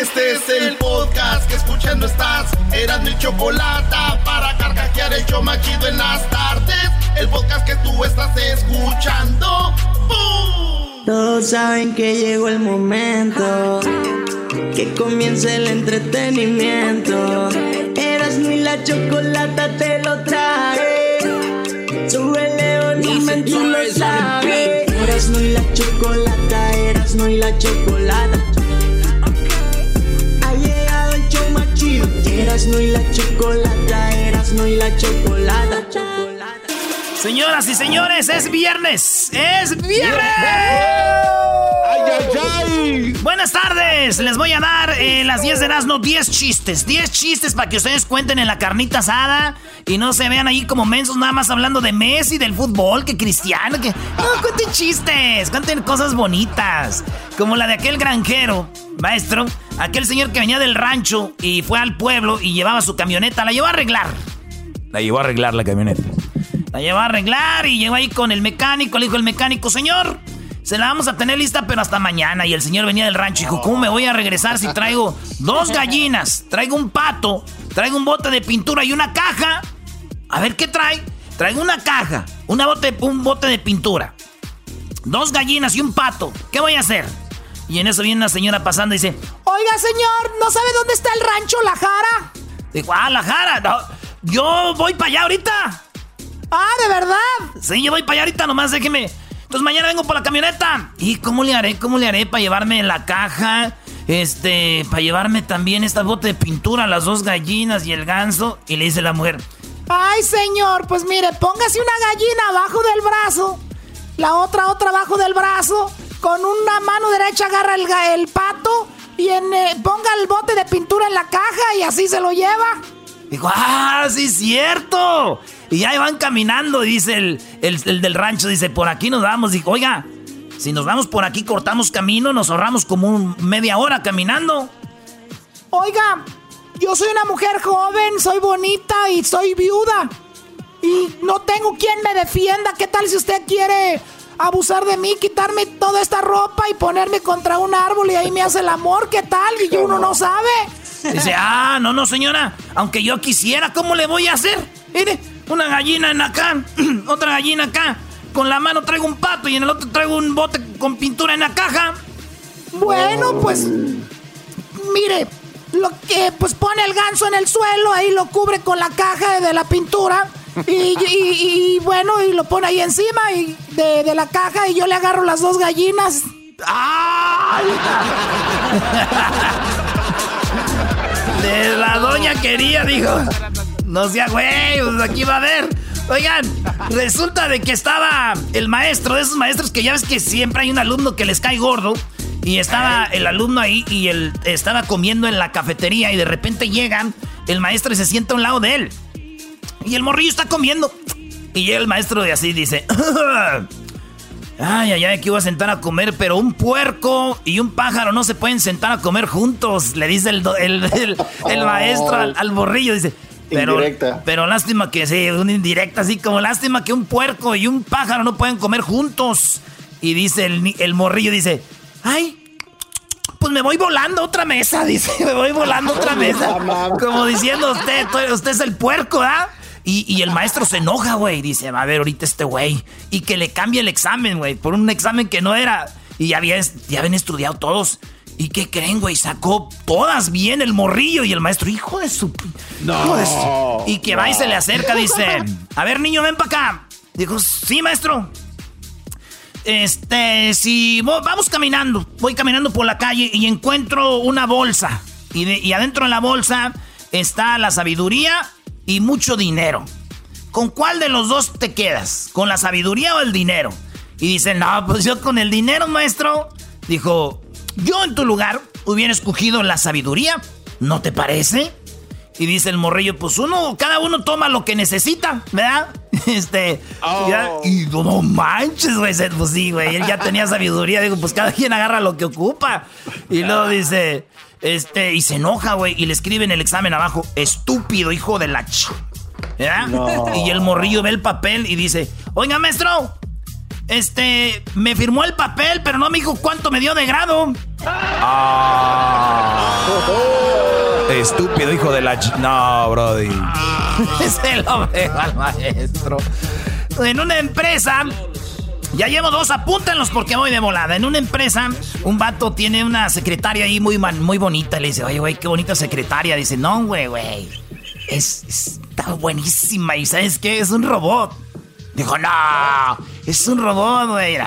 Este es el podcast que escuchando estás. Eran mi chocolate para carcajear el yo machido en las tardes. El podcast que tú estás escuchando. ¡Bum! Todos saben que llegó el momento. Que comience el entretenimiento. Eras ni la chocolata te lo trae. Súbele volumen, tú lo sabes. Eras no y la chocolata, eras no y la chocolata. Eras no y la chocolata, eras no y la chocolata. Señoras y señores, es viernes. ¡Es viernes! ¡Ay, ay, ay! Buenas tardes. Les voy a dar eh, las 10 de Erasmo 10 chistes. 10 chistes para que ustedes cuenten en la carnita asada y no se vean ahí como mensos nada más hablando de Messi, del fútbol, que Cristiano, que... No, cuenten chistes, cuenten cosas bonitas. Como la de aquel granjero, maestro, aquel señor que venía del rancho y fue al pueblo y llevaba su camioneta, la llevó a arreglar. La llevó a arreglar la camioneta. La llevó a arreglar y llegó ahí con el mecánico. Le dijo el mecánico, señor, se la vamos a tener lista, pero hasta mañana. Y el señor venía del rancho y dijo, ¿cómo me voy a regresar si traigo dos gallinas, traigo un pato, traigo un bote de pintura y una caja? A ver, ¿qué trae? Traigo una caja, una bote, un bote de pintura, dos gallinas y un pato. ¿Qué voy a hacer? Y en eso viene una señora pasando y dice, Oiga, señor, ¿no sabe dónde está el rancho La Jara? dijo, ah, la jara. no, yo voy para allá ahorita. Ah, ¿de verdad? Sí, yo voy para allá ahorita, nomás déjeme. Entonces mañana vengo por la camioneta. ¿Y cómo le haré? ¿Cómo le haré para llevarme la caja? Este, para llevarme también esta bote de pintura, las dos gallinas y el ganso. Y le dice la mujer, Ay, señor, pues mire, póngase una gallina abajo del brazo, la otra, otra abajo del brazo, con una mano derecha agarra el, el pato y en, eh, ponga el bote de pintura en la caja y así se lo lleva. Dijo, ah, sí, es cierto. Y ya van caminando, dice el, el- el del rancho, dice, por aquí nos vamos. Dijo, oiga, si nos vamos por aquí, cortamos camino, nos ahorramos como un- media hora caminando. Oiga, yo soy una mujer joven, soy bonita y soy viuda. Y no tengo quien me defienda. ¿Qué tal si usted quiere abusar de mí, quitarme toda esta ropa y ponerme contra un árbol y ahí me hace el amor? ¿Qué tal? Y uno no sabe. Dice, ah, no, no, señora, aunque yo quisiera, ¿cómo le voy a hacer? Mire, una gallina en acá, otra gallina acá. Con la mano traigo un pato y en el otro traigo un bote con pintura en la caja. Bueno, pues mire, lo que pues pone el ganso en el suelo, ahí lo cubre con la caja de la pintura y, y- y, bueno, y lo pone ahí encima y de, de la caja y yo le agarro las dos gallinas. De la doña quería, dijo. No sea güey, pues aquí va a ver. Oigan, resulta de que estaba el maestro, de esos maestros que ya ves que siempre hay un alumno que les cae gordo. Y estaba el alumno ahí y él estaba comiendo en la cafetería y de repente llegan el maestro y se sienta a un lado de él. Y el morrillo está comiendo. Y el maestro de así dice... Ay, ay, ay, que iba a sentar a comer, pero un puerco y un pájaro no se pueden sentar a comer juntos, le dice el, el, el- el maestro al, al borrillo, dice. Pero, Indirecta. pero lástima que sí, una indirecta, así como lástima que un puerco y un pájaro no pueden comer juntos. Y dice el, el morrillo, dice, ay, pues me voy volando a otra mesa, dice, me voy volando a otra mesa. Como diciendo usted, usted es el puerco, ¿ah? Y, y el maestro se enoja, güey. Dice, va a ver ahorita este güey. Y que le cambie el examen, güey. Por un examen que no era. Y ya, había, ya habían estudiado todos. ¿Y qué creen, güey? Sacó todas bien el morrillo y el maestro, hijo de su... No. Y que va y se le acerca, dice, a ver, niño, ven para acá. Dijo, sí, maestro. Este, si vamos caminando, voy caminando por la calle y encuentro una bolsa. Y, y adentro de la bolsa está la sabiduría y mucho dinero. ¿Con cuál de los dos te quedas? ¿Con la sabiduría o el dinero? Y dice, no, pues yo con el dinero, maestro. Dijo, yo en tu lugar hubiera escogido la sabiduría, ¿no te parece? Y dice el morrillo, pues uno, cada uno toma lo que necesita, ¿verdad? Este, oh. y no manches, güey, pues sí, güey, él ya tenía sabiduría, digo, pues cada quien agarra lo que ocupa. Y luego dice, este, y se enoja, güey, y le escribe en el examen abajo, estúpido hijo de la ch... ¿verdad? Y el morrillo ve el papel y dice, oiga, maestro, este, me firmó el papel, pero no me dijo cuánto me dio de grado. Ah. Estúpido hijo de la... No, Brody. Se lo veo al maestro. En una empresa... Ya llevo dos, apúntenlos porque voy de volada. En una empresa, un vato tiene una secretaria ahí muy, muy bonita. Le dice, oye, güey, qué bonita secretaria. Dice, no, güey, güey. Es, está buenísima. ¿Y sabes qué? Es un robot. Dijo, no, es un robot, güey.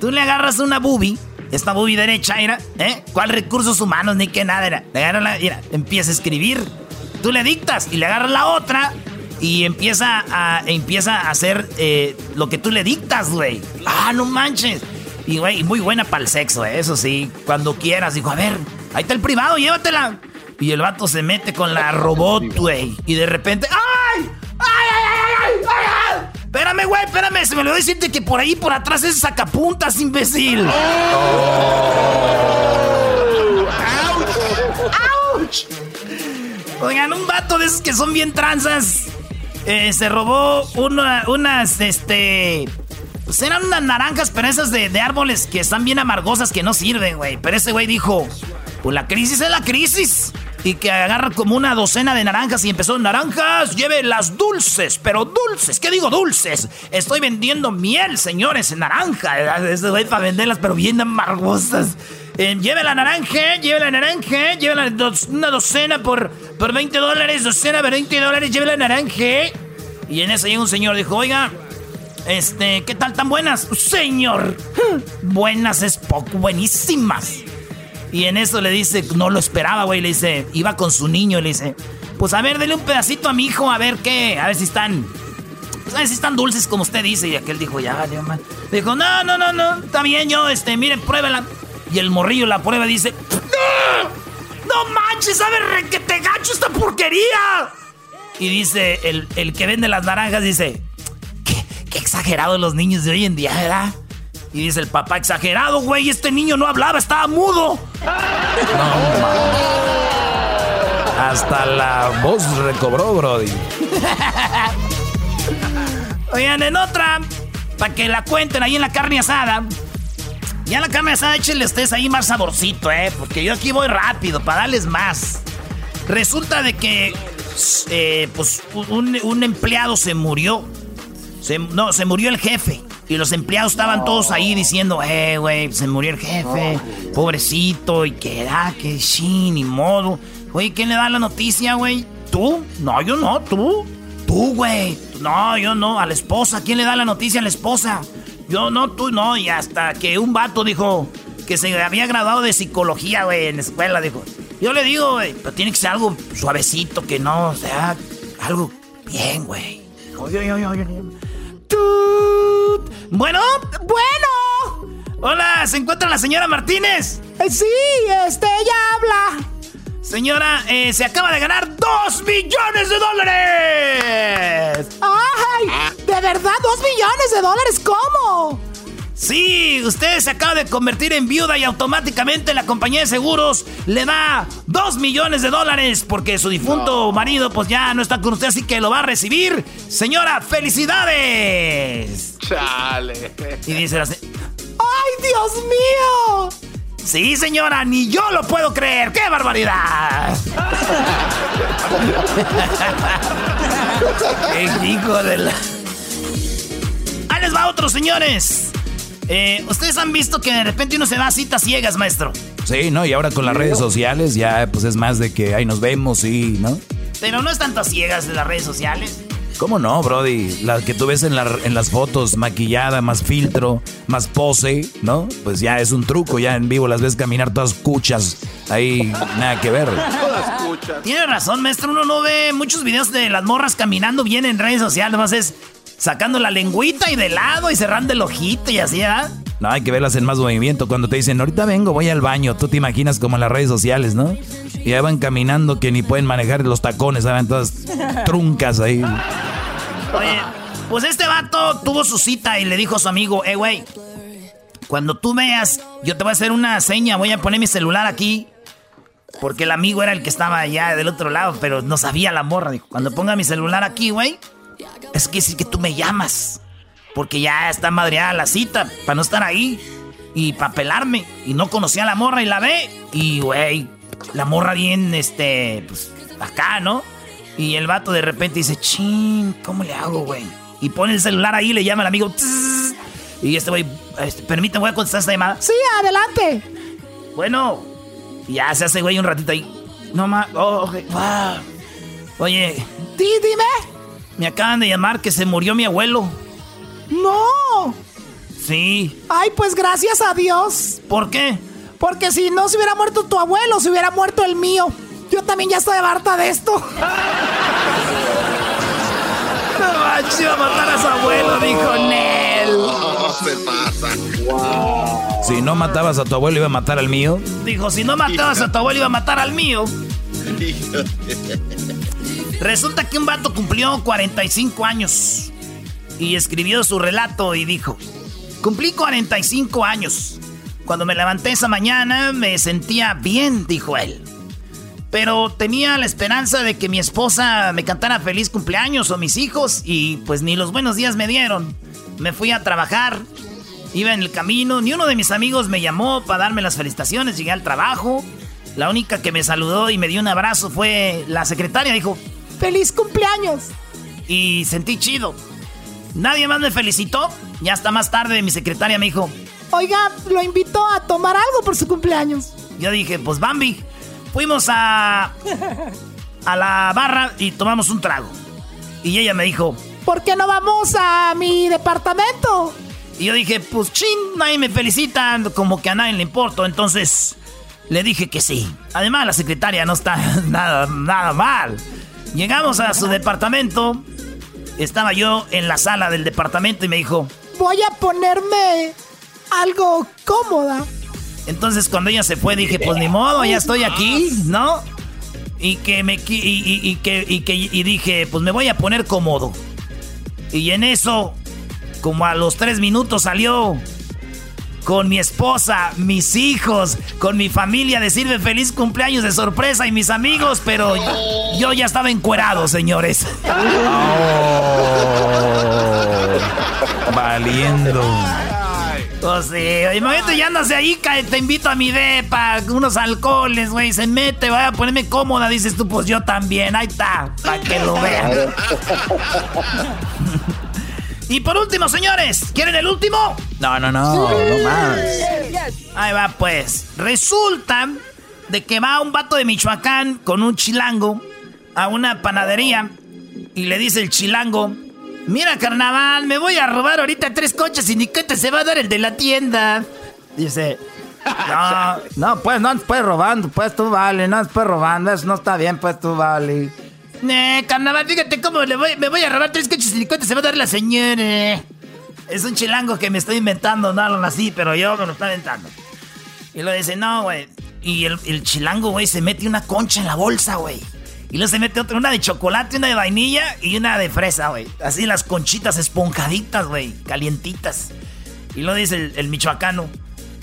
Tú le agarras una boobie, esta boobie derecha, mira, ¿eh? ¿Cuál recursos humanos ni qué nada era? Le agarras la, mira, empieza a escribir. Tú le dictas y le agarras la otra y empieza a, empieza a hacer eh, lo que tú le dictas, güey. Ah, no manches. Y, güey, muy buena para el sexo, eh, eso sí. Cuando quieras, dijo, a ver, ahí está el privado, llévatela. Y el vato se mete con la robot, güey. Y de repente, ¡ay! ¡Ay, ay, ay, ay! ¡Ay, ay! Espérame, güey, espérame. Se me olvidó decirte que por ahí, por atrás es sacapuntas, imbécil. ¡Auch! Oigan, un vato de esos que son bien tranzas. Eh, se robó unas, este... Pues eran unas naranjas, pero esas de, árboles que están bien amargosas, que no sirven, güey. Pero ese güey dijo, pues la crisis es la crisis y que agarra como una docena de naranjas y empezó, naranjas, lleve las dulces, pero dulces, ¿qué digo dulces? Estoy vendiendo miel, señores, en naranja. Es para venderlas, pero bien amargosas. Eh, lleve la naranja, lleve la naranja, lleve una docena por, por 20 dólares, docena por 20 dólares, lleve la naranja. Y en eso llega un señor, dijo, oiga, este, ¿qué tal tan buenas? Señor, buenas es poco, buenísimas. Y en eso le dice, no lo esperaba, güey. Le dice, iba con su niño. Le dice, pues a ver, dele un pedacito a mi hijo, a ver qué, a ver si están. Pues a ver si están dulces como usted dice. Y aquel dijo, ya, vale, man. Dijo, no, no, no, no, está bien, yo, este, miren, pruébela. Y el morrillo la prueba dice, ¡No! ¡No manches! ¿Sabe re que te gacho esta porquería? Y dice, el, el que vende las naranjas dice, qué, qué exagerados los niños de hoy en día, ¿verdad? Y dice el papá, exagerado, güey, este niño no hablaba, estaba mudo. No, Hasta la voz recobró, Brody. Oigan, en otra, para que la cuenten ahí en la carne asada. Ya la carne asada échenle ustedes ahí más saborcito, ¿eh? Porque yo aquí voy rápido, para darles más. Resulta de que, eh, pues, un, empleado se murió. No, se murió el jefe. Y los empleados estaban todos ahí diciendo, eh, güey, se murió el jefe, pobrecito, y que da, que sí, ni modo. Güey, ¿quién le da la noticia, güey? ¿Tú? No, yo no, tú. Tú, güey. No, yo no, a la esposa. ¿Quién le da la noticia a la esposa? Yo no, tú no. Y hasta que un vato dijo que se había graduado de psicología, güey, en la escuela, dijo. Yo le digo, güey, pero tiene que ser algo suavecito, que no, sea, algo bien, güey. Bueno, bueno. Hola, ¿se encuentra la señora Martínez? Eh, sí, este, ella habla. Señora, eh, se acaba de ganar dos millones de dólares. ¡Ay! ¿De verdad dos millones de dólares? ¿Cómo? Sí, usted se acaba de convertir en viuda y automáticamente la compañía de seguros le da dos millones de dólares porque su difunto marido pues ya no está con usted, así que lo va a recibir. Señora, felicidades. Chale. Y dice ¡Ay, Dios mío! Sí, señora, ni yo lo puedo creer. ¡Qué barbaridad! ¡Qué hijo de la... Ahí les va otro, señores. Eh, Ustedes han visto que de repente uno se va a citas ciegas, maestro. Sí, ¿no? Y ahora con las redes sociales ya pues es más de que ahí nos vemos y, ¿no? Pero no es tanto ciegas de las redes sociales. ¿Cómo no, Brody? La que tú ves en, en las fotos, maquillada, más filtro, más pose, ¿no? Pues ya es un truco, ya en vivo las ves caminar todas cuchas, ahí nada que ver. Todas cuchas. Tiene razón, maestro, uno no ve muchos videos de las morras caminando bien en redes sociales, más es sacando la lengüita y de lado y cerrando el ojito y así, ¿ah? No, hay que verlas en más movimiento. Cuando te dicen, ahorita vengo, voy al baño, tú te imaginas como en las redes sociales, ¿no? Y ya van caminando que ni pueden manejar los tacones, ¿saben? Todas truncas ahí. Oye, pues este vato tuvo su cita y le dijo a su amigo, eh, güey, cuando tú veas, yo te voy a hacer una seña, voy a poner mi celular aquí. Porque el amigo era el que estaba allá del otro lado, pero no sabía la morra. Dijo, cuando ponga mi celular aquí, güey, es que sí que tú me llamas. Porque ya está madreada la cita, para no estar ahí. Y para pelarme. Y no conocía a la morra y la ve. Y, güey, la morra bien, este, pues, acá, ¿no? Y el vato de repente dice, chin, ¿cómo le hago, güey? Y pone el celular ahí, le llama al amigo. y este güey, este, permíteme, voy a contestar esta llamada. Sí, adelante. Bueno, ya se hace, güey, un ratito ahí. No más, oh, okay. Oye. ¿Di, dime? Me acaban de llamar que se murió mi abuelo. ¡No! Sí. Ay, pues gracias a Dios. ¿Por qué? Porque si no se hubiera muerto tu abuelo, se hubiera muerto el mío. Yo también ya estoy harta de esto. No manches, iba a matar a su abuelo, dijo Nel. No se pasa. Si no matabas a tu abuelo, iba a matar al mío. Dijo, si no matabas a tu abuelo, iba a matar al mío. Resulta que un vato cumplió 45 años y escribió su relato y dijo, cumplí 45 años. Cuando me levanté esa mañana me sentía bien, dijo él. Pero tenía la esperanza de que mi esposa me cantara feliz cumpleaños o mis hijos y pues ni los buenos días me dieron. Me fui a trabajar, iba en el camino, ni uno de mis amigos me llamó para darme las felicitaciones, llegué al trabajo. La única que me saludó y me dio un abrazo fue la secretaria, dijo, ¡Feliz cumpleaños! Y sentí chido. Nadie más me felicitó. Ya hasta más tarde mi secretaria me dijo, Oiga, lo invitó a tomar algo por su cumpleaños. Yo dije, pues Bambi, Fuimos a. a la barra y tomamos un trago. Y ella me dijo: ¿Por qué no vamos a mi departamento? Y yo dije: Pues chin, nadie me felicita, como que a nadie le importo. Entonces le dije que sí. Además, la secretaria no está nada, nada mal. Llegamos a su departamento. Estaba yo en la sala del departamento y me dijo: Voy a ponerme algo cómoda. Entonces cuando ella se fue dije, pues ni modo, ya estoy aquí, ¿no? Y que me y, que y que y dije, pues me voy a poner cómodo. Y en eso, como a los tres minutos salió con mi esposa, mis hijos, con mi familia decirme feliz cumpleaños de sorpresa y mis amigos, pero yo, ya estaba encuerado, señores. Oh, valiendo. Pues sí, imagínate, ya andas ahí, te invito a mi depa, unos alcoholes, güey, se mete, vaya a ponerme cómoda, dices tú, pues yo también, ahí está, para que lo vean. y por último, señores, ¿quieren el último? No, no, no, no más. Ahí va, pues. Resulta de que va un vato de Michoacán con un chilango a una panadería y le dice el chilango, Mira, carnaval, me voy a robar ahorita tres coches y ni que te se va a dar el de la tienda. Dice, no, no, pues no puedes robando, pues tú vale, no puedes robando, eso no está bien, pues tú vale. Eh, carnaval, fíjate cómo le voy, me voy a robar tres coches y se va a dar la señora. Es un chilango que me estoy inventando, no lo así, pero yo me lo estoy inventando. Y lo dice, no, güey. Y el, el chilango, güey, se mete una concha en la bolsa, güey. Y luego se mete otra, una de chocolate, una de vainilla y una de fresa, güey. Así las conchitas esponjaditas, güey, calientitas. Y lo dice el, michoacano.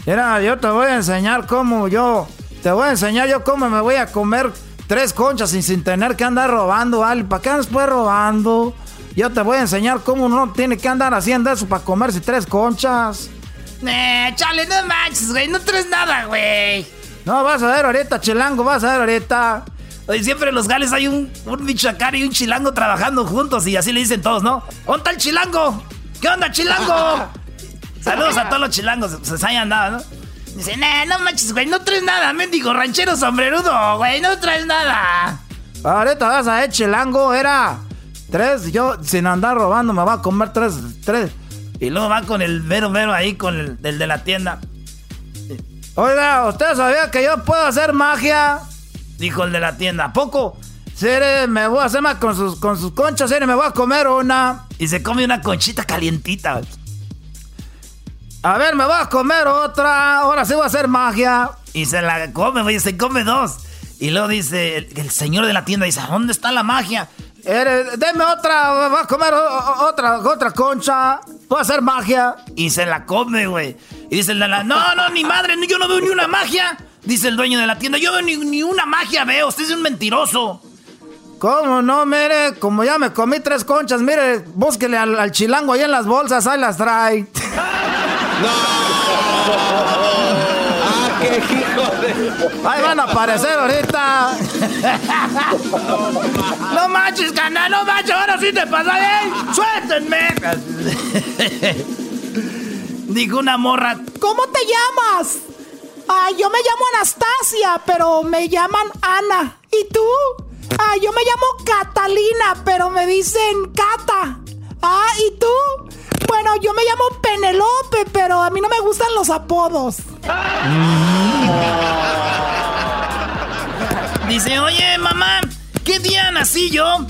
Mira, yo te voy a enseñar cómo yo, te voy a enseñar yo cómo me voy a comer tres conchas sin, sin tener que andar robando, ¿vale? ¿Para qué andas pues robando? Yo te voy a enseñar cómo uno tiene que andar haciendo eso para comerse tres conchas. Eh, chale, no manches, güey, no traes nada, güey. No, vas a ver ahorita, chilango, vas a ver ahorita. Oye, siempre en los gales hay un, un michoacán y un chilango trabajando juntos y así le dicen todos, ¿no? ¿Dónde está el chilango? ¿Qué onda, chilango? Saludos a todos los chilangos, se hayan nada, ¿no? Dice, nah, no manches, güey, no traes nada, mendigo ranchero sombrerudo, güey, no traes nada. Ahorita vas a ver, chilango, era tres, yo sin andar robando me va a comer tres, tres. Y luego va con el vero vero ahí, con el, de la tienda. Oiga, ¿usted sabía que yo puedo hacer magia? Dijo el de la tienda, ¿a poco? Sí, me voy a hacer más con sus, con sus conchas, sí, me voy a comer una. Y se come una conchita calientita. A ver, me voy a comer otra. Ahora sí voy a hacer magia. Y se la come, güey, se come dos. Y luego dice, el, señor de la tienda dice, ¿dónde está la magia? deme otra, voy a comer otra, otra concha. Voy a hacer magia. Y se la come, güey. Y dice el de la, no, no, ni madre, yo no veo ni una magia. Dice el dueño de la tienda, yo veo ni, ni una magia, veo, usted es un mentiroso. ¿Cómo no? Mire, como ya me comí tres conchas, mire, búsquele al, chilango ahí en las bolsas, ahí las trae. ¡No! ¡Ah, qué hijo de... Ahí van a aparecer ahorita. no manches, canal, no manches, ahora sí te pasa, ¿eh? ¡Suéltenme! Dijo una morra. ¿Cómo te llamas? Ay, yo me llamo Anastasia, pero me llaman Ana. ¿Y tú? Ah, yo me llamo Catalina, pero me dicen Cata. Ah, ¿y tú? Bueno, yo me llamo Penelope, pero a mí no me gustan los apodos. Dice, oye, mamá, ¿qué día nací yo?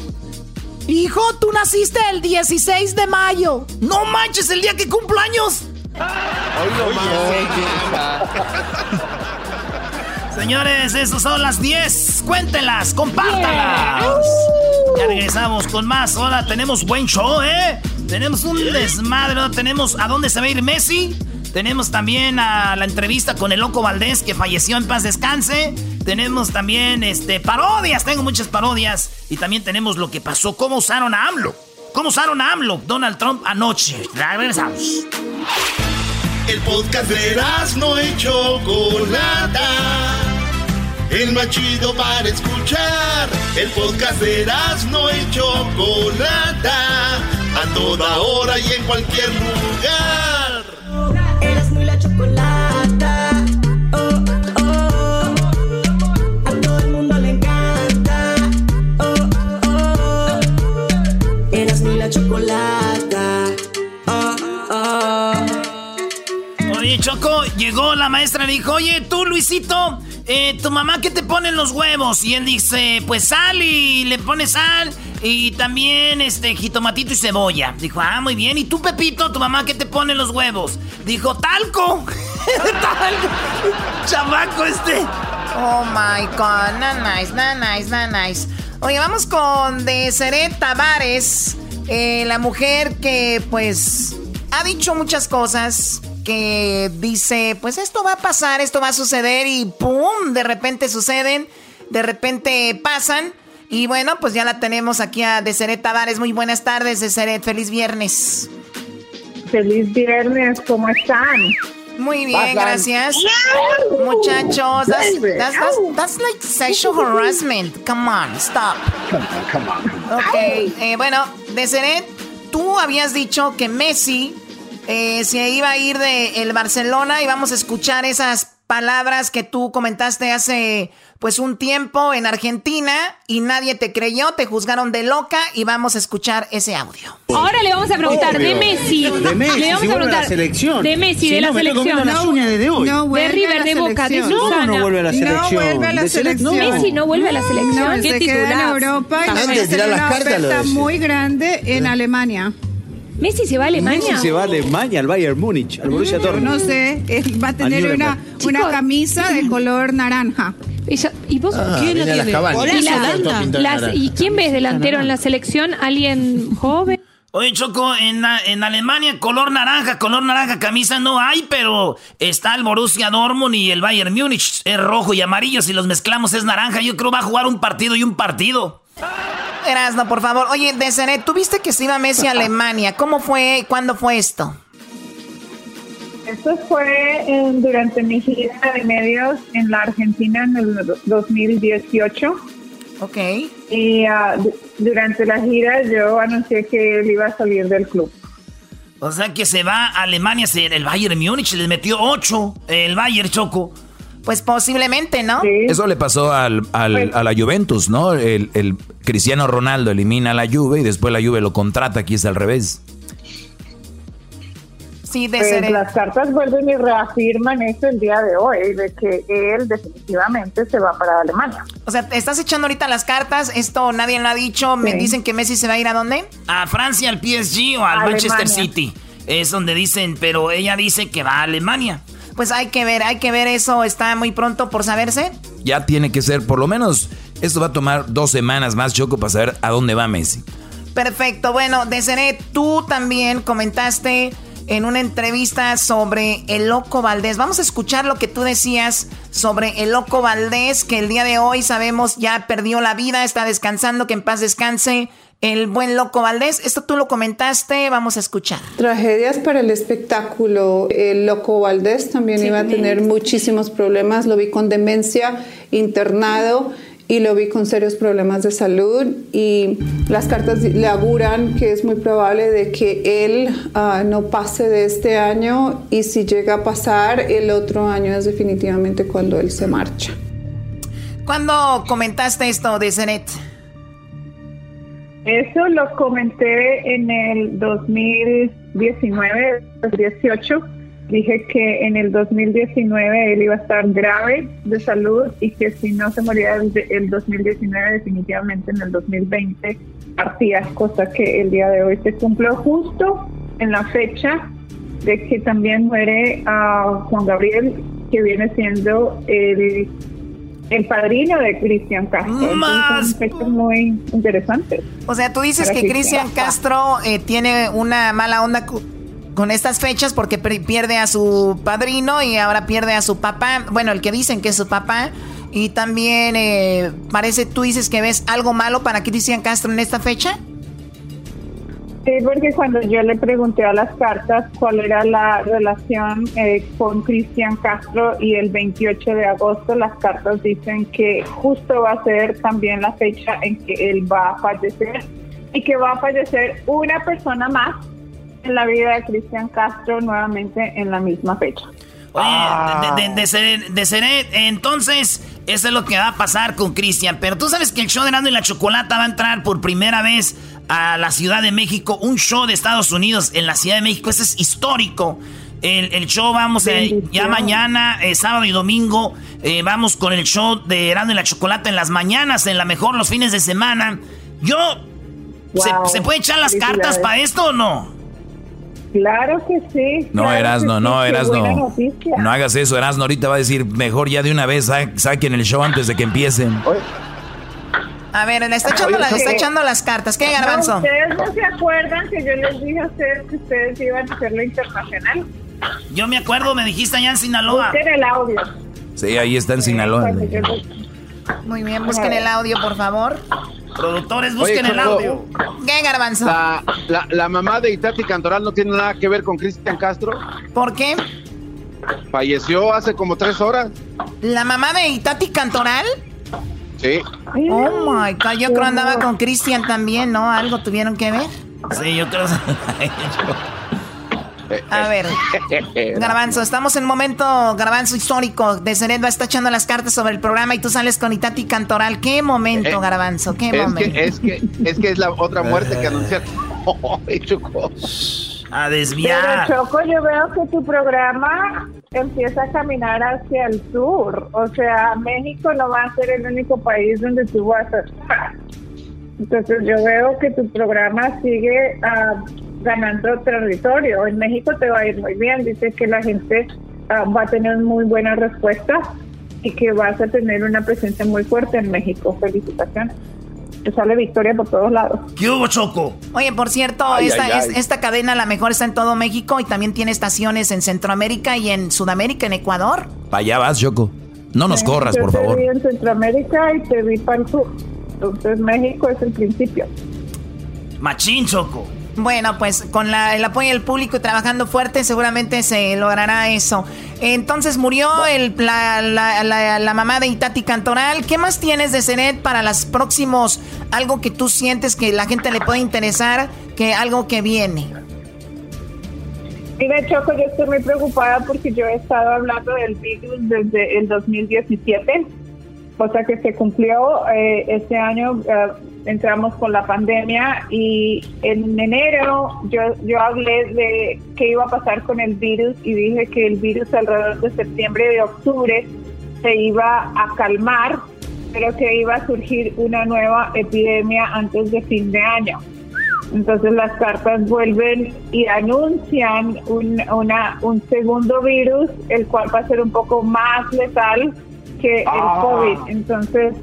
Hijo, tú naciste el 16 de mayo. No manches, el día que cumplo años. Señores, esas son las 10. Cuéntenlas, compártanlas. Ya regresamos con más. Hola, tenemos buen show, ¿eh? Tenemos un desmadre. Tenemos a dónde se va a ir Messi. Tenemos también a la entrevista con el Loco Valdés que falleció en paz descanse. Tenemos también este parodias, tengo muchas parodias. Y también tenemos lo que pasó, cómo usaron a AMLO. ¿Cómo usaron a AMLO Donald Trump anoche? Regresamos. El podcast de no hecho Chocolata el más chido para escuchar. El podcast de no y Chocolata, a toda hora y en cualquier lugar. Eras muy la chocolata. Oh, oh, a todo el mundo le encanta. Oh, oh, eras muy la chocolata. Oh, oh. Oye, Choco, llegó la maestra y dijo, oye, tú, Luisito eh, ¿tu mamá qué te pone en los huevos? Y él dice, pues sal y le pone sal y también este jitomatito y cebolla. Dijo, ah, muy bien. ¿Y tú, Pepito, tu mamá qué te pone en los huevos? Dijo, talco. talco. Chamaco este. Oh my god, not nice, not nice, not nice. Oye, vamos con Deseret Tavares, eh, la mujer que pues ha dicho muchas cosas que dice, pues esto va a pasar, esto va a suceder y ¡pum! De repente suceden, de repente pasan. Y bueno, pues ya la tenemos aquí a Deseret Tavares. Muy buenas tardes, Deseret. Feliz viernes. Feliz viernes, ¿cómo están? Muy bien, gracias. Muchachos, that's, like sexual harassment. Come on, stop. Come on. Ok, eh, bueno, Deseret, tú habías dicho que Messi eh, se iba a ir de el Barcelona y vamos a escuchar esas palabras que tú comentaste hace pues un tiempo en Argentina y nadie te creyó, te juzgaron de loca y vamos a escuchar ese audio. Ahora le vamos a preguntar de Messi. De Messi, le vamos a preguntar la selección. de Messi, de la selección. Las uñas desde hoy. No de River, de Boca, de Susana. No, no vuelve a la selección. No vuelve a la selección. Messi no vuelve a la selección. ¿Qué se queda en Europa y Antes de las cartas lo muy grande en Alemania. Messi se va a Alemania. Messi se va a Alemania, al Bayern Múnich, al Borussia Dortmund. No sé, va a tener una, una camisa de color naranja. ¿Y vos ah, quién la tiene? ¿Y, ¿Y quién ves delantero en la selección? ¿Alguien joven? Oye, Choco, en, en, Alemania color naranja, color naranja, camisa no hay, pero está el Borussia Dortmund y el Bayern Múnich. Es rojo y amarillo, si los mezclamos es naranja. Yo creo va a jugar un partido y un partido. Erasno, por favor. Oye, Deseret, tú viste que se iba Messi a Alemania. ¿Cómo fue? ¿Cuándo fue esto? Esto fue durante mi gira de medios en la Argentina en el 2018. Ok. Y ah, durante la gira yo anuncié que él iba a salir del club. O sea que se va a Alemania, el Bayern Múnich les metió 8, el Bayern Choco. Pues posiblemente, ¿no? Eso le pasó al, al, a la Juventus, ¿no? El, el, Cristiano Ronaldo elimina a la Juve y después la Juve lo contrata, aquí es al revés. Sí, de pues las cartas vuelven y reafirman eso el día de hoy, de que él definitivamente se va para Alemania. O sea, estás echando ahorita las cartas, esto nadie lo ha dicho, me dicen que Messi se va a ir a dónde? A Francia, al PSG o al Manchester City. Es donde dicen, pero ella dice que va a Alemania. Pues hay que ver, hay que ver eso, está muy pronto por saberse. Ya tiene que ser, por lo menos, esto va a tomar dos semanas más, Choco, para saber a dónde va Messi. Perfecto, bueno, Deseret, tú también comentaste en una entrevista sobre el Loco Valdés. Vamos a escuchar lo que tú decías sobre el Loco Valdés, que el día de hoy sabemos ya perdió la vida, está descansando, que en paz descanse el buen Loco Valdés. Esto tú lo comentaste, vamos a escuchar. Tragedias para el espectáculo. El Loco Valdés también iba a tener muchísimos problemas. Lo vi con demencia, internado y lo vi con serios problemas de salud y las cartas le auguran que es muy probable de que él ah, no pase de este año y si llega a pasar el otro año es definitivamente cuando él se marcha. ¿Cuándo comentaste esto de Zenet? Eso lo comenté en el 2019, 2018. Dije que en el 2019 él iba a estar grave de salud y que si no se moría el, el 2019, definitivamente en el 2020 partía, cosa que el día de hoy se cumplió justo en la fecha de que también muere a Juan Gabriel, que viene siendo el el padrino de Cristian Castro. Más. muy interesante. O sea, tú dices que Cristian Castro eh, tiene una mala onda con estas fechas porque pierde a su padrino y ahora pierde a su papá. Bueno, el que dicen que es su papá. Y también eh, parece, tú dices que ves algo malo para Cristian Castro en esta fecha. Sí, porque cuando yo le pregunté a las cartas cuál era la relación eh, con Cristian Castro y el 28 de agosto, las cartas dicen que justo va a ser también la fecha en que él va a fallecer y que va a fallecer una persona más en la vida de Cristian Castro nuevamente en la misma fecha. Oye, de, ser, de, ser, entonces, eso es lo que va a pasar con Cristian. Pero tú sabes que el show de Nando y la Chocolata va a entrar por primera vez a la Ciudad de México, un show de Estados Unidos en la Ciudad de México. Ese es histórico. El, show vamos eh, ya mañana, eh, sábado y domingo, eh, vamos con el show de Erasmo y la Chocolata en las mañanas, en la mejor los fines de semana. Yo, ¿se, puede echar las cartas para esto o no? Claro que sí. No, Erasno, no, Erasno. No hagas eso, Erasno. Ahorita va a decir, mejor ya de una vez saquen el show antes de que empiecen. A ver, le está echando, está echando las cartas. ¿Qué, Garbanzo? ¿Ustedes no se acuerdan que yo les dije a ustedes que ustedes iban a hacerlo internacional? Yo me acuerdo, me dijiste allá en Sinaloa. Busquen el audio. Sí, ahí está en Sinaloa. Muy bien, busquen el audio, por favor. Productores, busquen el audio. ¿Qué, Garbanzo? La, la, mamá de Itati Cantoral no tiene nada que ver con Cristian Castro. ¿Por qué? Falleció hace como tres horas. ¿La mamá de Itati Cantoral? Sí. Oh my God, yo creo andaba con Cristian también, ¿no? Algo tuvieron que ver. Sí, yo creo. A ver, Garbanzo, estamos en un momento, Garbanzo histórico. De Serena está echando las cartas sobre el programa y tú sales con Itati Cantoral. ¿Qué momento, eh, Garbanzo? ¿Qué es momento? Que, es, que, es que es la otra muerte que anunciaron. a desviar. Pero Choco, yo veo que tu programa empieza a caminar hacia el sur. O sea, México no va a ser el único país donde tú vas a estar. Entonces yo veo que tu programa sigue uh, ganando territorio. En México te va a ir muy bien. Dice que la gente ah, va a tener muy buena respuesta y que vas a tener una presencia muy fuerte en México. Felicitaciones sale victoria por todos lados. ¿Qué hubo, Choco? Oye, por cierto, esta, esta cadena la mejor está en todo México y también tiene estaciones en Centroamérica y en Sudamérica, en Ecuador. Para allá vas, Choco. No nos corras, por favor. Te vi en Centroamérica y te vi para el sur. Entonces México es el principio. Machín, Choco. Bueno, pues con el apoyo del público y trabajando fuerte seguramente se logrará eso. Entonces murió el, la, mamá de Itati Cantoral. ¿Qué más tienes de Cenet para los próximos? Algo que tú sientes que la gente le puede interesar, que algo que viene. Mira, Choco, yo estoy muy preocupada porque yo he estado hablando del virus desde el 2017, cosa que se cumplió eh, este año. Eh, entramos con la pandemia y en enero yo, yo hablé de qué iba a pasar con el virus y dije que el virus alrededor de septiembre y octubre se iba a calmar, pero que iba a surgir una nueva epidemia antes de fin de año. Entonces las cartas vuelven y anuncian un, una, un segundo virus, el cual va a ser un poco más letal que el Ah. COVID. Entonces,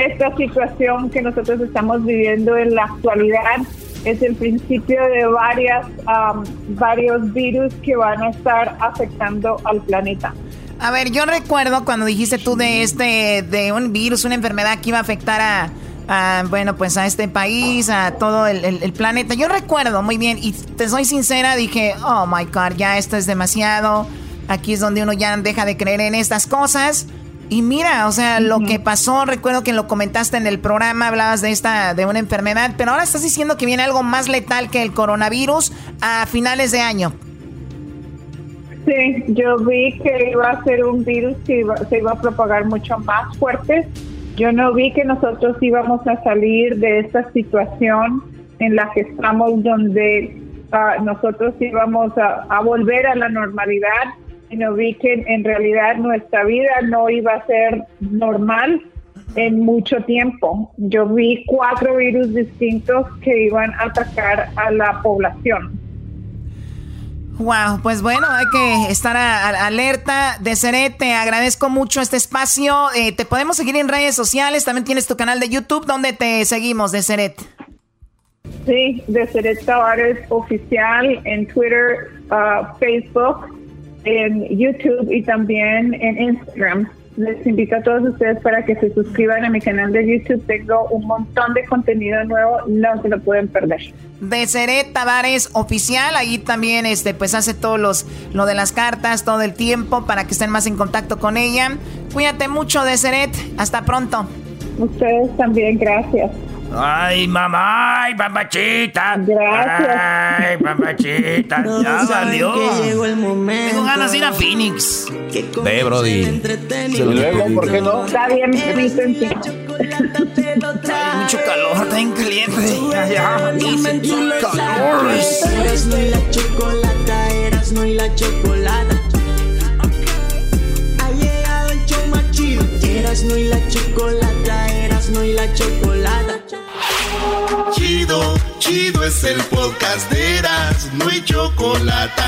esta situación que nosotros estamos viviendo en la actualidad es el principio de varias, am, varios virus que van a estar afectando al planeta. A ver, yo recuerdo cuando dijiste tú de este, de un virus, una enfermedad que iba a afectar a, a, bueno, pues a este país, a todo el, el- el planeta. Yo recuerdo muy bien y te soy sincera, dije, oh my God, ya esto es demasiado. Aquí es donde uno ya deja de creer en estas cosas. Y mira, o sea, lo que pasó, recuerdo que lo comentaste en el programa, hablabas de esta, de una enfermedad, pero ahora estás diciendo que viene algo más letal que el coronavirus a finales de año. Sí, yo vi que iba a ser un virus que iba- se iba a propagar mucho más fuerte. Yo no vi que nosotros íbamos a salir de esta situación en la que estamos, donde ah, nosotros íbamos a, a volver a la normalidad. Y no vi que en, realidad nuestra vida no iba a ser normal en mucho tiempo. Yo vi cuatro virus distintos que iban a atacar a la población. Wow, pues bueno, hay que estar a- a- alerta. Deseret, te agradezco mucho este espacio. Eh, te podemos seguir en redes sociales. También tienes tu canal de YouTube. donde te seguimos, Deseret? Sí, de Seret Tavares oficial en Twitter, ah, Facebook, en YouTube y también en Instagram. Les invito a todos ustedes para que se suscriban a mi canal de YouTube. Tengo un montón de contenido nuevo, no se lo pueden perder. Deseret Tavares Oficial. Ahí también este, pues hace todos los, lo de las cartas todo el tiempo para que estén más en contacto con ella. Cuídate mucho, Deseret. Hasta pronto. Ustedes también, gracias. Ay, mamá, ay, mamachita. Gracias. Ay, mamachita. Todos Ya valió. que llegó el momento. Tengo ganas de ir a Phoenix. Ve, Brody. Y luego, ¿por qué no? Está bien, Vicente. Hay mucho calor, está bien caliente. Lo Calor. Eras no y la chocolata, eras no y la chocolata. Chido. Eras no y la chocolata, eras no y la chocolata. Chido, chido es el podcast de Eras, no hay chocolate.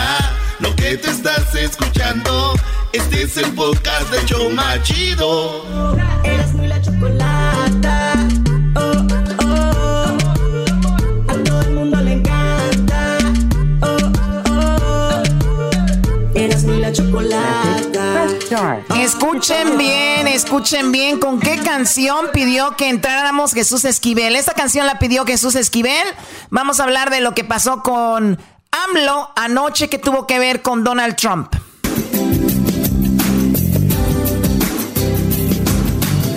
Lo que te estás escuchando, este es el podcast de Choma Chido. Eras no y la chocolata. Oh, oh, oh. A todo el mundo le encanta. Oh, oh, oh. Y la chocolata. Escuchen bien, escuchen bien con qué canción pidió que entráramos Jesús Esquivel. Esta canción la pidió Jesús Esquivel. Vamos a hablar de lo que pasó con AMLO anoche que tuvo que ver con Donald Trump.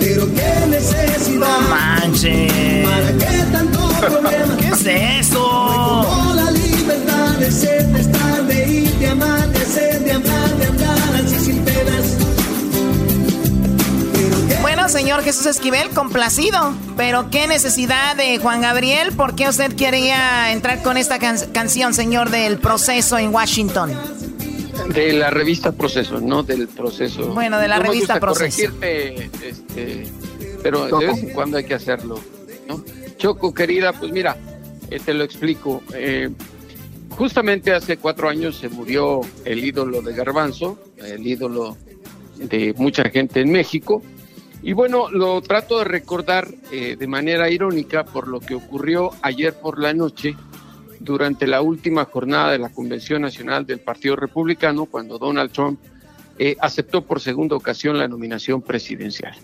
Pero qué necesidad. No manches. ¿Para qué tanto problema? ¿Qué es eso? Tengo la libertad de ser, señor Jesús Esquivel, complacido. Pero qué necesidad de Juan Gabriel. ¿Por qué usted quería entrar con esta can- canción, señor, del proceso en Washington? De la revista Proceso, no del proceso. Bueno, de la No me revista gusta Proceso. corregirte, este, pero de vez en cuando hay que hacerlo. ¿no? Choco, querida, pues mira, eh, te lo explico. Eh, justamente hace cuatro años se murió el ídolo de Garbanzo, el ídolo de mucha gente en México. Y bueno, lo trato de recordar eh, de manera irónica por lo que ocurrió ayer por la noche durante la última jornada de la Convención Nacional del Partido Republicano, cuando Donald Trump eh, aceptó por segunda ocasión la nominación presidencial.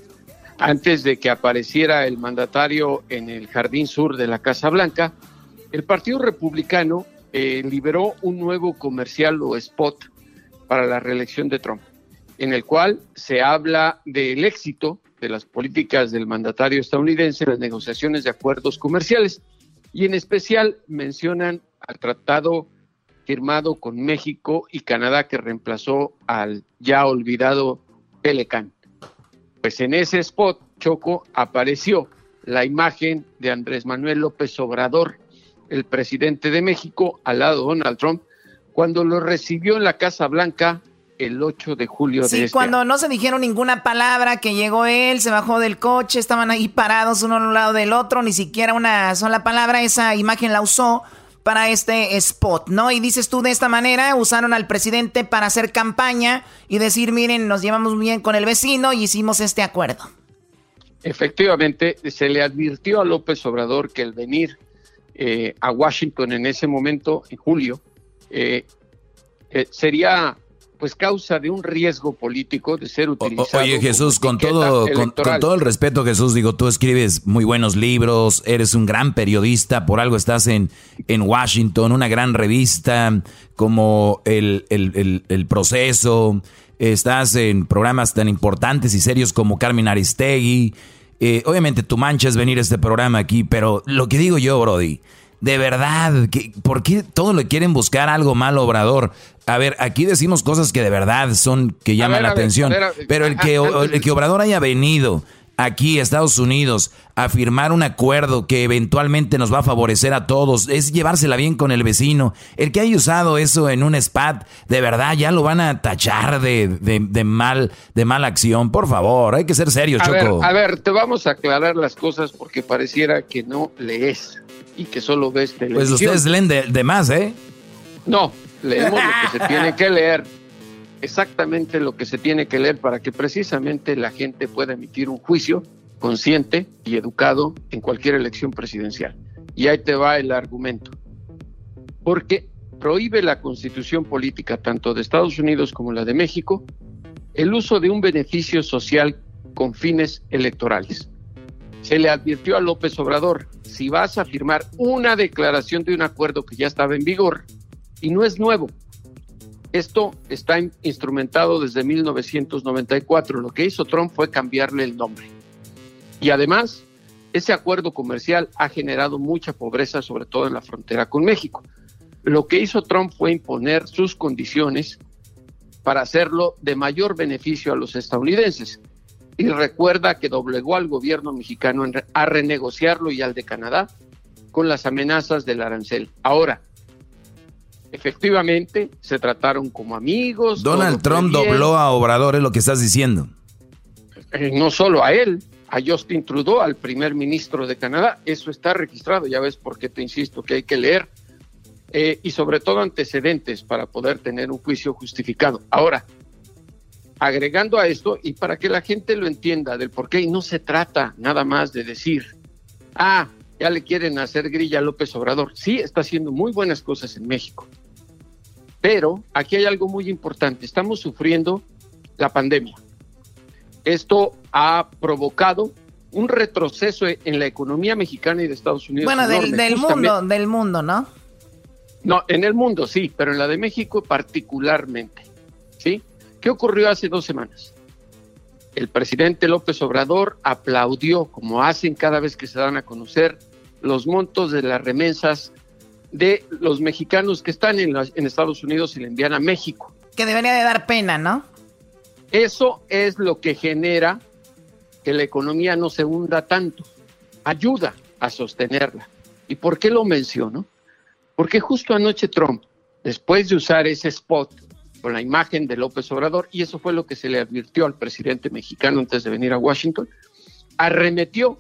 Antes de que apareciera el mandatario en el jardín sur de la Casa Blanca, el Partido Republicano eh, liberó un nuevo comercial o spot para la reelección de Trump, en el cual se habla del éxito de las políticas del mandatario estadounidense en las negociaciones de acuerdos comerciales y en especial mencionan al tratado firmado con México y Canadá que reemplazó al ya olvidado Pelican. Pues en ese spot, Choco, apareció la imagen de Andrés Manuel López Obrador, el presidente de México, al lado de Donald Trump, cuando lo recibió en la Casa Blanca el 8 de julio sí, de este cuando no se dijeron ninguna palabra, que llegó él, se bajó del coche, estaban ahí parados uno a un lado del otro, ni siquiera una sola palabra, esa imagen la usó para este spot, ¿no? Y dices tú de esta manera, usaron al presidente para hacer campaña y decir, miren, nos llevamos bien con el vecino y hicimos este acuerdo. Efectivamente, se le advirtió a López Obrador que el venir eh, a Washington en ese momento, en julio, eh, eh, sería pues causa de un riesgo político de ser utilizado. Oye Jesús, con todo, con, todo el respeto Jesús, digo, tú escribes muy buenos libros, eres un gran periodista, por algo estás en, en Washington, una gran revista como el, el, el, Proceso, estás en programas tan importantes y serios como Carmen Aristegui. Eh, obviamente tu mancha es venir a este programa aquí, pero lo que digo yo, Brody, de verdad, ¿por qué todo le quieren buscar algo mal, Obrador? A ver, aquí decimos cosas que de verdad son que llaman la atención, pero el que, el que Obrador haya venido aquí a Estados Unidos a firmar un acuerdo que eventualmente nos va a favorecer a todos, es llevársela bien con el vecino. El que haya usado eso en un spat, de verdad ya lo van a tachar de, de, mal, de mala acción. Por favor, hay que ser serio, Choco. a ver, te vamos a aclarar las cosas porque pareciera que no lees y que solo ves televisión. Pues ustedes leen de, más, ¿eh? No, leemos lo que se tiene que leer, exactamente lo que se tiene que leer para que precisamente la gente pueda emitir un juicio consciente y educado en cualquier elección presidencial. Y ahí te va el argumento. Porque prohíbe la constitución política tanto de Estados Unidos como la de México el uso de un beneficio social con fines electorales. Se le advirtió a López Obrador si vas a firmar una declaración de un acuerdo que ya estaba en vigor y no es nuevo. Esto está instrumentado desde 1994. Lo que hizo Trump fue cambiarle el nombre. Y además, ese acuerdo comercial ha generado mucha pobreza, sobre todo en la frontera con México. Lo que hizo Trump fue imponer sus condiciones para hacerlo de mayor beneficio a los estadounidenses y recuerda que doblegó al gobierno mexicano a renegociarlo y al de Canadá con las amenazas del arancel. Ahora, efectivamente, se trataron como amigos. Donald Trump dobló a Obrador, es lo que estás diciendo. Eh, no solo a él, a Justin Trudeau, al primer ministro de Canadá. Eso está registrado, ya ves por qué te insisto que hay que leer. Eh, y sobre todo antecedentes para poder tener un juicio justificado. Ahora, agregando a esto, y para que la gente lo entienda del por qué, y no se trata nada más de decir, ah, ya le quieren hacer grilla a López Obrador. Sí, está haciendo muy buenas cosas en México. Pero aquí hay algo muy importante. Estamos sufriendo la pandemia. Esto ha provocado un retroceso en la economía mexicana y de Estados Unidos. Bueno, del, del mundo, del mundo, ¿no? No, en el mundo sí, pero en la de México particularmente. ¿Sí? ¿Qué ocurrió hace dos semanas? El presidente López Obrador aplaudió, como hacen cada vez que se dan a conocer, los montos de las remesas de los mexicanos que están en, en Estados Unidos y le envían a México. Que debería de dar pena, ¿no? Eso es lo que genera que la economía no se hunda tanto. Ayuda a sostenerla. ¿Y por qué lo menciono? Porque justo anoche Trump, después de usar ese spot con la imagen de López Obrador, y eso fue lo que se le advirtió al presidente mexicano antes de venir a Washington, arremetió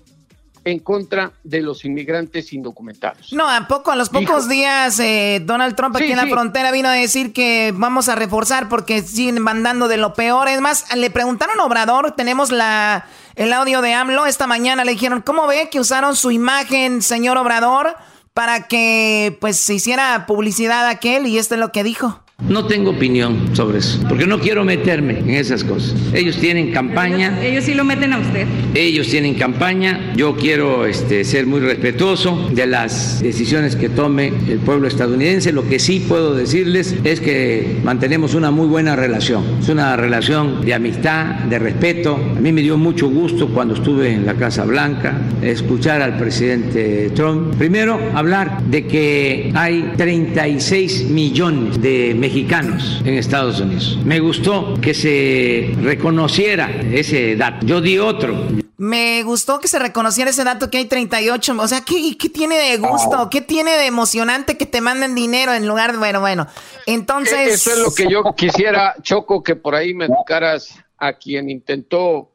en contra de los inmigrantes indocumentados. No, a poco, a los pocos días, eh, Donald Trump aquí en la frontera vino a decir que vamos a reforzar porque siguen mandando de lo peor. Es más, le preguntaron a Obrador, tenemos la, el audio de AMLO, esta mañana le dijeron, ¿cómo ve que usaron su imagen, señor Obrador, para que pues se hiciera publicidad aquel? Y esto es lo que dijo. No tengo opinión sobre eso, porque no quiero meterme en esas cosas. Ellos tienen campaña. Ellos, sí lo meten a usted. Ellos tienen campaña. Yo quiero este, ser muy respetuoso de las decisiones que tome el pueblo estadounidense. Lo que sí puedo decirles es que mantenemos una muy buena relación. Es una relación de amistad, de respeto. A mí me dio mucho gusto cuando estuve en la Casa Blanca escuchar al presidente Trump. Primero, hablar de que hay 36 millones de mexicanos mexicanos en Estados Unidos. Me gustó que se reconociera ese dato. Yo di otro. Me gustó que se reconociera ese dato que hay 38. O sea, ¿qué, qué tiene de gusto? Ah. ¿Qué tiene de emocionante que te manden dinero en lugar de... Bueno, bueno. Entonces... Eso es lo que yo quisiera, Choco, que por ahí me educaras a quien intentó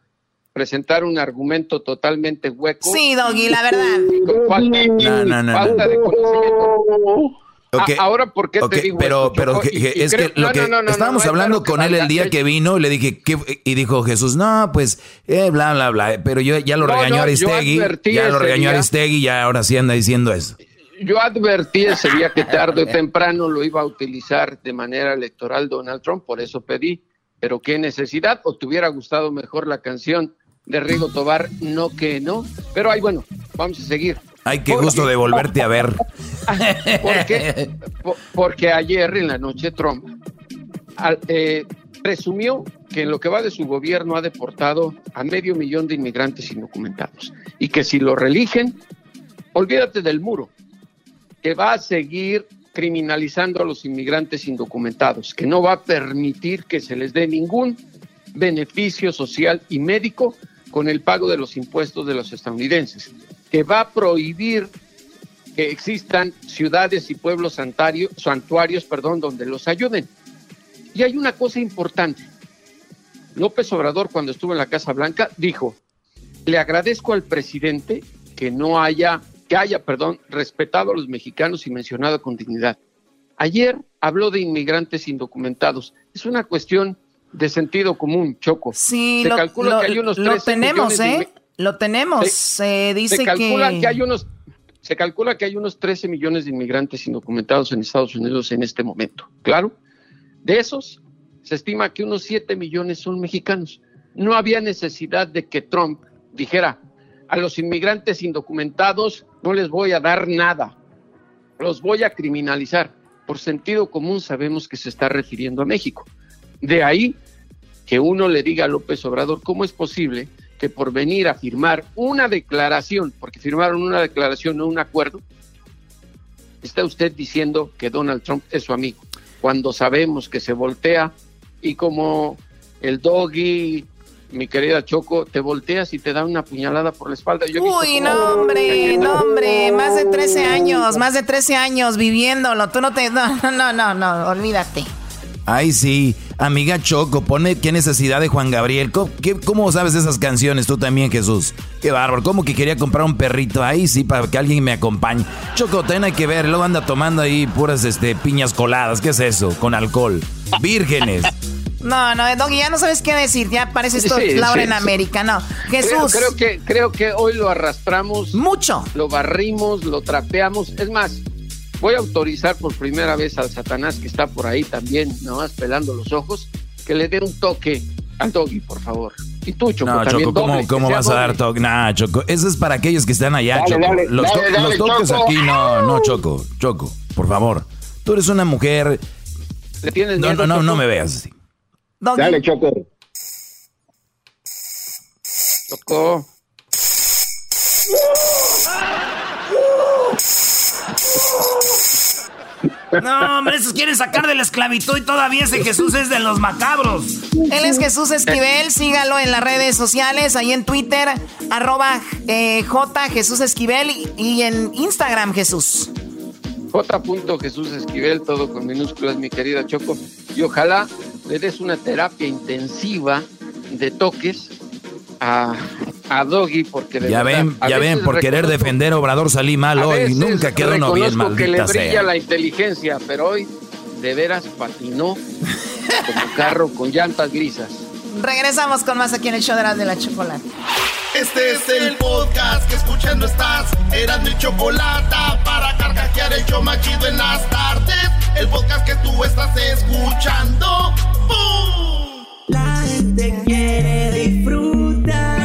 presentar un argumento totalmente hueco. Sí, Doggy, la verdad. no, no, no, falta de conocimiento. Okay, ahora, ¿por qué te digo Pero, pero es que lo que estábamos hablando con él el día que vino, le dije, ¿qué? y dijo Jesús, no, pues, eh, bla, bla, bla. Pero yo ya lo regañó Aristegui, ya lo regañó Aristegui, ya ahora sí anda diciendo eso. Yo advertí ese día que tarde o temprano lo iba a utilizar de manera electoral Donald Trump, por eso pedí. Pero qué necesidad, o te hubiera gustado mejor la canción de Rigo Tobar, no que no. Pero ahí, bueno, vamos a seguir. Ay, qué gusto de volverte a ver. Porque, porque ayer en la noche Trump eh, presumió que en lo que va de su gobierno ha deportado a medio millón de inmigrantes indocumentados y que si lo religen, olvídate del muro, que va a seguir criminalizando a los inmigrantes indocumentados, que no va a permitir que se les dé ningún beneficio social y médico con el pago de los impuestos de los estadounidenses que va a prohibir que existan ciudades y pueblos santuarios, perdón, donde los ayuden. Y hay una cosa importante. López Obrador, cuando estuvo en la Casa Blanca, dijo: Le agradezco al presidente que no haya, que haya, perdón, respetado a los mexicanos y mencionado con dignidad. Ayer habló de inmigrantes indocumentados. Es una cuestión de sentido común, Choco. Sí, Se calcula que hay unos lo tenemos, ¿eh? Lo tenemos. Se, dice calcula que... hay unos se calcula que hay unos 13 millones de inmigrantes indocumentados en Estados Unidos en este momento. Claro, de esos se estima que unos 7 millones son mexicanos. No había necesidad de que Trump dijera a los inmigrantes indocumentados no les voy a dar nada, los voy a criminalizar. Por sentido común sabemos que se está refiriendo a México. De ahí que uno le diga a López Obrador cómo es posible que por venir a firmar una declaración, porque firmaron una declaración, no un acuerdo, está usted diciendo que Donald Trump es su amigo, cuando sabemos que se voltea y como el doggy, mi querida Choco, te volteas y te da una puñalada por la espalda. Uy, no, hombre, no, hombre, más de 13 años, más de 13 años viviéndolo, tú no te, no, no, no, no, olvídate. Ay, sí. Amiga Choco, pone qué necesidad de Juan Gabriel. ¿Cómo, sabes esas canciones tú también, Jesús? Qué bárbaro. ¿Cómo que quería comprar un perrito? Ahí sí, para que alguien me acompañe. Choco, ten hay que ver. Luego anda tomando ahí puras este, piñas coladas. ¿Qué es eso? Con alcohol. Vírgenes. No, no, Doggy, ya no sabes qué decir. Ya parece esto Laura en América. No, Jesús. Creo, creo, que, creo que hoy lo arrastramos. Mucho. Lo barrimos, lo trapeamos. Es más, Voy a autorizar por primera vez al Satanás que está por ahí también, nomás pelando los ojos, que le dé un toque al Doggy, por favor. Y tú, Choco, no, Choco, ¿cómo, vas a dar toque? Nah, Choco, eso es para aquellos que están allá, Choco. los, toques aquí, no, no, Choco, Choco, por favor. Tú eres una mujer. ¿Le tienes no, no, no, no me veas así. Dale, Choco. Choco. No, hombre, esos quieren sacar de la esclavitud y todavía ese Jesús es de los macabros. Él es Jesús Esquivel, sígalo en las redes sociales, ahí en Twitter, arroba eh, J Jesús Esquivel y, en Instagram Jesús. J. Jesús Esquivel, todo con minúsculas, mi querida Choco. Y ojalá le des una terapia intensiva de toques a, a Doggy porque ya ven, ya ven, por querer defender Obrador salí mal hoy, nunca quedó uno bien maldita que le brilla la inteligencia, pero hoy de veras patinó como carro con llantas grisas. Regresamos con más aquí en el show de la chocolate. Este es el podcast que escuchando estás. Eran mi chocolate para carcajear el show machido en las tardes. El podcast que tú estás escuchando. La gente quiere disfrutar. El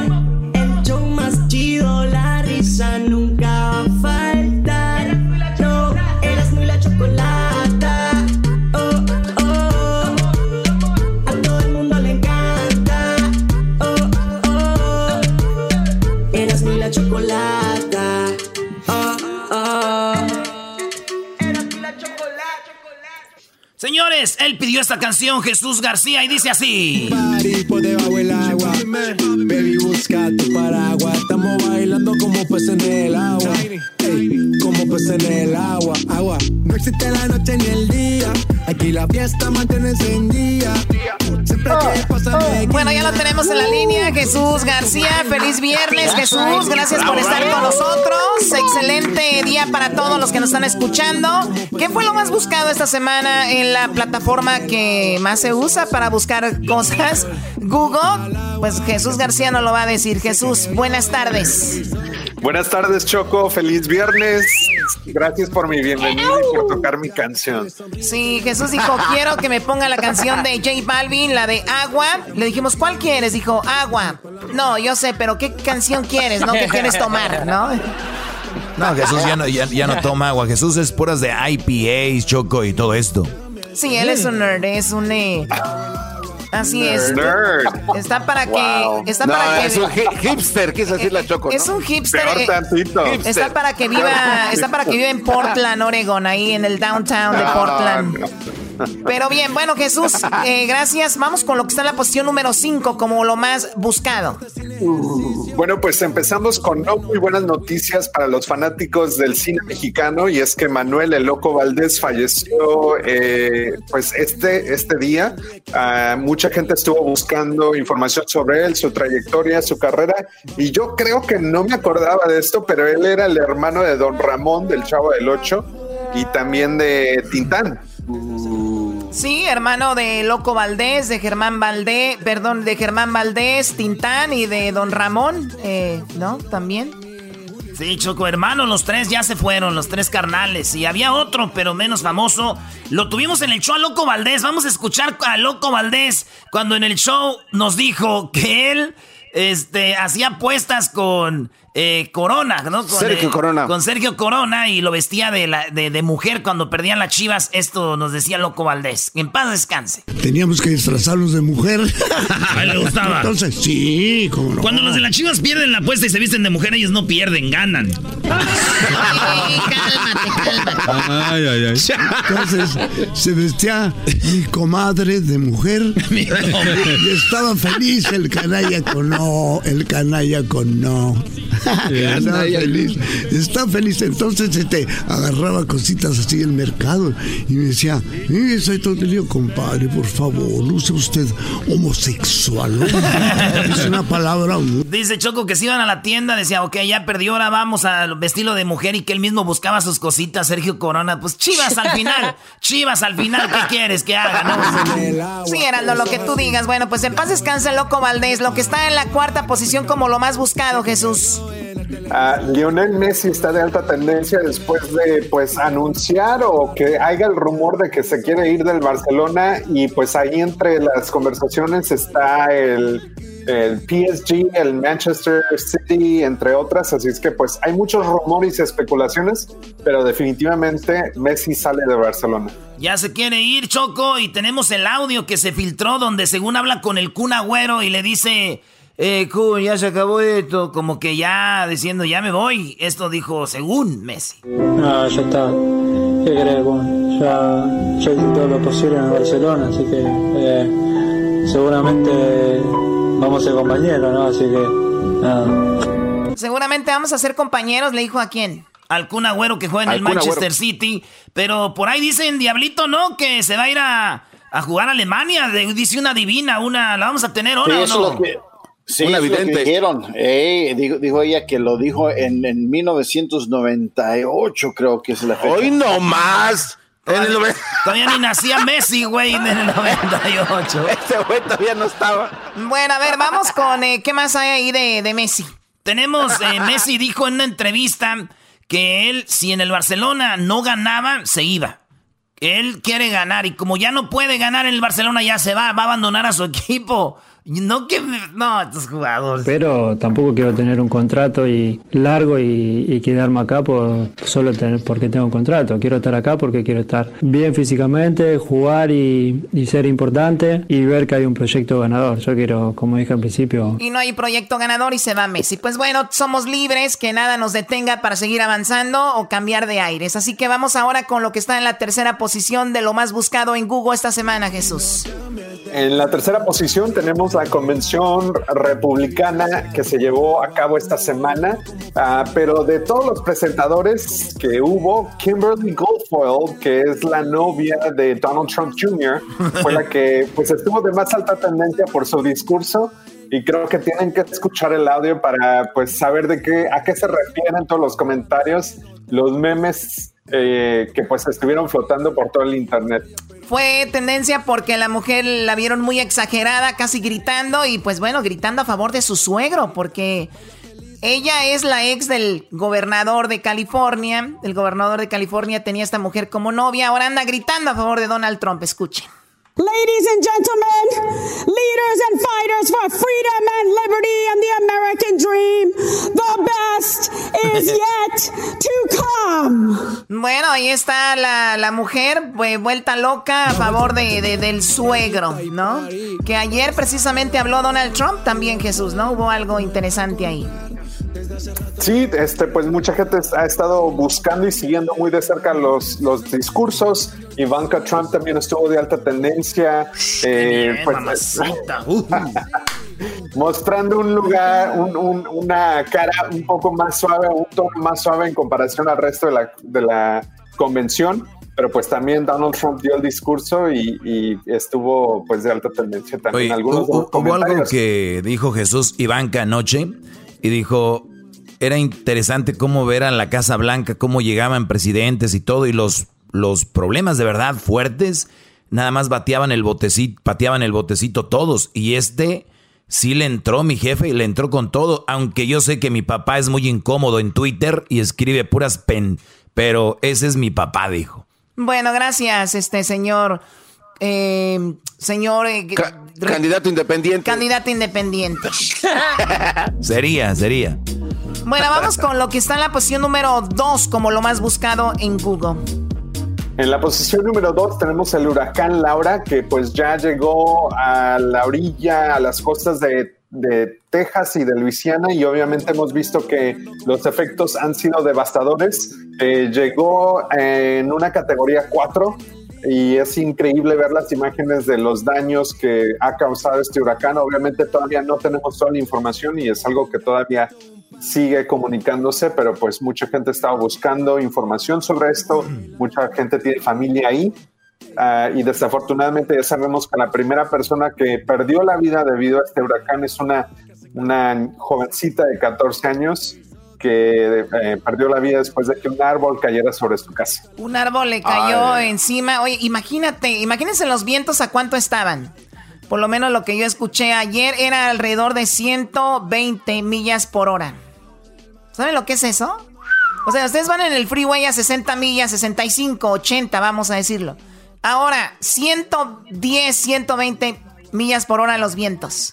Señores, él pidió esta canción, Jesús García, y dice así. Party por debajo. Baby, busca tu paraguas. Estamos bailando como peces en el agua. Ey, como peces en el agua. Agua. No existe la noche ni el día. Aquí la fiesta mantiene encendida. Siempre que pasa me Bueno, ya lo tenemos en la línea. Jesús García, feliz viernes, Jesús. Gracias por estar con nosotros. Excelente día para todos los que nos están escuchando. ¿Qué fue lo más buscado esta semana en la plataforma que más se usa para buscar cosas? Google. Pues Jesús García nos lo va a decir. Jesús, buenas tardes. Buenas tardes, Choco. Feliz viernes. Gracias por mi bienvenida y por tocar mi canción. Sí, Jesús dijo, quiero que me ponga la canción de J Balvin, la de Agua. Le dijimos, ¿cuál quieres? Dijo, Agua. No, yo sé, pero ¿qué canción quieres? ¿No? ¿Qué quieres tomar? ¿No? No, Jesús ya no, ya, ya no toma agua. Jesús es puras de IPAs, choco y todo esto. Sí, él es un nerd, es un... eh, Así es. Nerd. Está para Wow. que... Está No, para que... es un hi- hipster, quiso decir la Choco. Es ¿no? un hipster. Peor eh, tantito. Está para que viva, está para que viva en Portland, Oregon, ahí en el downtown de No, Portland. Pero bien, bueno, Jesús, eh, gracias. Vamos con lo que está en la posición número 5 como lo más buscado. Bueno, pues empezamos con no muy buenas noticias para los fanáticos del cine mexicano y es que Manuel el Loco Valdés falleció eh, pues este, este día. Ah, mucha gente estuvo buscando información sobre él, su trayectoria, su carrera y yo creo que no me acordaba de esto, pero él era el hermano de Don Ramón del Chavo del Ocho y también de Tintán. Sí, hermano de Loco Valdés, de Germán Valdés, perdón, de Germán Valdés, Tintán y de Don Ramón, eh, ¿no? También. Sí, Choco, hermano, los tres ya se fueron, los tres carnales. Y había otro, pero menos famoso. Lo tuvimos en el show a Loco Valdés. Vamos a escuchar a Loco Valdés cuando en el show nos dijo que él este, hacía apuestas con eh, Corona, ¿no? Con, Sergio eh, Corona. Con Sergio Corona y lo vestía de, la, de, de mujer cuando perdían las chivas. Esto nos decía Loco Valdés. Que en paz descanse. Teníamos que disfrazarlos de mujer. A él le gustaba. Entonces, sí, como no. Cuando los de las chivas pierden la apuesta y se visten de mujer, ellos no pierden, ganan. cálmate, cálmate. Ay, ay, ay. Entonces se vestía mi comadre de mujer y estaba feliz el canalla con no, el canalla con no. Estaba feliz, estaba feliz. Entonces este, agarraba cositas así del mercado y me decía, "Eh, soy todo el lío, compadre, por favor, no sea usted homosexual. ¿no? Es una palabra Dice Choco que si iban a la tienda, decía, ok, ya perdió, ahora vamos al vestirlo de mujer y que él mismo buscaba sus cositas, Sergio Corona. Pues chivas al final, chivas al final, ¿qué quieres que haga? No? Sí, Heraldo, lo que tú digas. Bueno, pues en paz descanse Loco Valdés, lo que está en la cuarta posición como lo más buscado, Jesús. Ah, Lionel Messi está de alta tendencia después de pues anunciar o que haya el rumor de que se quiere ir del Barcelona y pues ahí entre las conversaciones está el, el PSG, el Manchester City, entre otras, así es que pues hay muchos rumores y especulaciones, pero definitivamente Messi sale de Barcelona. Ya se quiere ir, Choco, y tenemos el audio que se filtró donde según habla con el Kun Agüero y le dice, eh, Kun, ya se acabó esto, como que ya diciendo, ya me voy. Esto dijo según Messi. No, ya está. ¿Qué querés, Juan? Ya, ya hice todo lo posible en el Barcelona, así que eh, seguramente vamos a ser compañeros, ¿no? Así que nada. Seguramente vamos a ser compañeros, le dijo a quién. Al Kun Agüero que juega en Al el Kun Manchester Agüero. City, pero por ahí dicen, Diablito, ¿no? Que se va a ir a, a jugar a Alemania. De- dice una divina, una, la vamos a tener Sí, ahora o eso no? es lo que, sí, Una vidente. dijeron. Eh, dijo, dijo ella que lo dijo en, en 1998, creo que es la fecha. Hoy no más. En el Todavía ni nacía Messi, güey, en el 98. Este güey todavía no estaba. Bueno, a ver, vamos con eh, qué más hay ahí de, de Messi. Tenemos, eh, Messi dijo en una entrevista que él, si en el Barcelona no ganaba, se iba. él quiere ganar y como ya no puede ganar en el Barcelona, ya se va, va a abandonar a su equipo. No que no, estos jugadores. Pero tampoco quiero tener un contrato y largo y, quedarme acá por solo tener porque tengo un contrato. Quiero estar acá porque quiero estar bien físicamente, jugar y, ser importante y ver que hay un proyecto ganador. Yo quiero, como dije al principio. Y no hay proyecto ganador y se va Messi. Pues bueno, somos libres, que nada nos detenga para seguir avanzando o cambiar de aires. Así que vamos ahora con lo que está en la tercera posición de lo más buscado en Google esta semana, Jesús. En la tercera posición tenemos la convención republicana que se llevó a cabo esta semana, ah, pero de todos los presentadores que hubo, Kimberly Goldfoyle, que es la novia de Donald Trump Jr., fue la que pues estuvo de más alta tendencia por su discurso y creo que tienen que escuchar el audio para pues saber de qué a qué se refieren todos los comentarios, los memes eh, que pues estuvieron flotando por todo el internet fue tendencia porque la mujer la vieron muy exagerada, casi gritando y pues bueno, gritando a favor de su suegro porque ella es la ex del gobernador de California. El gobernador de California tenía a esta mujer como novia, ahora anda gritando a favor de Donald Trump. Escuchen. Ladies and gentlemen, leaders and fighters for freedom and liberty and the American dream, the best is yet to come. Bueno, ahí está la, la mujer vuelta loca a favor de, de, del suegro, ¿no? Que ayer precisamente habló Donald Trump también, Jesús, ¿no? Hubo algo interesante ahí. Sí, este, pues mucha gente ha estado buscando y siguiendo muy de cerca los, los discursos. Ivanka Trump también estuvo de alta tendencia. Eh, pues, mostrando un lugar, una cara un poco más suave, un tono más suave en comparación al resto de la, de la convención. Pero pues también Donald Trump dio el discurso y, estuvo pues de alta tendencia también. Algunos hubo algo que dijo Jesús Ivanka anoche y dijo, era interesante cómo ver a la Casa Blanca, cómo llegaban presidentes y todo, y los, los problemas de verdad fuertes, nada más bateaban el botecito, pateaban el botecito todos, y este sí le entró mi jefe y le entró con todo, aunque yo sé que mi papá es muy incómodo en Twitter y escribe puras pen, pero ese es mi papá, dijo. Bueno, gracias, este señor. Eh, señor. Eh, candidato independiente. Candidato independiente. sería, sería. Bueno, vamos con lo que está en la posición número 2 como lo más buscado en Google. En la posición número 2 tenemos el huracán Laura, que pues ya llegó a la orilla, a las costas de, Texas y de Luisiana, y obviamente hemos visto que los efectos han sido devastadores. Eh, llegó en una categoría 4 y es increíble ver las imágenes de los daños que ha causado este huracán. Obviamente todavía no tenemos toda la información y es algo que todavía sigue comunicándose, pero pues mucha gente estaba buscando información sobre esto, mucha gente tiene familia ahí. Ah, y desafortunadamente ya sabemos que la primera persona que perdió la vida debido a este huracán es una, una jovencita de 14 años que eh, perdió la vida después de que un árbol cayera sobre su casa. Un árbol le cayó encima. Oye, imagínate, imagínense los vientos a cuánto estaban. Por lo menos lo que yo escuché ayer era alrededor de 120 millas por hora. ¿Saben lo que es eso? O sea, ustedes van en el freeway a 60 millas, 65, 80, vamos a decirlo. Ahora, 110, 120 millas por hora los vientos.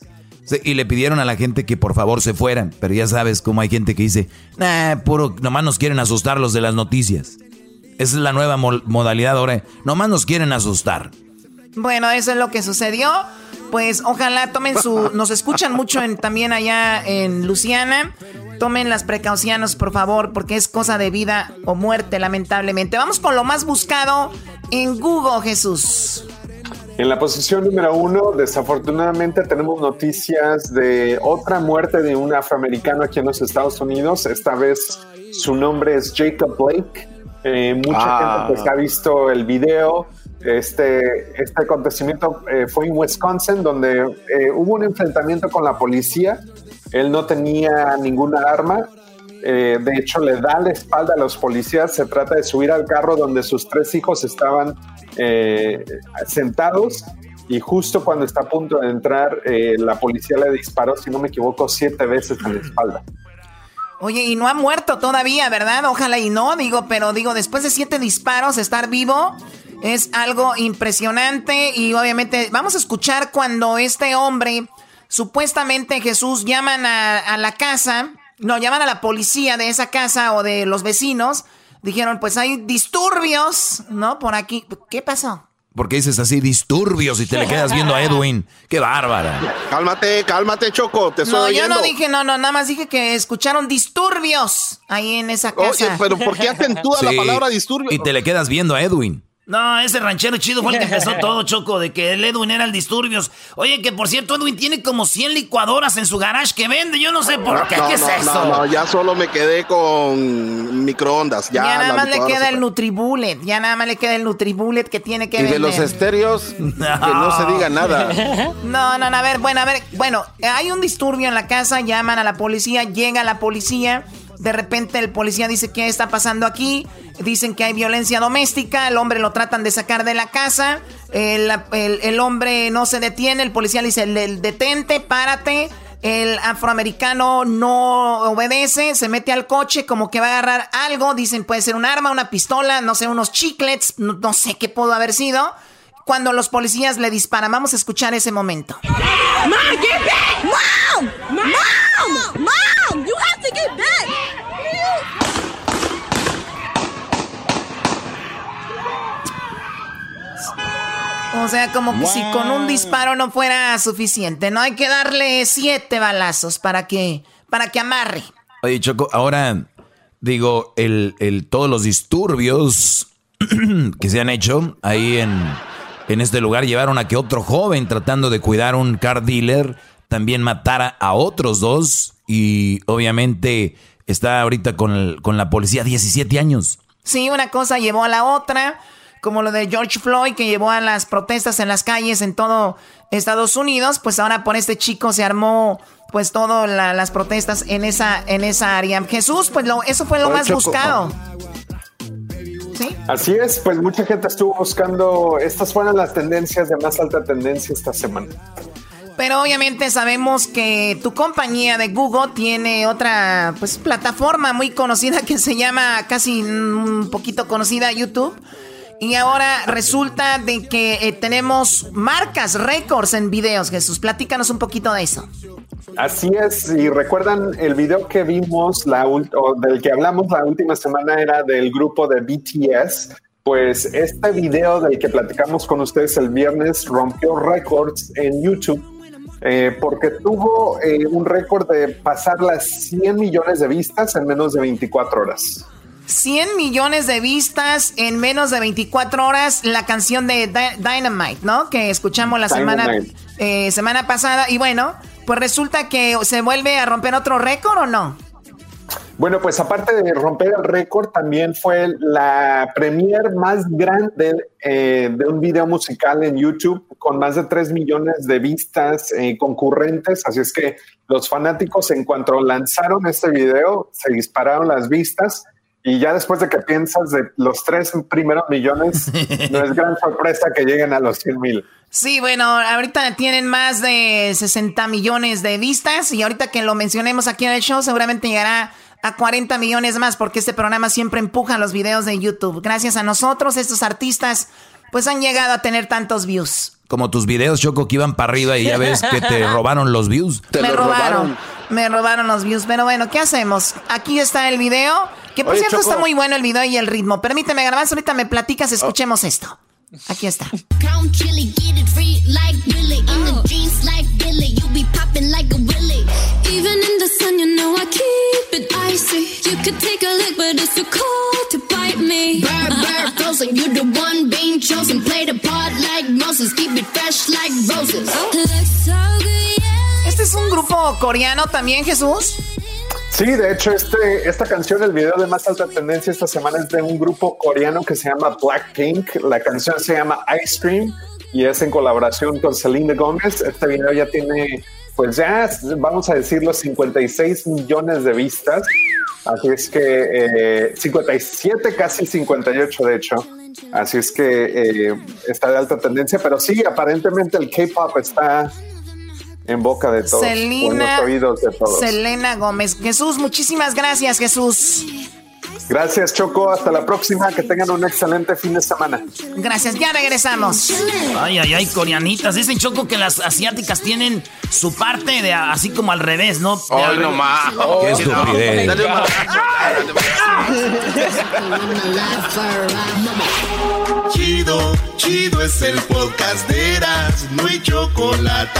Y le pidieron a la gente que por favor se fueran, pero ya sabes cómo hay gente que dice, nah, puro, nomás nos quieren asustar los de las noticias. Esa es la nueva modalidad ahora, nomás nos quieren asustar. Bueno, eso es lo que sucedió. Pues ojalá tomen su... Nos escuchan mucho en, también allá en Luciana. Tomen las precauciones, por favor, porque es cosa de vida o muerte, lamentablemente. Vamos con lo más buscado en Google, Jesús. En la posición número uno, desafortunadamente tenemos noticias de otra muerte de un afroamericano aquí en los Estados Unidos. Esta vez su nombre es Jacob Blake. Eh, mucha ah. gente pues, ha visto el video. Este, este acontecimiento eh, fue en Wisconsin, donde eh, hubo un enfrentamiento con la policía él no tenía ninguna arma. Eh, de hecho, le da la espalda a los policías. Se trata de subir al carro donde sus tres hijos estaban eh, sentados. Y justo cuando está a punto de entrar, eh, la policía le disparó, si no me equivoco, siete veces en la espalda. Oye, y no ha muerto todavía, ¿verdad? Ojalá y no, digo, pero digo, después de siete disparos, estar vivo Es algo impresionante y obviamente vamos a escuchar cuando este hombre, supuestamente Jesús, llaman a, la casa, no, llaman a la policía de esa casa o de los vecinos. Dijeron, pues hay disturbios, ¿no? Por aquí. ¿Qué pasó? Porque dices así disturbios y te le quedas viendo a Edwin. ¡Qué bárbara! Cálmate, cálmate, Choco. Te estoy no, yo no dije, no, no, nada más dije que escucharon disturbios ahí en esa casa. Oye, pero ¿por qué acentúa la palabra disturbios? Y te le quedas viendo a Edwin. No, ese ranchero chido fue el que empezó todo, Choco, de que el Edwin era el disturbios. Oye, que por cierto, Edwin tiene como 100 licuadoras en su garage que vende. Yo no sé por qué. ¿Qué es eso? No, no, ya solo me quedé con microondas. Ya, ya nada más le queda el Nutribullet. Ya nada más le queda el Nutribullet que tiene que vender. Y de los estéreos, que no se diga nada. No, no, no, a ver, bueno, a ver. Bueno, hay un disturbio en la casa, llaman a la policía, llega la policía. De repente el policía dice, ¿qué está pasando aquí? Dicen que hay violencia doméstica, el hombre lo tratan de sacar de la casa, el, hombre no se detiene, el policía le dice, detente, párate. El afroamericano no obedece, se mete al coche como que va a agarrar algo, dicen puede ser un arma, una pistola, no sé, unos chiclets, no, sé qué pudo haber sido. Cuando los policías le disparan, vamos a escuchar ese momento. Mom, Mom! Mom! You have to get back! O sea, como que si con un disparo no fuera suficiente, ¿no? Hay que darle siete balazos para que, para que amarre. Oye, Choco, ahora digo, el, el, todos los disturbios que se han hecho ahí en, en este lugar llevaron a que otro joven tratando de cuidar un car dealer también matara a otros dos y obviamente está ahorita con, con la policía 17 años. Sí, una cosa llevó a la otra como lo de George Floyd que llevó a las protestas en las calles en todo Estados Unidos, pues ahora por este chico se armó pues todas las protestas en esa en esa área. Jesús, pues lo, eso fue lo más buscado. ¿Sí? Así es, pues mucha gente estuvo buscando, estas fueron las tendencias de más alta tendencia esta semana. Pero obviamente sabemos que tu compañía de Google tiene otra pues plataforma muy conocida que se llama casi un poquito conocida YouTube y ahora resulta de que eh, tenemos marcas, récords en videos, Jesús. Platícanos un poquito de eso. Así es, y recuerdan el video que vimos, la o del que hablamos la última semana era del grupo de BTS. Pues este video del que platicamos con ustedes el viernes rompió récords en YouTube eh, porque tuvo eh, un récord de pasar las 100 millones de vistas en menos de 24 horas. 100 millones de vistas en menos de 24 horas la canción de Dynamite, ¿no? Que escuchamos la semana, eh, semana pasada. Y bueno, pues resulta que se vuelve a romper otro récord o no? Bueno, pues aparte de romper el récord, también fue la premier más grande eh, de un video musical en YouTube con más de 3 millones de vistas eh, concurrentes. Así es que los fanáticos en cuanto lanzaron este video, se dispararon las vistas y ya después de que piensas de los tres primeros millones, no es gran sorpresa que lleguen a los 100 mil. Sí, bueno, ahorita tienen más de 60 millones de vistas y ahorita que lo mencionemos aquí en el show seguramente llegará a 40 millones más porque este programa siempre empuja los videos de YouTube. Gracias a nosotros, estos artistas pues han llegado a tener tantos views. Como tus videos, Choco, que iban para arriba y ya ves que te robaron los views. me robaron, me robaron los views. Pero bueno, ¿qué hacemos? Aquí está el video. Que por cierto está muy bueno el video y el ritmo. Permíteme, Garbanzo, ahorita me platicas, escuchemos esto. Aquí está. Este es un grupo coreano también, Jesús. Sí, de hecho, este, esta canción, el video de más alta tendencia esta semana es de un grupo coreano que se llama Blackpink. La canción se llama Ice Cream y es en colaboración con Selena Gomez. Este video ya tiene, pues ya, vamos a decirlo, 56 millones de vistas. Así es que 57, eh, casi 58 de hecho. Así es que eh, está de alta tendencia, pero sí, aparentemente el K-pop está en boca de todos. Selena, oídos de todos. Selena Gómez. Jesús, muchísimas gracias, Jesús. Gracias, Choco. Hasta la próxima. Que tengan un excelente fin de semana. Gracias. Ya regresamos. Ay, ay, ay, coreanitas. Dicen, Choco, que las asiáticas tienen su parte de así como al revés, ¿no? Ay, no más. Qué estupidez. Chido, chido es el podcast de Eras, no hay chocolate.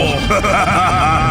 Ha ha ha ha!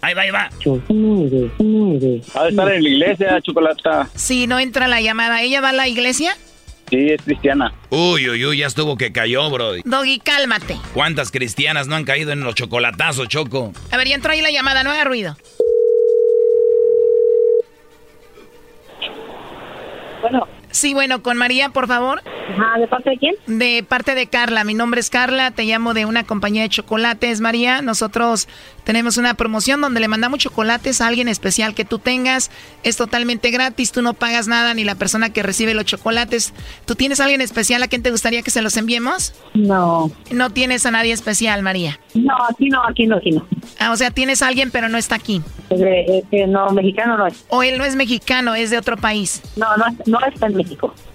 Ahí va, ahí va. Ha de estar en la iglesia, Chocolata. Sí, no entra la llamada. ¿Ella va a la iglesia? Sí, es cristiana. Uy, uy, uy, ya estuvo que cayó, bro. Doggy, cálmate. ¿Cuántas cristianas no han caído en los chocolatazos, Choco? A ver, ya entró ahí la llamada, no haga ruido. Bueno. Sí, bueno, con María, por favor. Ajá, ¿de parte de quién? De parte de Carla. Mi nombre es Carla, te llamo de una compañía de chocolates, María. Nosotros tenemos una promoción donde le mandamos chocolates a alguien especial que tú tengas. Es totalmente gratis, tú no pagas nada ni la persona que recibe los chocolates. ¿Tú tienes a alguien especial a quien te gustaría que se los enviemos? No. No tienes a nadie especial, María. No, aquí no, aquí no, aquí no. Ah, o sea, tienes a alguien pero no está aquí. No, mexicano no es. O él no es mexicano, es de otro país. No, no, no está en México.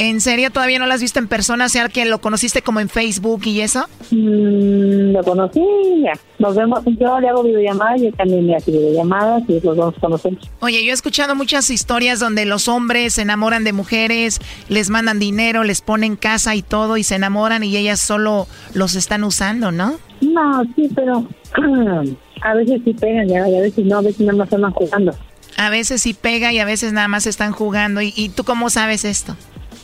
¿En serio todavía no lo has visto en persona? O sea, que lo conociste como en Facebook y eso. Mm, lo conocí, ya. Nos vemos, yo le hago videollamadas y también me hace videollamadas y los dos conocemos. Oye, yo he escuchado muchas historias donde los hombres se enamoran de mujeres, les mandan dinero, les ponen casa y todo y se enamoran y ellas solo los están usando, ¿no? No, sí, pero a veces sí pegan y a veces no, a veces nada más están jugando. A veces sí pega y a veces nada más están jugando. ¿Y, y tú cómo sabes esto?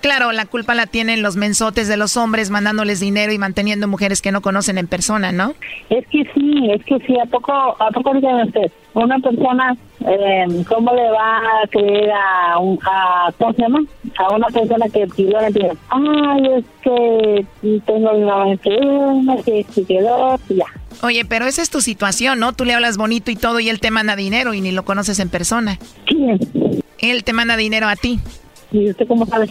Claro, la culpa la tienen los mensotes de los hombres mandándoles dinero y manteniendo mujeres que no conocen en persona, ¿no? Es que sí, es que sí. ¿A poco, a poco digan ustedes? Una persona, eh, ¿cómo le va a creer a, un, a, ¿cómo se llama? A una persona que pidió la. Ay, es que tengo mamá enferma, que se quedó, y ya. Oye, pero esa es tu situación, ¿no? Tú le hablas bonito y todo y él te manda dinero y ni lo conoces en persona. ¿Quién? Él te manda dinero a ti. ¿Y usted cómo sabe?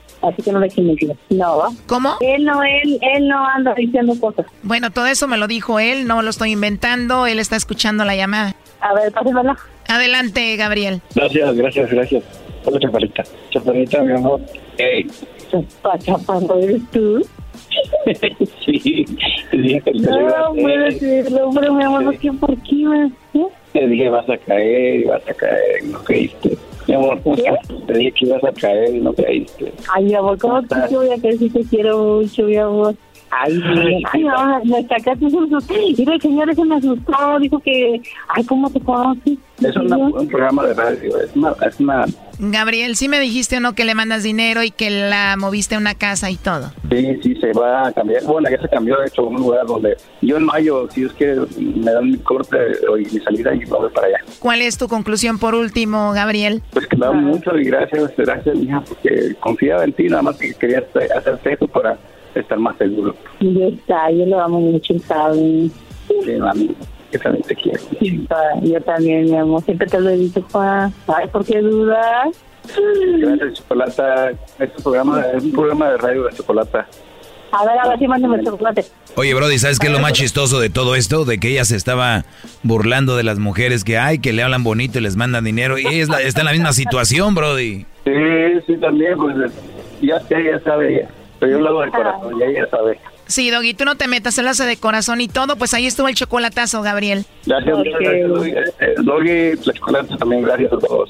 Así que no le echen mentiras. No, ¿va? ¿Cómo? Él no, él, él no anda diciendo cosas. Bueno, todo eso me lo dijo él, no lo estoy inventando, él está escuchando la llamada. A ver, pásemela. Adelante, Gabriel. Gracias, gracias, gracias. Hola, Chaparrita. Chaparrita, mi amor. Hey. Chaparro, ¿eres tú? sí, te dije que No, puede ser, hombre, mi amor, no sé por qué, ¿eh? Te dije, vas a caer, vas a caer, no caíste. Mi amor, ¿cómo? Te dije que ibas a caer y no caíste. Ay, mi amor, ¿cómo te yo voy a creer si te quiero mucho, mi amor? Ay, mi- ay, no, me sacaste un susto. Mira, el señor ese me asustó, dijo que, ay, ¿cómo te conoces? Es una- un programa de radio, es una, es una Gabriel, sí me dijiste o no que le mandas dinero y que la moviste a una casa y todo. Sí, sí, se va a cambiar. Bueno, ya se cambió, de hecho, a un lugar donde yo en mayo, si Dios quiere, me dan mi corte y mi salida y me voy para allá. ¿Cuál es tu conclusión por último, Gabriel? Pues que me da mucho y gracias, gracias, mija, porque confiaba en ti, nada más que quería hacer- hacerte eso para estar más seguro. Ya está, yo lo amo mucho, ¿sabes? Sí, mami, que también te quiero. Yo también, mi amor, siempre te lo he dicho, Juan. Ay, ¿por qué dudas? Gracias, Chocolata. Este programa es un programa de radio de Chocolata. A ver, a ver si mándame chocolate. Oye, Brody, ¿sabes qué es lo más chistoso de todo esto? De que ella se estaba burlando de las mujeres que hay, que le hablan bonito y les mandan dinero. Y ella es la- está en la misma situación, Brody. Sí, sí, también, pues ya sé, ya sabe ella. Pero yo lo hago de corazón, ya ella sabe. Sí, Doggy, tú no te metas, él hace de corazón y todo, pues ahí estuvo el chocolatazo, Gabriel. Gracias, muchas gracias, Doggy. Eh, Doggy, la Chocolata también, gracias a todos.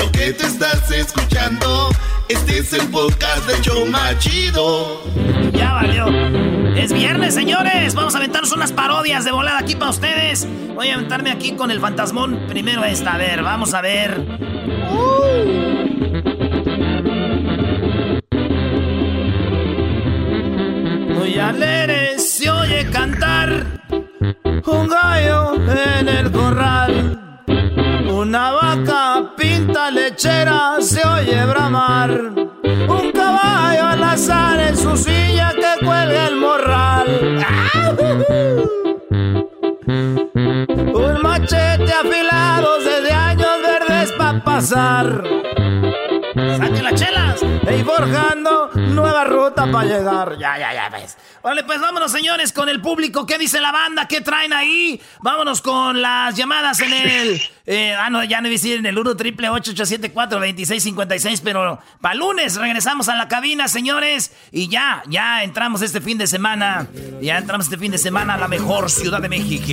Lo que te estás escuchando, este es el podcast de Choma Chido. Ya valió. Es viernes, señores. Vamos a aventarnos unas parodias de volada aquí para ustedes. Voy a aventarme aquí con el fantasmón. Primero esta, a ver, vamos a ver. Muy alegre se oye cantar un gallo en el corral. Una vaca pinta lechera se oye bramar. Un caballo al azar en su silla que cuelga el morral. Un machete afilado desde años verdes pa' pasar. ¡Saque la chela! más. Y forjando nueva ruta para llegar. Ya, ya, ya ves. Vale, pues vámonos, señores, con el público. ¿Qué dice la banda? ¿Qué traen ahí? Vámonos con las llamadas en el. Eh, ah, no, ya no decir en el 1 triple 874 2656. Pero para lunes regresamos a la cabina, señores. Y ya, ya entramos este fin de semana. Ya entramos este fin de semana a la mejor ciudad de México.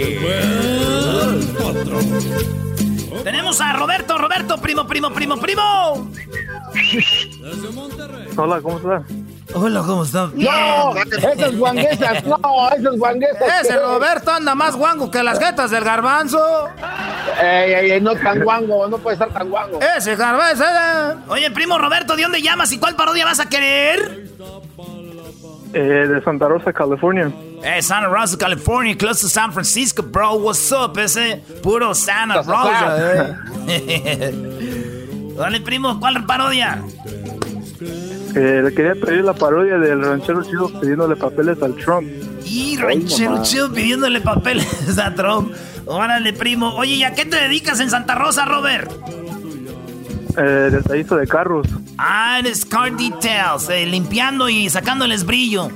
Tenemos a Roberto, Roberto, primo, primo, primo, primo. Hola, ¿cómo estás? Hola, ¿cómo estás? No, esas guanguesas, no, esas guanguesas. Ese Roberto anda más guango que las jetas del garbanzo. Ey, ey, ey, no tan guango, no puede estar tan guango. Ese garbanzo. eh. Oye, primo Roberto, ¿de dónde llamas y cuál parodia vas a querer? Eh, de Santa Rosa, California. Eh, Santa Rosa, California, close to San Francisco, bro. What's up, ese? Puro Santa Rosa, eh. Dale, primo, ¿cuál parodia? Eh, le quería pedir la parodia del ranchero chido pidiéndole papeles al Trump. Y ranchero chido pidiéndole papeles a Trump. Órale, primo. Oye, ¿y a qué te dedicas en Santa Rosa, Robert? Eh, detallista de carros. Ah, eres car details, eh, limpiando y sacándoles brillo.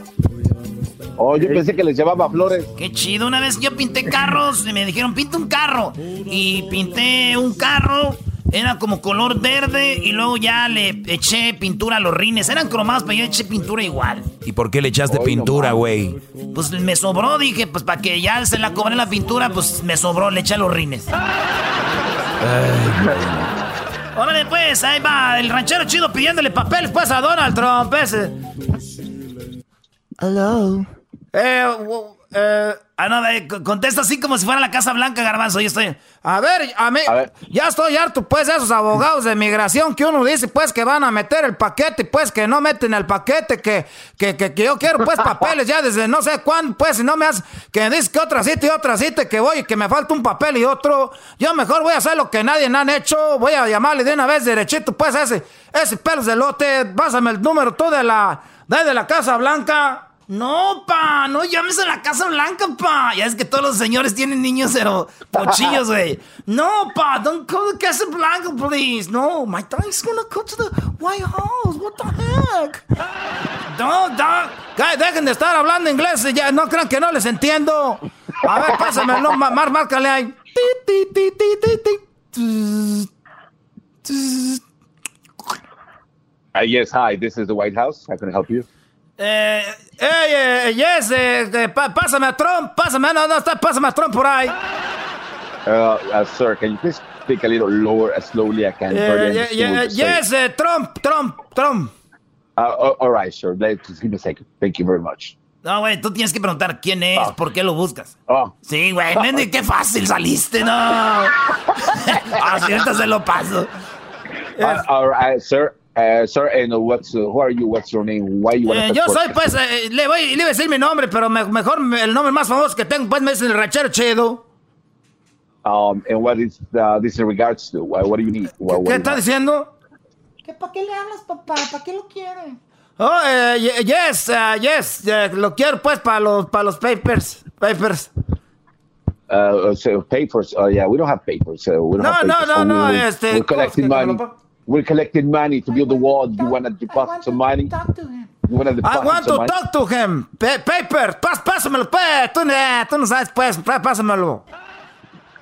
Oh, yo pensé que les llevaba flores. Qué chido. Una vez yo pinté carros y me dijeron, pinta un carro. Y pinté un carro. Era como color verde y luego ya le eché pintura a los rines. Eran cromados, pero yo eché pintura igual. ¿Y por qué le echaste pintura, güey? Pues me sobró, dije, pues para que ya se la cobré la pintura, pues me sobró, le eché a los rines. Órale, pues, ahí va el ranchero chido pidiéndole papeles, pues, a Donald Trump, ese. Hello. Eh, eh, ah, no, eh, contesta así como si fuera la Casa Blanca, Garbanzo. Yo estoy. A ver, a mí. Ya estoy harto, pues, de esos abogados de migración que uno dice, pues, que van a meter el paquete, pues, que no meten el paquete, que, que, que, que yo quiero, pues, papeles ya desde no sé cuándo, pues, si no me haces. Que dices que otra cita y otra cita, que voy y que me falta un papel y otro. Yo mejor voy a hacer lo que nadie me han hecho. Voy a llamarle de una vez derechito, pues, a ese, ese pelos de lote. Pásame el número tú de la, de la Casa Blanca. No, pa, no llames a la Casa Blanca, pa. Ya es que todos los señores tienen niños, pero pochillos, güey. No, pa, don't call the Casa Blanca, please. No, my dad's gonna go to the White House. What the heck? No. Ca- Dejen de estar hablando inglés. Ya no crean que no les entiendo. A ver, pásame el nombre, mar, márcale ahí. Ti, ti, ti, ti, ti, ti. Tss, tss. Uh, yes, hi, this is the White House. How can I help you? Eh, hey, eh, yes, eh, eh, pásame a Trump, pásame, no, no, está, pásame a Trump por ahí. Uh, uh, sir, can you please speak a little lower, as slowly I can? Eh, yes, eh, Trump, Trump, Trump. Uh, all- right, sir. Let- Just give me a second. Thank you very much. No, güey, tú tienes que preguntar quién es, por qué lo buscas. Oh. Sí, güey, Mendy, qué fácil saliste, no. Así ahorita se lo paso. Uh, all right, sir. Uh, sir, and what's uh, who are you? What's your name? Why you want Eh, to yo soy, pues, eh, le voy, le iba a decir mi nombre, pero me- mejor me- el nombre más famoso que tengo, pues, me dicen el ranchero chido. Um, and what is uh, this in regards to? What, what do you need? What, what ¿Qué you está diciendo? ¿Qué, ¿Para qué le hablas, papá? ¿Para qué lo quiere? Oh, eh, ye- yes, uh, yes, eh, lo quiero, pues, para los, para los papers, papers. Uh, so papers. Oh yeah, we don't have papers. So we don't No, have no, papers. no, So no, We're, este, we're collecting ¿cómo es que money. Te lo We're collecting money to build the wall. You want to deposit some money? You want to I want to money? talk to him. Pa- paper, pas, pásamelo, pues. Tú, eh, tú no sabes, pues, pa- pásamelo.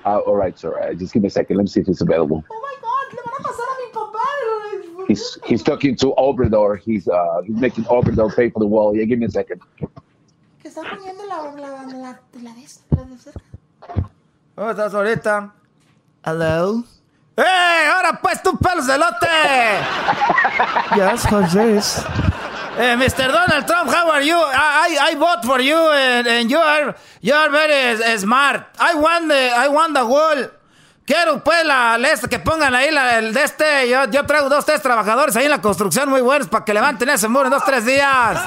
Uh, all right, sir. Uh, just give me a second. Let me see if it's available. Oh my God! He's he's talking to Obrador. He's uh he's making Obrador pay for the wall. Yeah, give me a second. ¿Cómo estás ahorita? Hello. ¡Eh! ¡Ahora pues tú, pelos de lote! yes, José. Eh, Mr. Donald Trump, how are you? I, I, I vote for you and, and you are you are very eh, smart. I want the I want the wall. Quiero pues la, la que pongan ahí la, el de este. Yo, yo traigo dos, tres trabajadores ahí en la construcción muy buenos para que levanten ese muro en dos, tres días.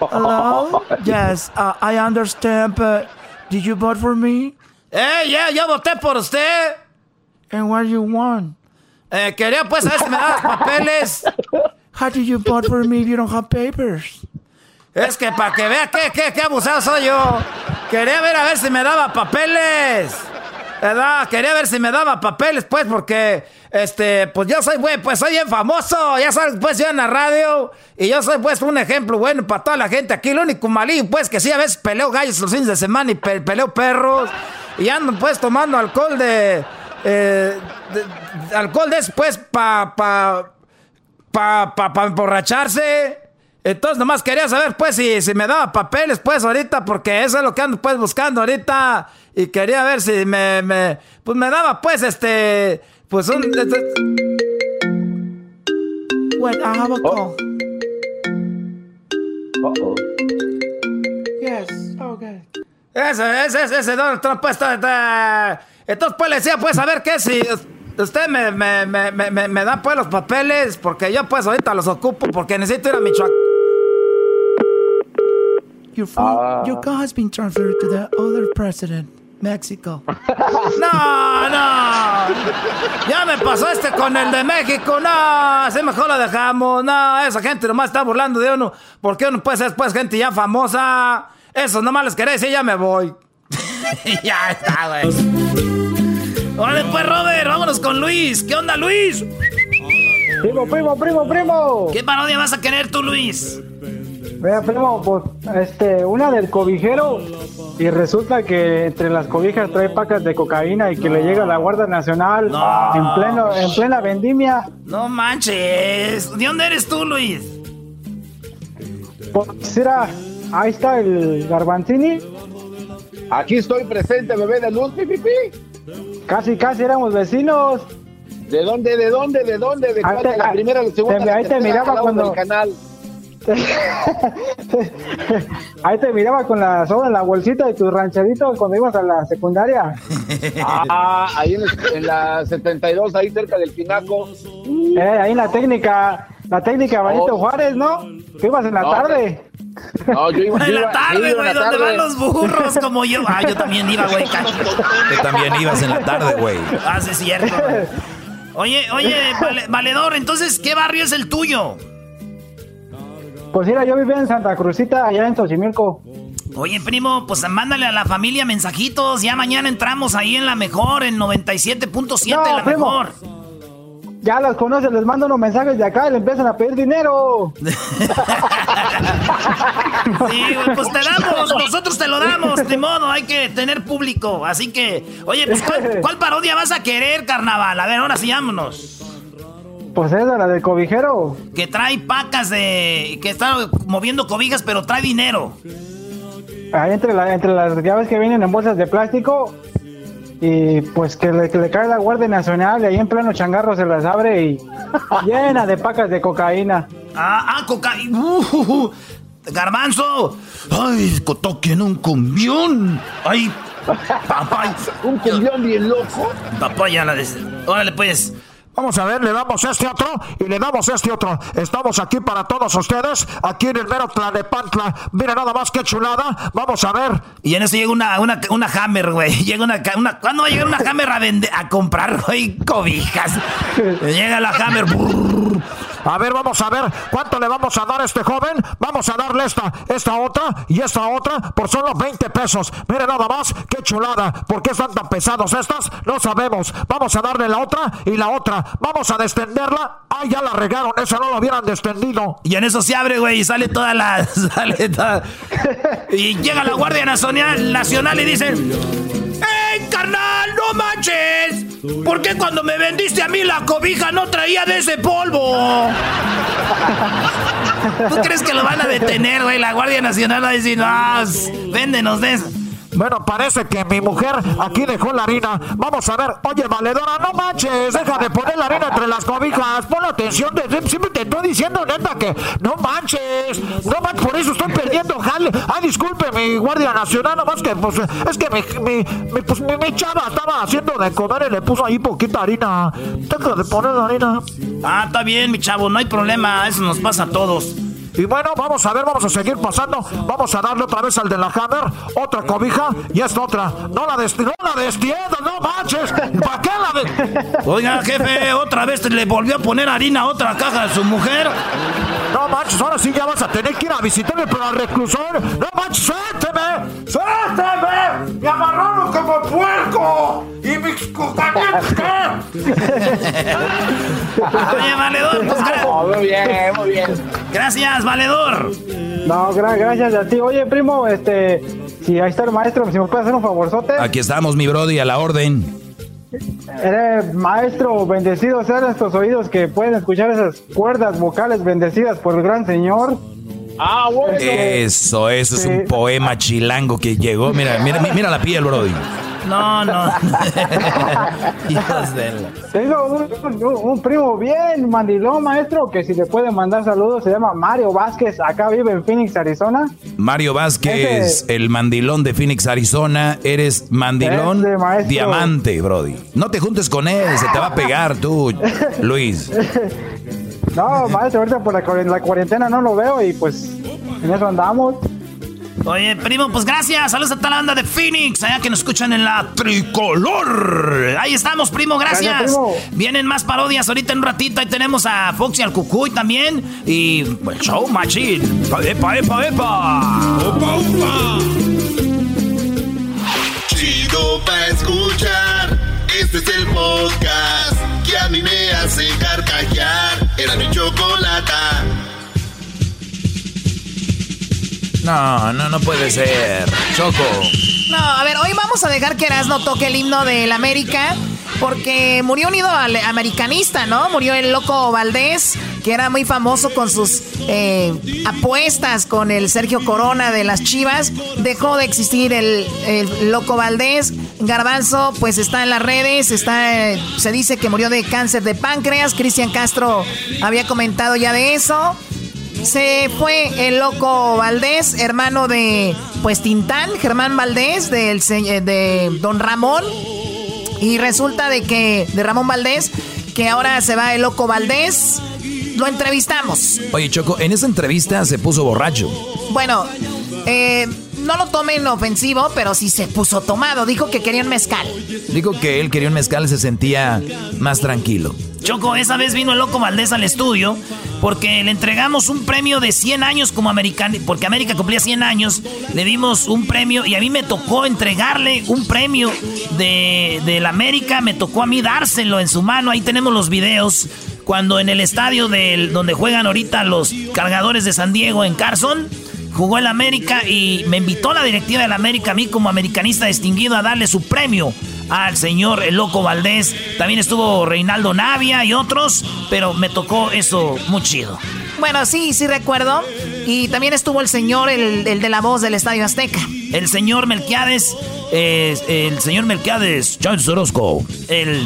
Hello? Yes, uh, I understand, but did you vote for me? Eh, yeah, yo voté por usted. And what you want? Eh, quería pues saber si me das papeles. How do you vote for me if you don't have papers? Es que para que vea qué, qué, qué abusado soy yo. Quería ver a ver si me daba papeles. ¿verdad? Quería ver si me daba papeles, pues, porque, este, pues yo soy, güey, pues soy bien famoso, ya sabes, pues yo en la radio, y yo soy, pues, un ejemplo bueno para toda la gente aquí. Lo único malín, pues, que sí, a veces peleo gallos los fines de semana y peleo perros, y ando, pues, tomando alcohol de, eh, alcohol después pa, pa, pa, pa, pa emborracharse. Entonces nomás quería saber pues si, si me daba papeles pues ahorita porque eso es lo que ando pues buscando ahorita y quería ver si me, me pues me daba pues este pues un este... What, I have a call. Uh -oh. Yes, okay. Ese, ese, ese, Donald Trump está, está... Entonces pues le decía pues a ver qué si usted me, me, me, me, me da pues los papeles porque yo pues ahorita los ocupo porque necesito ir a Michoacán. Your, phone, uh, your car has been transferred to the other president, Mexico. no, no. Ya me pasó este con el de México. No, así mejor lo dejamos. No, esa gente nomás está burlando de uno. Porque uno puede ser pues gente ya famosa. Eso nomás les queréis y ya me voy. ya está, güey. Órale pues, Robert, vámonos con Luis. ¿Qué onda, Luis? Primo, primo, primo, primo. ¿Qué parodia vas a querer tú, Luis? Vea, primo, pues, este, una del cobijero y resulta que entre las cobijas trae pacas de cocaína y que le llega a la Guardia Nacional en pleno, en plena vendimia. No manches. ¿De dónde eres tú, Luis? Pues era, ahí está el Garbanzini. Aquí estoy presente, bebé de luz, pipi. Casi, casi éramos vecinos. ¿De dónde, de dónde, de dónde? ¿De te, la primera, la segunda? Te, ahí te miraba cuando... canal. Ahí te miraba con la soda en la bolsita de tu rancherito cuando ibas a la secundaria. Ah, ahí en, la 72, ahí cerca del Pinaco. Eh, ahí en la técnica, la técnica Benito oh. Juárez, ¿no? Que ibas en la tarde. No, yo iba, en la tarde, güey, donde van los burros como yo. Ah, yo también iba, güey. Tú también ibas en la tarde, güey. Ah, sí, es cierto. Oye, oye, valedor, entonces, ¿qué barrio es el tuyo? Pues mira, yo vivía en Santa Cruzita, allá en Xochimilco. Oye, primo, pues mándale a la familia mensajitos. Ya mañana entramos ahí en la mejor, en 97.7 la mejor. Ya las conoces, les mando unos mensajes de acá y le empiezan a pedir dinero. sí, pues te damos, nosotros te lo damos, de modo, hay que tener público. Así que, oye, pues ¿cuál, parodia vas a querer, carnaval? A ver, ahora sí, vámonos. Pues esa, la del cobijero. Que trae pacas de. que está moviendo cobijas, pero trae dinero. Ahí entre, la, entre las llaves que vienen en bolsas de plástico. Y pues que le, cae la Guardia Nacional y ahí en pleno changarro se las abre y llena de pacas de cocaína. Ah, ah, cocaína. Uh, garbanzo. Ay, toquen un cumbión. Ay, papá. un cumbión bien loco. Papá, ya la des... Órale, pues. Vamos a ver, le damos este otro y le damos este otro. Estamos aquí para todos ustedes, aquí en el mero Tlanepantla. Mira nada más que chulada. Vamos a ver. Y en eso llega una, una, una Hammer, güey. Llega una, una, ¿Cuándo va a llegar una Hammer a, vender, a comprar, güey, cobijas? llega la Hammer. A ver, vamos a ver cuánto le vamos a dar a este joven. Vamos a darle esta, esta otra y esta otra por solo 20 pesos. Mire nada más, qué chulada. ¿Por qué están tan pesados estas? No sabemos. Vamos a darle la otra y la otra. Vamos a descenderla. Ah, ya la regaron. Esa no lo hubieran descendido. Y en eso se abre, güey, y sale toda la. Y llega la Guardia Nacional, Nacional y dicen: ¡Ey, carnal, no manches! ¿Por qué cuando me vendiste a mí la cobija no traía de ese polvo? ¿Tú crees que lo van a detener, güey? La Guardia Nacional va a decir, no, véndenos de eso. Bueno, parece que mi mujer aquí dejó la harina. Vamos a ver. Oye, valedora, no manches. Deja de poner la harina entre las cobijas. Pon atención. siempre te estoy diciendo, neta, que no manches. No manches, por eso estoy perdiendo jale. Ay, disculpe, mi guardia nacional. Nomás que, pues, es que mi, mi, pues, mi, chava estaba haciendo de comer y le puso ahí poquita harina. Deja de poner la harina. Ah, está bien, mi chavo. No hay problema. Eso nos pasa a todos. Y bueno, vamos a ver, vamos a seguir pasando. Vamos a darle otra vez al de la Hammer, otra cobija y esta otra. No la des no la destienda, no manches. ¿Para qué la de Oiga, jefe, otra vez le volvió a poner harina a otra caja de su mujer. No manches, ahora sí ya vas a tener que ir a visitarme para el reclusor. No manches, suélteme, suélteme. Me amarraron como puerco y Oye, valedor, pues muy bien, muy bien. Gracias, valedor. No, gracias a ti. Oye, primo, este, si ahí está el maestro, si me puede hacer un favorzote. Aquí estamos, mi brody, a la orden. Eres maestro, bendecidos sean estos oídos que pueden escuchar esas cuerdas vocales bendecidas por el gran Señor. Ah, bueno. Eso, eso es un poema chilango que llegó. Mira, mira, mira la piel, brody. No, no. Tengo un, un, primo bien mandilón, maestro, que si le puede mandar saludos, se llama Mario Vázquez, acá vive en Phoenix, Arizona. Mario Vázquez, el mandilón de Phoenix, Arizona. Eres mandilón diamante, Brody. No te juntes con él, se te va a pegar tú, Luis. No, maestro, ahorita por la, la cuarentena no lo veo y pues en eso andamos. Oye, primo, pues gracias. Saludos a toda la banda de Phoenix, allá que nos escuchan en la tricolor. Ahí estamos, primo, gracias. Vienen más parodias ahorita en un ratito. Ahí tenemos a Foxy al Cucuy también. Y pues, show machine. Epa, epa, epa. Opa, opa. Chido pa' escuchar. Este es el podcast que a mí me hace carcajear. Era mi chocolata. No, no, no puede ser. Choco. No, a ver, hoy vamos a dejar que Erasmo toque el himno del América. Porque murió un ídolo americanista, ¿no? Murió el loco Valdés, que era muy famoso con sus eh, apuestas con el Sergio Corona de las Chivas. Dejó de existir el, loco Valdés. Garbanzo, pues está en las redes, está, se dice que murió de cáncer de páncreas. Cristian Castro había comentado ya de eso. Se fue el loco Valdés, hermano de pues Tintán, Germán Valdés, del, de Don Ramón. Y resulta de que, de Ramón Valdés, que ahora se va el loco Valdés. Lo entrevistamos. Oye, Choco, en esa entrevista se puso borracho. Bueno, eh, no lo tomen ofensivo, pero sí se puso tomado. Dijo que quería un mezcal. Dijo que él quería un mezcal y se sentía más tranquilo. Choco, esa vez vino el loco Valdés al estudio porque le entregamos un premio de 100 años como americano, porque América cumplía 100 años, le dimos un premio y a mí me tocó entregarle un premio de, de América, me tocó a mí dárselo en su mano, ahí tenemos los videos, cuando en el estadio del, donde juegan ahorita los cargadores de San Diego en Carson, jugó el América y me invitó la directiva del América a mí como americanista distinguido a darle su premio al señor El Loco Valdés. También estuvo Reinaldo Navia y otros, pero me tocó eso muy chido. Bueno, sí, sí recuerdo. Y también estuvo el señor, el, de la voz del Estadio Azteca. El señor Melquiades, el señor Melquiades, Charles Orozco, el,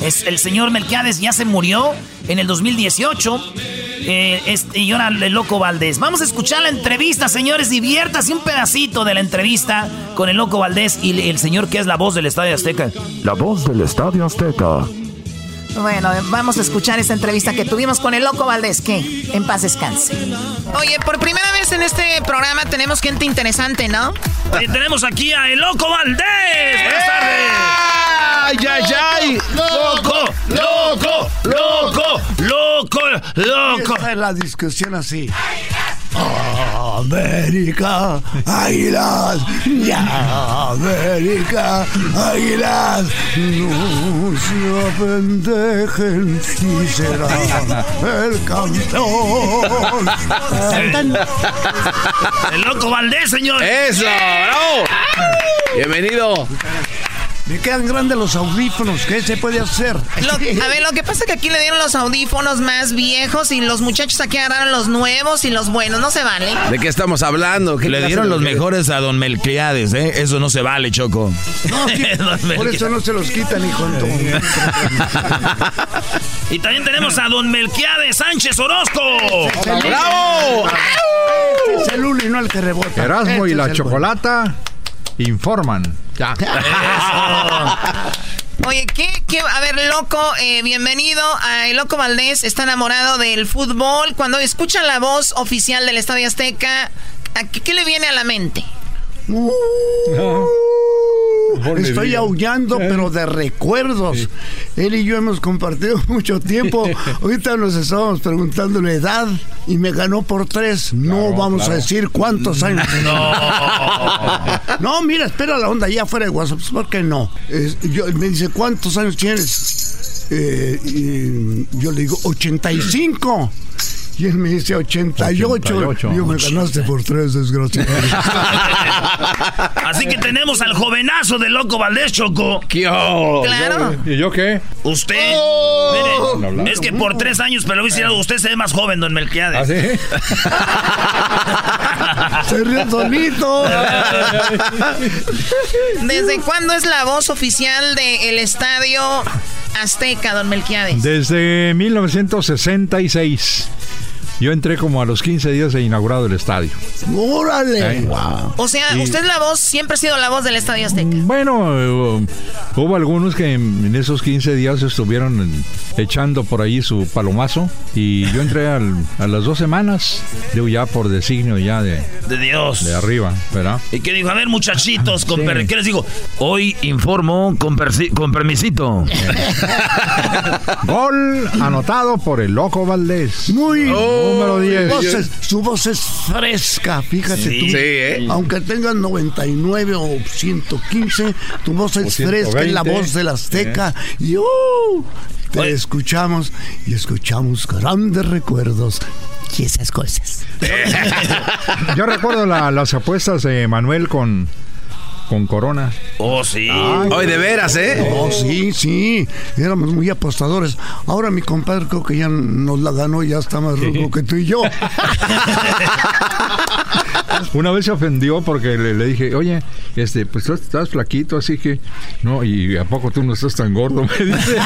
es, el señor Melquiades ya se murió en el 2018. Eh, y ahora el loco Valdés. Vamos a escuchar la entrevista, señores. Diviértase un pedacito de la entrevista con el loco Valdés y el señor que es la voz del Estadio Azteca. La voz del Estadio Azteca. Bueno, vamos a escuchar esta entrevista que tuvimos con el Loco Valdés, que en paz descanse. Oye, por primera vez en este programa tenemos gente interesante, ¿no? tenemos aquí a El Loco Valdés. Buenas tardes. ¡Ay, ay, ay! ¡Loco, loco, loco, loco, loco! Esa es la discusión así. América, águilas, ya, América, águilas, no se apendejen y será el campeón. El loco Valdés, señor. Eso, bravo. Bienvenido. Me quedan grandes los audífonos, ¿qué se puede hacer? a ver, lo que pasa es que aquí le dieron los audífonos más viejos y los muchachos aquí agarraron los nuevos y los buenos, no se vale. ¿De qué estamos hablando? le dieron los mejores a Don Melquiades, ¿eh? Eso no se vale, Choco. No, por eso no se los quitan, hijo. y también tenemos a Don Melquiades Sánchez Orozco. ¡Bravo! es el uno y no el que rebota. Erasmo y la chocolata informan. Ya. Oye, ¿qué, ¿qué, A ver, loco, eh, bienvenido a El Loco Valdés. Está enamorado del fútbol. Cuando escucha la voz oficial del Estadio Azteca, ¿qué, qué le viene a la mente? Estoy aullando, pero de recuerdos. Él y yo hemos compartido mucho tiempo. Ahorita nos estábamos preguntando la edad y me ganó por tres. no vamos a decir cuántos años. No. no, mira, espera la onda ya fuera de WhatsApp. ¿Por qué no? Yo, me dice, ¿cuántos años tienes? Eh, y yo le digo, 85. Y él me dice 88. 88. Y yo me ganaste por tres, desgraciado. Así que tenemos al jovenazo de Loco Valdés, Choco. Claro. ¿Y yo qué? Usted, mire, es que por tres años, pero voy a decir algo, usted se ve más joven, don Melquiades. Se ríe solito. ¿Desde cuándo es la voz oficial del Estadio Azteca, don Melquiades? Desde 1966. Yo entré como a los 15 días de inaugurado el estadio. ¡Órale! Ahí. O sea, Y- usted es la voz, siempre ha sido la voz del Estadio Azteca. Bueno, eh, hubo algunos que en, en esos 15 días estuvieron echando por ahí su palomazo y yo entré al- a las dos semanas, digo ya por designio ya de, De Dios. de arriba, ¿verdad? Y que dijo, a ver, muchachitos, con per- ¿qué les digo? Hoy informo con, con permisito. Gol anotado por el Loco Valdés. Muy Número 10. Su voz es- su voz es fresca, fíjate Sí. tú. Sí, ¿eh? Aunque tengas 99 o 115, tu voz es fresca, es la 120. voz del Azteca. Y ¡uh! te escuchamos y escuchamos grandes recuerdos y esas cosas. Yo recuerdo la- las apuestas de Manuel con, con Corona. Oh, sí. Ay, de veras, ¿eh? Oh, sí, sí. Éramos muy apostadores. Ahora mi compadre creo que ya nos la ganó y ya está más rudo que tú y yo. Una vez se ofendió porque le, le dije, oye, este, pues tú estás flaquito, así que no, y a poco tú no estás tan gordo, me dice.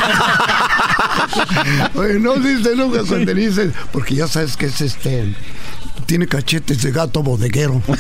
Oye, no dice nunca cuando dices, porque ya sabes que es este. Tiene cachetes de gato bodeguero.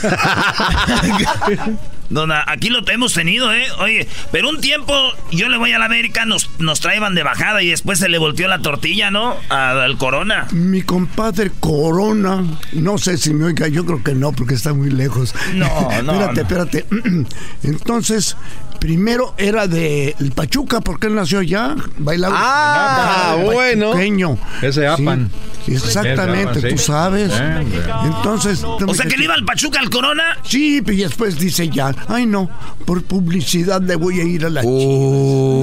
Dona, aquí lo hemos tenido, ¿eh? Oye, pero un tiempo yo le voy a la América, nos, nos traían de bajada y después se le volteó la tortilla, ¿no? A- Al Corona. Mi compadre Corona, no sé si me oiga, yo creo que no, porque está muy lejos. No, no, espérate, no. espérate. Entonces, primero era de el Pachuca, porque él nació allá, bailaba. Ah, el bueno. pachuqueño. Ese Apan. Sí, exactamente, tú sabes. Eh. Entonces. O sea que le iba al Pachuca al Corona. Sí, y después dice ya, ay no, por publicidad le voy a ir a la ¡No!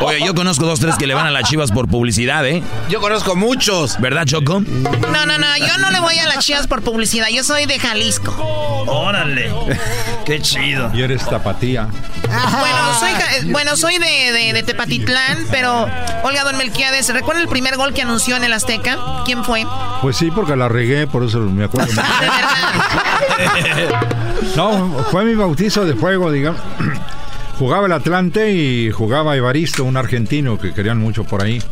Oye, yo conozco dos, tres que le van a las chivas por publicidad, ¿eh? Yo conozco muchos. ¿Verdad, Choco? No, no, no, yo no le voy a las chivas por publicidad, yo soy de Jalisco. Órale. Qué chido. Y eres tapatía. Bueno, soy, bueno, soy de, de- de Tepatitlán, pero Olga Don Melquiades, ¿recuerda el primer gol que anunció en el Azteca? ¿Quién fue? Pues sí, porque la regué, por eso me acuerdo. No, fue mi bautizo de fuego, digamos. Jugaba el Atlante y jugaba Evaristo, un argentino que querían mucho por ahí.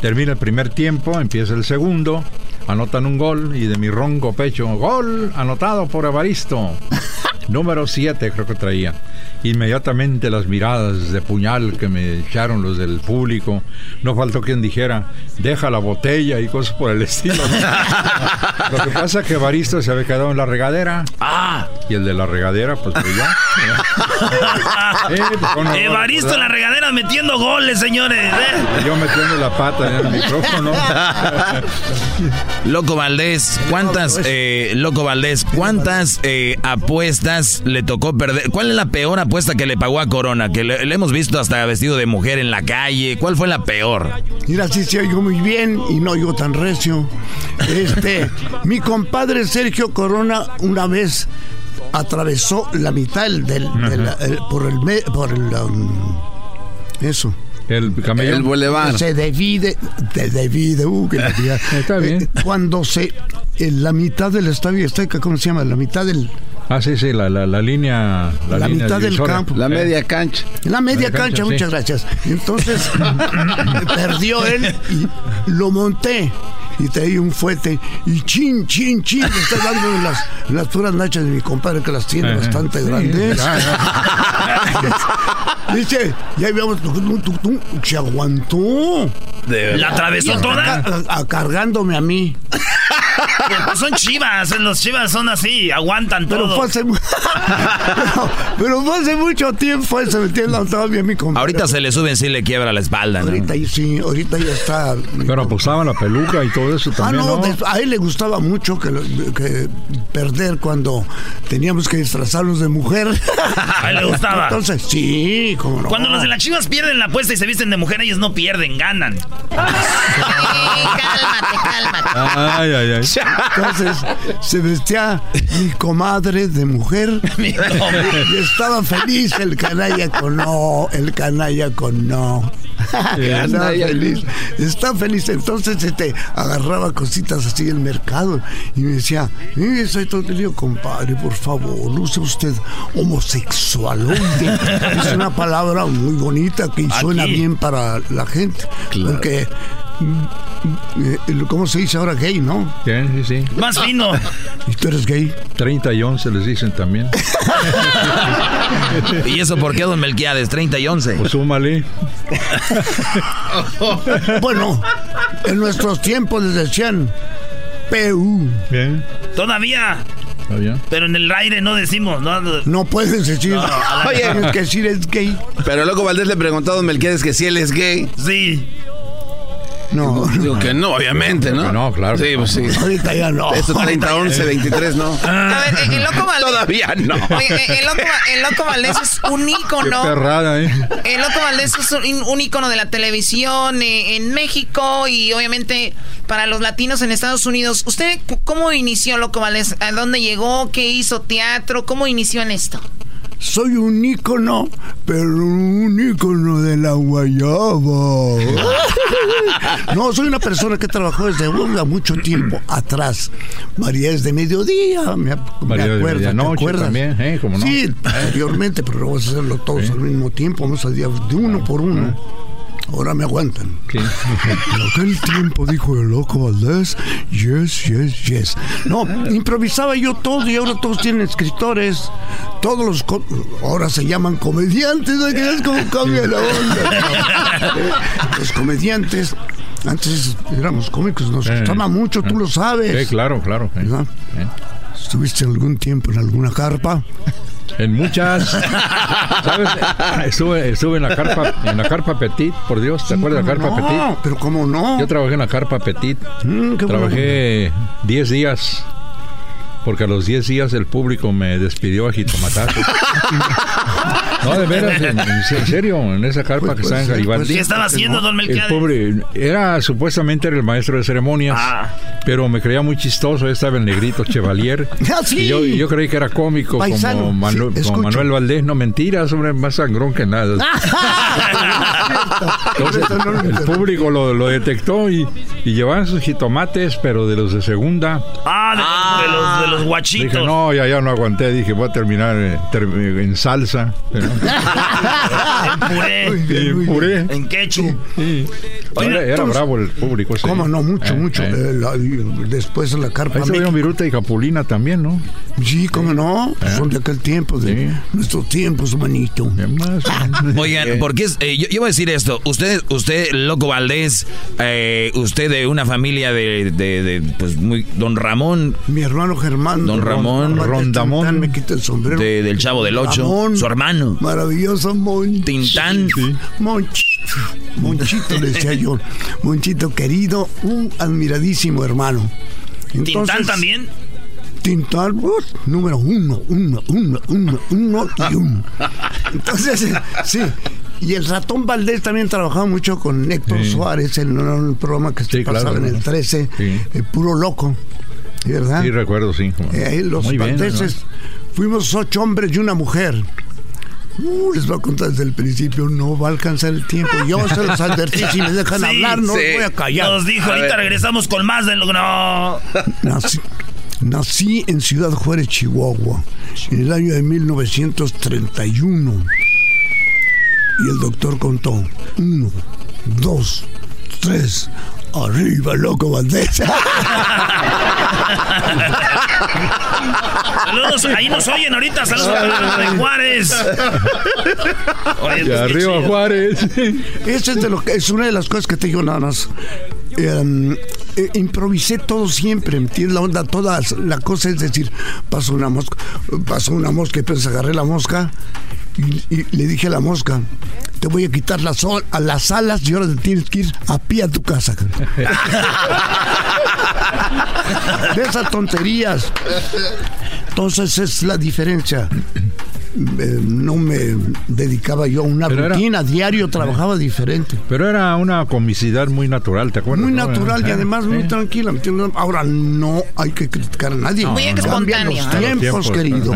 Termina el primer tiempo, empieza el segundo, anotan un gol y de mi ronco pecho, gol anotado por Evaristo. Número 7 creo que traía. Inmediatamente las miradas de puñal que me echaron los del público. No faltó quien dijera, deja la botella y cosas por el estilo. Lo que pasa es que Evaristo se había quedado en la regadera. Ah. Y el de la regadera, pues, pues ya. Eh, pues, con- Evaristo en la regadera metiendo goles, señores. ¿eh? Yo metiendo la pata en el micrófono. Loco Valdés, ¿cuántas, eh, Loco Valdés, cuántas eh, apuestas le tocó perder? ¿Cuál es la peor apuesta que le pagó a Corona? Que le, le hemos visto hasta vestido de mujer en la calle. ¿Cuál fue la peor? Mira, sí se oigo muy bien y no oigo tan recio. Este, mi compadre Sergio Corona una vez atravesó la mitad del, del- del- el- por el por el um, eso. El camello. El bulevar. Se divide, se divide, uh, que. Está bien. Eh, cuando se en la mitad del estadio Azteca, ¿cómo se llama? La mitad del Ah, sí, sí, la, la, la línea. La, La línea mitad del campo. La media cancha. La media cancha, cancha, sí. muchas gracias. Entonces, perdió él y lo monté. Y traía un fuete y chin, chin, chin, le está dando en las, las puras nachas de mi compadre que las tiene Ajá. bastante Sí, grandes. ya, Dice, ya habíamos se aguantó. ¿La atravesó toda? a- a- cargándome a mí. Pues son chivas, los chivas son así, aguantan Pero todo. fue hace, mu- pero, fue hace mucho tiempo eso, ¿me entiendes? Todavía mi compadre. Ahorita se le suben, sí le quiebra la espalda, ¿no? Ahorita sí, ahorita ya está. Pero apostaban la peluca y todo eso también, ah, no, ¿no? a él le gustaba mucho que, que, perder cuando teníamos que disfrazarnos de mujer. A él le gustaba. Entonces, sí, como no. Cuando los de las chivas pierden la apuesta y se visten de mujer, ellos no pierden, ganan. cálmate, cálmate. Ay, ay, ay. Entonces, se vestía mi comadre de mujer. y estaba feliz el canalla con no, el canalla con no. Estaba feliz. Está feliz. Entonces este, agarraba cositas así del mercado y me decía, eh, soy todo lío, compadre, por favor, no sea usted homosexual. es una palabra muy bonita que suena bien para la gente. Porque ¿Cómo se dice ahora gay, no? Sí, sí, sí. Más fino. ¿Y tú eres gay? 30 y 11 les dicen también. ¿Y eso por qué, don Melquiades? 30 y 11. Pues súmale. bueno, en nuestros tiempos les decían PU. Bien. Todavía. ¿Todavía? Pero en el aire no decimos, ¿no? No puedes decir. No, Oye, tienes que decir es gay. Pero loco Valdés le preguntó a don Melquiades que si él es gay. Sí. No. Digo que no, obviamente, ¿no? No, claro. Sí, pues sí. Ahorita ya no. Esto 30, 11, 23, ¿no. A ver, el loco Valdés. Todavía no. Oye, el loco, el loco Valdés es un ícono. Qué perrada, ¿eh? El loco Valdés es un, un ícono de la televisión eh, en México y obviamente para los latinos en Estados Unidos. ¿Usted cómo inició Loco Valdés? ¿A dónde llegó? ¿Qué hizo teatro? ¿Cómo inició en esto? Soy un ícono, pero un ícono de la guayaba. No, soy una persona que trabajó desde mucho tiempo atrás. María es de mediodía, me, María me acuerdo, de ¿te acuerdas? también, ¿eh? ¿Cómo no? Sí, anteriormente, pero vamos a hacerlo todos al mismo tiempo, vamos a día de uno por uno. Ahora me aguantan. ¿Qué? En aquel tiempo dijo el loco Valdés, yes, yes, yes. No, improvisaba yo todo y ahora todos tienen escritores. Todos los... ahora se llaman comediantes. ¿no? ¿Qué es como cambia la onda? los comediantes... Antes éramos cómicos, nos Eh, gustaba mucho, tú lo sabes. Sí, claro, claro. eh. Eh. ¿Estuviste algún tiempo en alguna carpa? En muchas. ¿Sabes? Estuve, estuve en la carpa, en la carpa Petit, por Dios, ¿te acuerdas de la carpa no, Petit? pero cómo no. Yo trabajé en la carpa Petit. Mm, Trabajé 10 días. Porque a los 10 días el público me despidió a jitomatazos. No, de veras, en, en serio, en esa carpa que está en Garibaldi. ¿Qué estaba haciendo, don El Melquiades? pobre, era supuestamente era el maestro de ceremonias, Ah. pero me creía muy chistoso. Estaba el negrito Chevalier. Ah, sí. y yo, yo creí que era cómico Paisano, como, Manu- sí, como escucho. Manuel Valdés. No mentiras, hombre, más sangrón que nada. Entonces, el público lo, lo detectó y, y llevaban sus jitomates, pero de los de segunda. Ah, de, de los, de los guachitos. Dije, no, ya, ya no aguanté. Dije, voy a terminar eh, en salsa. Pero- En puré. en puré. En ketchup. Sí. Era, bravo el público. ese. ¿Cómo no? Mucho, Eh, mucho. eh. Eh, la- y después en la carpa. Ahí se vieron Viruta y Capulina también, ¿no? Sí, cómo no. Pues Son de aquel tiempo, de nuestros tiempos, manito. Oigan, porque es, eh, yo, yo voy a decir esto. Usted, usted, Loco Valdés, eh, usted de una familia de, de, de, pues muy, don Ramón. Mi hermano Germán. Don Ramón. Rondamón. Me quita el sombrero. de- del Chavo del Ocho. Ramón. Su hermano. Maravilloso Monchito. Tintán. Monchito. Monchito, le decía yo. Monchito querido, un admiradísimo hermano. ¿Tintán también? Tintán, número uno, uno, uno, uno, uno y uno. Entonces, sí. Y el ratón Valdés también trabajaba mucho con Héctor Sí. Suárez en un programa que se Sí, claro, pasaba en el claro. 13, Sí. eh, puro loco. ¿Verdad? Sí, recuerdo, sí. Eh, los Muy bien, fuimos ocho hombres y una mujer. Uh, les voy a contar desde el principio, no va a alcanzar el tiempo. Yo se los advertí, si me dejan Sí, hablar, no sí. los voy a callar. Nos dijo, A ahorita ver. regresamos con más de lo que no. Nací, nací en Ciudad Juárez, Chihuahua, en el año de 1931. Y el doctor contó, uno, dos, tres, arriba, loco Valdés. Saludos, ahí nos oyen ahorita. Saludos a de Juárez. Oye, pues, arriba Juárez. Esa es, de lo que, es una de las cosas que te digo nada más. Em, eh, improvisé todo siempre, ¿me entiendes? La onda, toda la cosa es decir, pasó una mosca, pasó una mosca y pues agarré la mosca y, le dije a la mosca, te voy a quitar las, a las alas y ahora te tienes que ir a pie a tu casa. de esas tonterías. Entonces es la diferencia. Eh, no me dedicaba yo a una rutina, diario trabajaba diferente. Pero era una comicidad muy natural, ¿te acuerdas? Muy natural y además muy tranquila. Ahora no hay que criticar a nadie. muy espontáneo. Los tiempos, querido.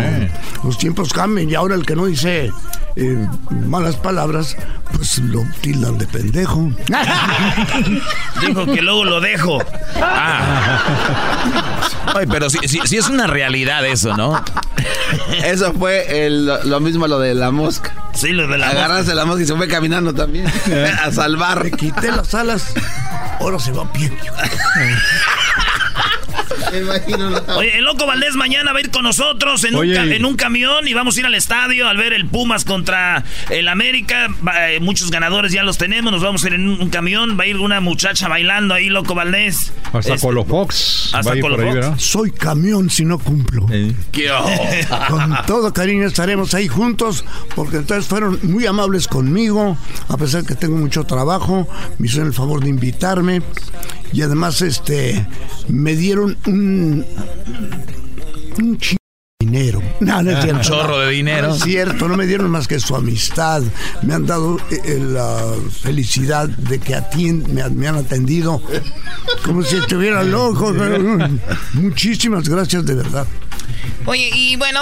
Los tiempos cambian y ahora el que no dice eh, malas palabras, pues lo tildan de pendejo. Dijo que luego lo dejo. Ah. pero si sí, es una realidad eso, ¿no? Eso fue lo mismo lo de la mosca. Sí, lo de la Agarrarse la mosca y se fue caminando también a salvar. Le quité las alas. Ahora se va a pie. Oye, el Loco Valdés mañana va a ir con nosotros en, un, en un, camión y vamos a ir al estadio al ver el Pumas contra el América. Eh, muchos ganadores ya los tenemos. Nos vamos a ir en un, camión. Va a ir una muchacha bailando ahí, Loco Valdés. Hasta este, Colo Fox. Hasta Colo Fox. Soy camión si no cumplo. con todo cariño estaremos ahí juntos porque entonces fueron muy amables conmigo, a pesar que tengo mucho trabajo. Me hicieron el favor de invitarme y además este me dieron un, un dinero. No, no es cierto. Un chorro de dinero. No es cierto, no me dieron más que su amistad. Me han dado eh, eh, la felicidad de que me, me, han atendido como si estuviera loco. Muchísimas gracias, de verdad. Oye, y bueno,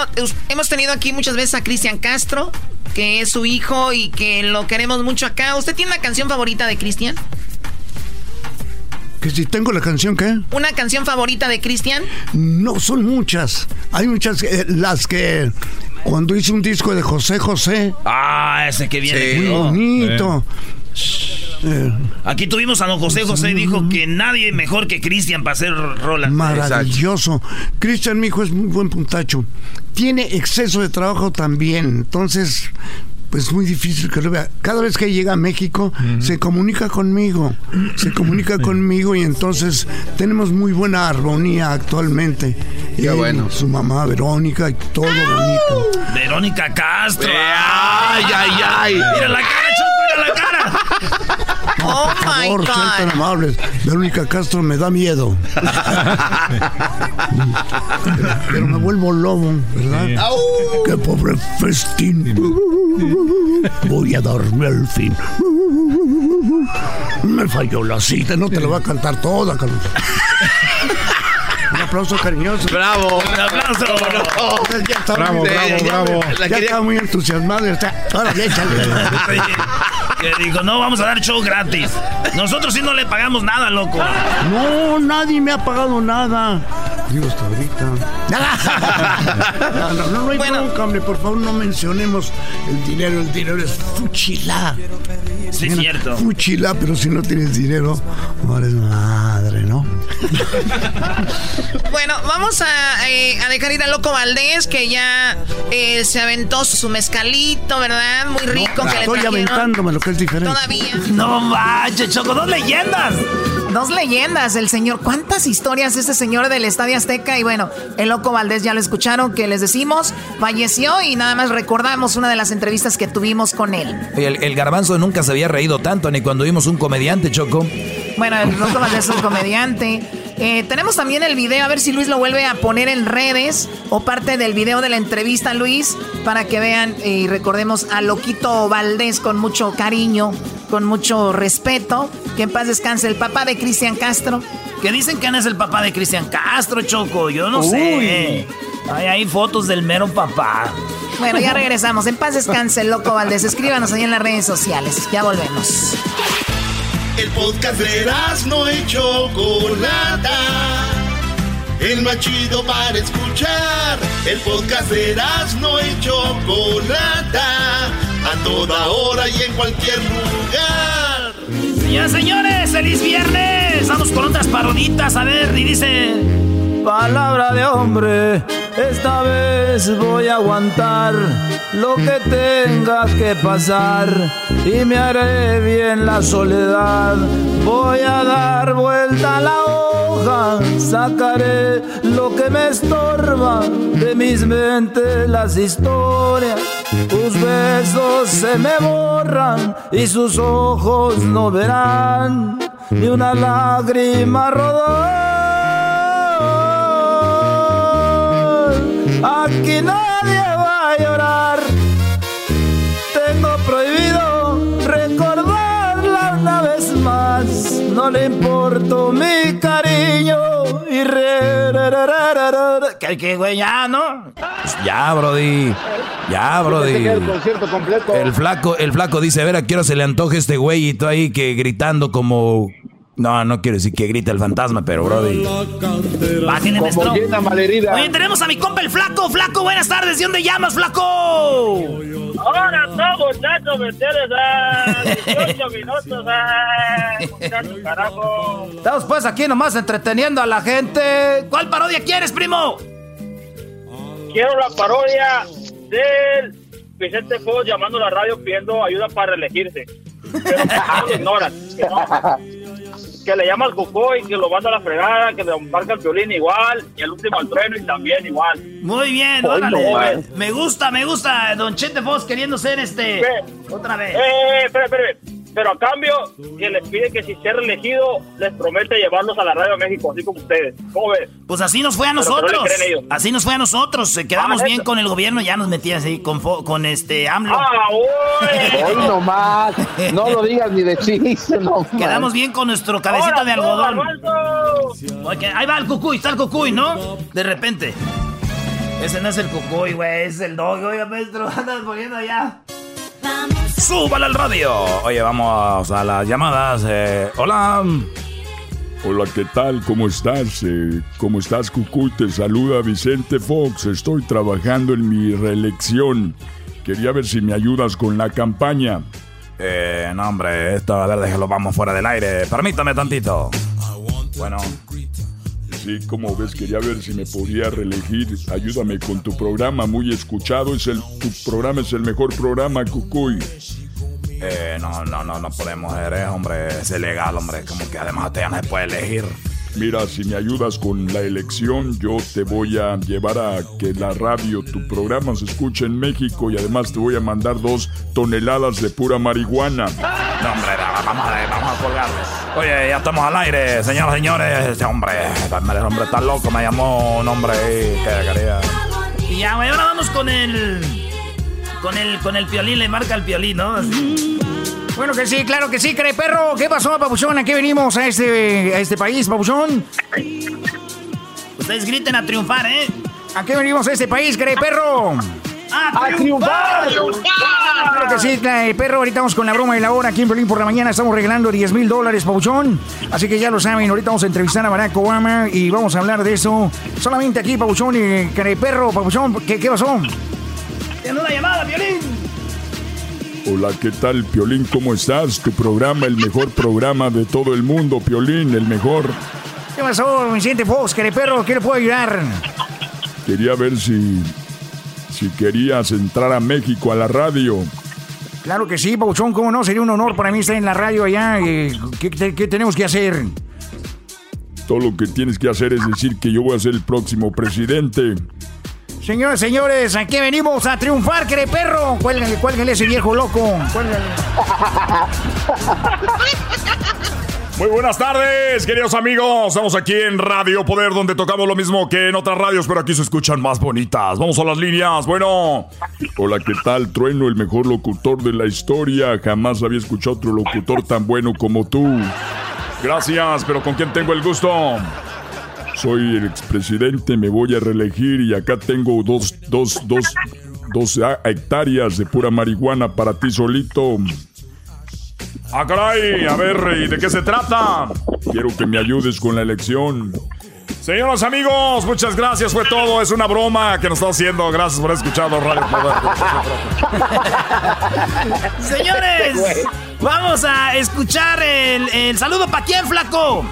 hemos tenido aquí muchas veces a Cristian Castro, que es su hijo y que lo queremos mucho acá. ¿Usted tiene una canción favorita de Cristian? Que si tengo la canción, ¿qué? ¿Una canción favorita de Cristian? No, son muchas. Hay muchas, eh, las que cuando hice un disco de José José. Ah, ese que viene. muy bonito. Eh. Aquí tuvimos a don José José, dijo que nadie mejor que Cristian para hacer rolas. Maravilloso. Cristian, mi hijo, es muy buen puntacho. Tiene exceso de trabajo también. Entonces, pues muy difícil que lo vea. Cada vez que llega a México, se comunica conmigo, se comunica conmigo y entonces tenemos muy buena armonía actualmente. y bueno. Su mamá Verónica y todo bonito. Verónica Castro. ay, ay, ay. Mira la cara, Choco, mira la cara. Oh Por favor, sean tan amables. Verónica Castro me da miedo. pero, me vuelvo lobo, ¿verdad? Qué pobre festín. Voy a dormir al fin. Me falló la cita, no te lo voy a cantar toda, Carlos. Aplauso cariñoso. Bravo. Un aplauso. bravo, bravo, bravo. Ya estaba muy entusiasmado. Ahora ya échale. Que dijo, no, vamos a dar show gratis. Nosotros sí no le pagamos nada, loco. No, nadie me ha pagado nada. Digo hasta ahorita. no, no, no, hay bueno. hombre. Por favor, no mencionemos el dinero. El dinero es fuchilá. Sí, es cierto. Fuchilá, pero si no tienes dinero, no eres madre, ¿no? bueno, vamos a, eh, a, dejar ir a Loco Valdés, que ya eh, se aventó su mezcalito, ¿verdad? Muy rico. que estoy aventándome lo que es diferente. Todavía. No manches, Choco, dos leyendas. Dos leyendas, el señor. ¿Cuántas historias este señor del Estadio Azteca? Y bueno, el Loco Valdés ya lo escucharon, que les decimos, falleció y nada más recordamos una de las entrevistas que tuvimos con él. El, el garbanzo nunca se había reído tanto, ni cuando vimos un comediante, Choco. Bueno, el Loco Valdés es un comediante. Eh, tenemos también el video, a ver si Luis lo vuelve a poner en redes o parte del video de la entrevista, Luis, para que vean y recordemos a Loquito Valdés con mucho cariño, con mucho respeto. Que en paz descanse el papá de Cristian Castro. Que dicen que es el papá de Cristian Castro, Choco. Yo no sé. Hay, hay fotos del mero papá. Bueno, ya regresamos. En paz descanse, loco Valdés. Escríbanos ahí en las redes sociales. Ya volvemos. El podcast de no hecho Chocolata. El más chido para escuchar. El podcast de no hecho Chocolata. A toda hora y en cualquier lugar. Ya señores, feliz viernes. Vamos con otras paroditas. A ver, y dice... palabra de hombre, esta vez voy a aguantar lo que tenga que pasar y me haré bien la soledad. Voy a dar vuelta a la hoja, sacaré lo que me estorba de mis mentes las historias. Tus besos se me borran y sus ojos no verán ni una lágrima rodar. Aquí nadie más. No le importo mi cariño y re, re, re, que que güey ya, ¿no? Pues ya, Brody. Ya, Brody. El concierto completo. El flaco, el flaco dice, a ver, ¿a qué hora se le antoje este güey? Y tú ahí que gritando como no, no quiero decir que grita el fantasma, pero Brody. Bájenle, llena malherida. Oye, tenemos a mi compa el flaco. Flaco, buenas tardes. ¿De dónde llamas, flaco? Ahora todos, muchachos, ¿me entiendes? Ah, 18 minutos, muchachos, carajo. Estamos pues aquí nomás entreteniendo a la gente. ¿Cuál parodia quieres, primo? Quiero la parodia del Vicente Fox llamando a la radio pidiendo ayuda para reelegirse. Pero no ignoran. Que, le llama al cucó y que lo manda a la fregada, que le marca el violín igual, y el último al trueno y también igual. Muy bien, Ay, órale. no, man. me gusta, me gusta. Don Chete Fox queriendo ser este. Ve. Otra vez. Eh, espera, espera. Pero a cambio, que les pide que si sea reelegido, les promete llevarlos a la Radio de México, así como ustedes. ¿Cómo ves? Pues así nos fue a no nosotros. así nos fue a nosotros. Quedamos Ah, bien con el gobierno, ya nos metías ahí con, fo- con este AMLO. ¡Ah, uy! Hoy nomás. No lo digas ni de chiste, no. Quedamos bien con nuestro cabecita de ¡Ahora, algodón. Ahí va el cucuy, está el cucuy, ¿no? De repente. Ese no es el cucuy, güey, es el dog. Oiga, maestro, andas poniendo allá. ¡Súbale al radio! Oye, vamos a las llamadas. eh, hola. Hola, ¿qué tal? ¿Cómo estás? Eh, ¿Cómo estás, Cucuy? Te saluda Vicente Fox. Estoy trabajando en mi reelección. Quería ver si me ayudas con la campaña. Eh, no, hombre, esto, a ver, déjalo, vamos fuera del aire. Permítame tantito. Bueno, Sí, como ves, quería ver si me podía reelegir. Ayúdame con tu programa, muy escuchado. Es el, tu programa es el mejor programa, Cucuy. eh, no, no, no, no podemos hacer eso, hombre. Es ilegal, hombre. Como que además usted ya no se puede elegir. Mira, si me ayudas con la elección, yo te voy a llevar a que la radio, tu programa se escuche en México y además te voy a mandar dos toneladas de pura marihuana. No, hombre, vamos a, vamos a colgarle. Oye, ya estamos al aire, señoras y señores. Este hombre, este hombre está loco. Me llamó un hombre ahí que quería. Y ya, ahora vamos con el. Con el, con el piolín, le marca el piolín, ¿no? Bueno que sí, claro que sí, cree perro. ¿Qué pasó, papuchón? ¿A qué venimos a este, a este país, papuchón? Ustedes griten a triunfar, ¿eh? ¿A qué venimos a este país, cree perro? ¡A, triunfar! Claro que sí, cree perro. Ahorita vamos con la broma de la hora aquí en Berlín por la mañana. Estamos regalando 10 mil dólares, papuchón. Así que ya lo saben, ahorita vamos a entrevistar a Barack Obama y vamos a hablar de eso. Solamente aquí, papuchón y cree perro, papuchón. ¿Qué, qué pasó? Tiene una llamada, piolín. Hola, ¿qué tal, Piolín? ¿Cómo estás? Tu programa, el mejor programa de todo el mundo, Piolín, el mejor. ¿Qué pasó, Vicente Fox? cree perro? ¿Qué le puedo ayudar? Quería ver si, si querías entrar a México a la radio. Claro que sí, papuchón. ¿Cómo no? Sería un honor para mí estar en la radio allá. Eh, ¿Qué, qué- qué tenemos que hacer? Todo lo que tienes que hacer es decir que yo voy a ser el próximo presidente. Señoras, señores, aquí venimos a triunfar, cree perro. Cuélgale, cuélgale ese viejo loco. Cuélgale. Muy buenas tardes, queridos amigos. Estamos aquí en Radio Poder, donde tocamos lo mismo que en otras radios, pero aquí se escuchan más bonitas. Vamos a las líneas. Bueno, Hola, ¿qué tal, Trueno, el mejor locutor de la historia? Jamás había escuchado otro locutor tan bueno como tú. gracias, pero ¿con quién tengo el gusto? Soy el expresidente, me voy a reelegir y acá tengo dos, dos, dos, dos hectáreas de pura marihuana para ti solito. Ah, a ver, ¿y de qué se trata? Quiero que me ayudes con la elección. Señoros amigos, muchas gracias, fue todo. Es una broma que nos está haciendo. Gracias por escuchado Radio Poder. Señores, vamos a escuchar el saludo para quién, flaco.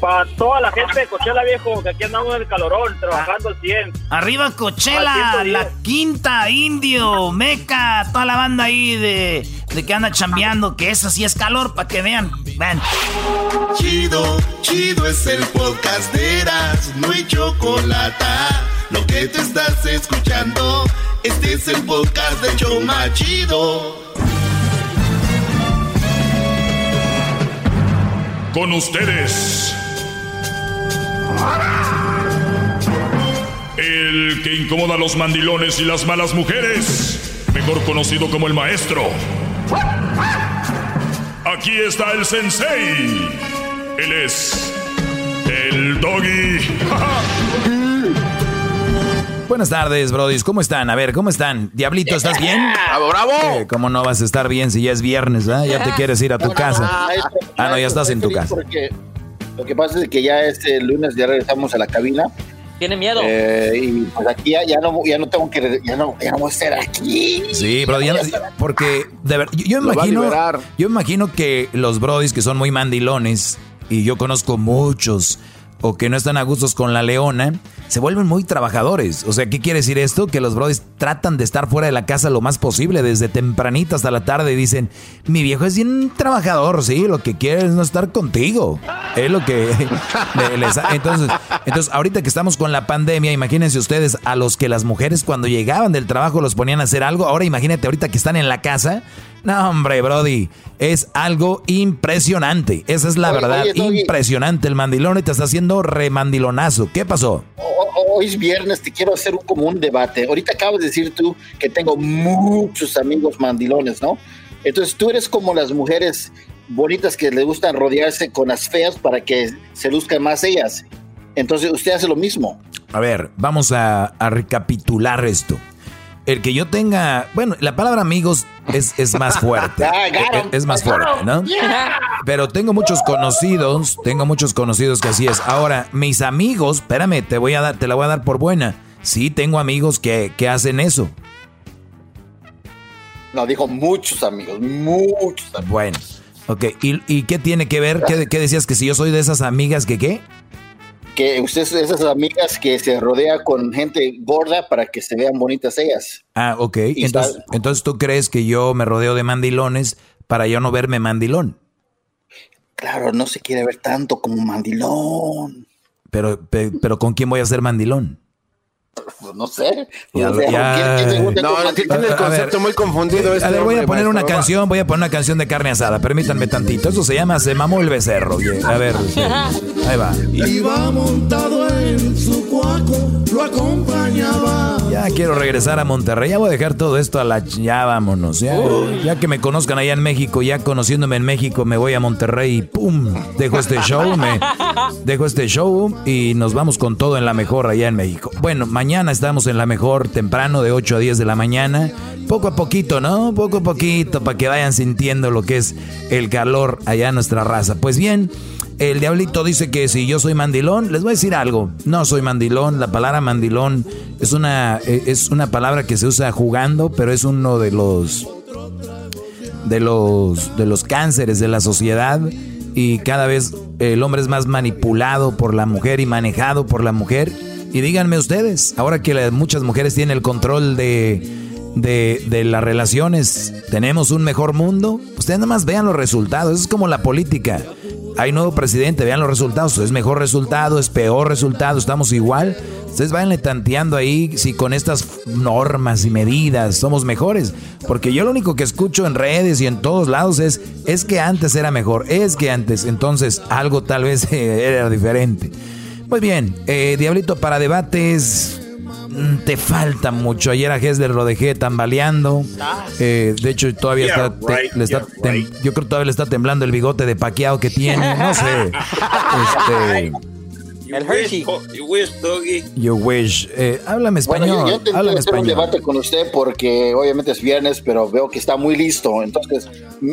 Para toda la gente de Coachella, viejo, que aquí andamos en el calorón, trabajando al 100. Arriba Coachella, la quinta, Indio, Meca, toda la banda ahí de, de que anda chambeando, que eso sí es calor, para que vean. Ven. Chido, chido es el podcast de Eras, no hay chocolate. Lo que te estás escuchando, este es el podcast de Choma Chido. Con ustedes. El que incomoda a los mandilones y las malas mujeres. Mejor conocido como el maestro. Aquí está el sensei. Él es el doggy. Buenas tardes, brodis. ¿Cómo están? A ver, ¿cómo están? Diablito, ¿estás bien? ¡Bravo, bravo! Eh, ¿Cómo no vas a estar bien si ya es viernes, ah? Ya te quieres ir a tu casa. Ah, no, ya estás en tu casa. Porque lo que pasa es que ya este lunes ya regresamos a la cabina. Tiene miedo. eh, y pues aquí ya, ya no, ya no tengo que, ya no, ya no voy a estar aquí. Sí, brody, ya no- porque de ver, yo, yo imagino, yo imagino que los brodis que son muy mandilones y yo conozco muchos o que no están a gustos con la leona, se vuelven muy trabajadores. O sea, ¿qué quiere decir esto? Que los brodis tratan de estar fuera de la casa lo más posible, desde tempranito hasta la tarde y dicen, mi viejo es bien trabajador, sí, lo que quiere es no estar contigo. Es lo que le- les entonces, entonces, ahorita que estamos con la pandemia, imagínense ustedes a los que las mujeres cuando llegaban del trabajo los ponían a hacer algo. Ahora imagínate ahorita que están en la casa. No, hombre, Brody, es algo impresionante. Esa es la Oye, verdad, oye, Doggy. impresionante. El mandilón te está haciendo remandilonazo. ¿Qué pasó? Hoy es viernes, te quiero hacer un, como un debate. Ahorita acabas de decir tú que tengo muchos amigos mandilones, ¿no? Entonces tú eres como las mujeres bonitas que les gustan rodearse con las feas para que se luzcan más ellas. Entonces usted hace lo mismo. A ver, vamos a, a recapitular esto. El que yo tenga, bueno, la palabra amigos es, es más fuerte. Ah, es, es más fuerte, ¿no? Pero tengo muchos conocidos, tengo muchos conocidos que así es. Ahora, mis amigos, espérame, te voy a dar, te la voy a dar por buena. Sí, tengo amigos que, que hacen eso. No, dijo muchos amigos, muchos amigos. Bueno, ok. ¿Y, y qué tiene que ver? ¿Qué, qué decías? ¿Que si yo soy de esas amigas que qué? Que usted esas amigas que se rodea con gente gorda para que se vean bonitas ellas. Ah, ok. Y Entonces, está- entonces tú crees que yo me rodeo de mandilones para yo no verme mandilón. Claro, no se quiere ver tanto como mandilón. Pero, pe- pero ¿con quién voy a ser mandilón? Pues no sé. Ya O lo- sea, ya- ¿quién- quién se junta No, con no, tiene el A ver, concepto muy confundido. A este ver, voy a poner una canción, voy a poner una canción de carne asada. Permítanme tantito. Eso se llama Se mamó el becerro. A ver, ahí va. Iba montado en su cuaco, lo acompañaba. Ya quiero regresar a Monterrey. Ya voy a dejar todo esto a la... ch- Ya vámonos. Ya, ya que me conozcan allá en México, ya conociéndome en México, me voy a Monterrey y ¡pum! Dejo este show, me... Dejo este show y nos vamos con todo en la mejor allá en México. Bueno, mañana estamos en la mejor temprano de 8 a 10 de la mañana. Poco a poquito, ¿no? Poco a poquito para que vayan sintiendo lo que es el calor allá en nuestra raza. Pues bien, el diablito dice que si yo soy mandilón, les voy a decir algo. No soy mandilón. La palabra mandilón es una, eh, es una palabra que se usa jugando, pero es uno de los de los de los cánceres de la sociedad y cada vez el hombre es más manipulado por la mujer y manejado por la mujer. Y díganme ustedes, ahora que la- muchas mujeres tienen el control de, de, de las relaciones, ¿tenemos un mejor mundo? Ustedes nada más vean los resultados, es como la política. Hay nuevo presidente, vean los resultados, es mejor resultado, es peor resultado, estamos igual. Ustedes vayanle tanteando ahí si con estas normas y medidas somos mejores. Porque yo lo único que escucho en redes y en todos lados es, es que antes era mejor, es que antes, entonces algo tal vez era diferente. Muy bien, eh, Diablito, para debates mm, te falta mucho. Ayer a Hesler lo dejé tambaleando. Eh, de hecho, todavía Yeah, está, te- right, le está yeah, yo creo que todavía le está temblando el bigote de paqueado que tiene. No sé. Este, El Hershey. You wish, doggy. you wish. Eh, háblame Bueno, español. yo, yo intenté háblame hacer un español. debate con usted porque obviamente es viernes, pero veo que está muy listo. Entonces, mm,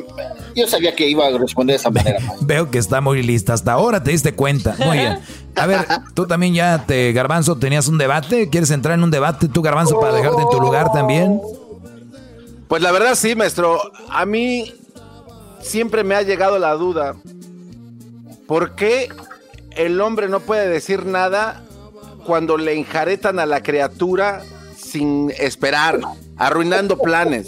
yo sabía que iba a responder de esa manera. Veo que está muy lista. Hasta ahora te diste cuenta. Muy bien. A ver, tú también ya te, Garbanzo, tenías un debate. ¿Quieres entrar en un debate tú, Garbanzo, para dejarte en tu lugar también? Pues la verdad sí, maestro. A mí siempre me ha llegado la duda. ¿Por qué el hombre no puede decir nada cuando le enjaretan a la criatura sin esperar, arruinando planes.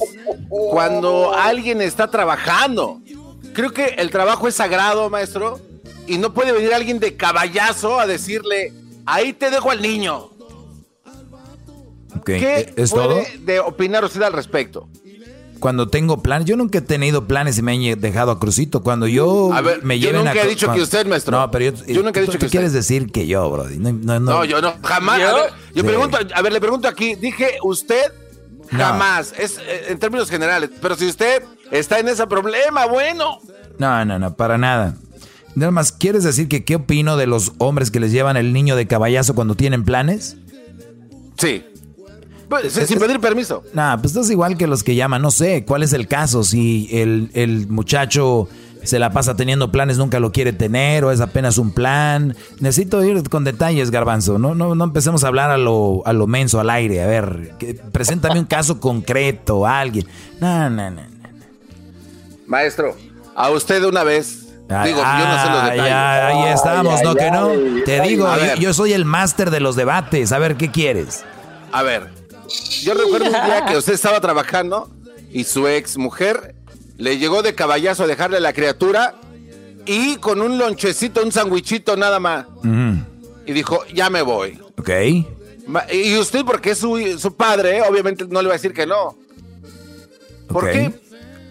Cuando alguien está trabajando. Creo que el trabajo es sagrado, maestro, y no puede venir alguien de caballazo a decirle, ahí te dejo al niño. ¿Qué ¿Es puede todo? de opinar usted al respecto? Cuando tengo planes, yo nunca he tenido planes y me han dejado a Crucito. Cuando yo A ver, me yo lleven nunca a he dicho que usted, maestro. No, pero yo, Yo nunca he dicho que quieres decir que yo, Brody. No, no, no. No, yo no, jamás. A ver, yo Sí. pregunto, a ver, le pregunto aquí, dije usted No. jamás, es eh, en términos generales, pero si usted está en ese problema, bueno. No, no, no, para nada. Nada más, ¿quieres decir que qué opino de los hombres que les llevan el niño de caballazo cuando tienen planes? Sí. Pues, sin pedir permiso. Nah, pues estás igual que los que llaman. No sé, ¿cuál es el caso? Si el, el muchacho se la pasa teniendo planes, nunca lo quiere tener, o es apenas un plan. Necesito ir con detalles, Garbanzo. No, no, no empecemos a hablar a lo, a lo menso, al aire. A ver, que- preséntame un caso concreto, alguien. No, no, no. Maestro, a usted de una vez. Ay, digo, yo no sé los detalles. ya, ahí estamos, ¿no? que no. Te digo, A yo, yo soy el máster de los debates. A ver, ¿qué quieres? a ver, yo recuerdo un día que usted estaba trabajando y su ex mujer le llegó de caballazo a dejarle a la criatura y con un lonchecito, un sandwichito nada más. Y dijo, ya me voy. Ok. Y usted, porque es su, su padre, obviamente no le va a decir que no. ¿Por ok. qué?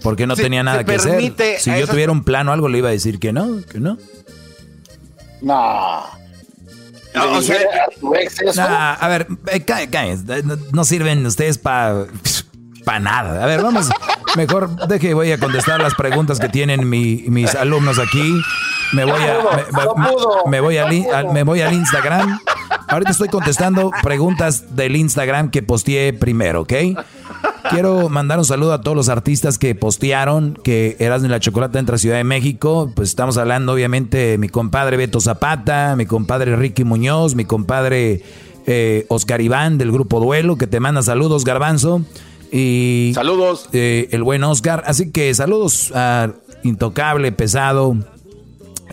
Porque no Se- tenía nada se que hacer. Si yo esas- tuviera un plan o algo, le iba a decir que no, que no. No. O sea, Nah, a ver, eh, cá- cállense, no, sirven ustedes para pa nada. A ver, vamos. Mejor deje, voy a contestar las preguntas que tienen mi- mis alumnos aquí. Me voy a me, me- me voy al- me voy al Instagram. Ahorita estoy contestando preguntas del Instagram que posteé primero, ¿ok? Quiero mandar un saludo a todos los artistas que postearon que Erasmo y la Chocolata entra a Ciudad de México. Pues estamos hablando, obviamente, de mi compadre Beto Zapata, mi compadre Ricky Muñoz, mi compadre eh, Oscar Iván del grupo Duelo, que te manda saludos, Garbanzo. Y saludos. el buen Oscar. Así que saludos a Intocable, Pesado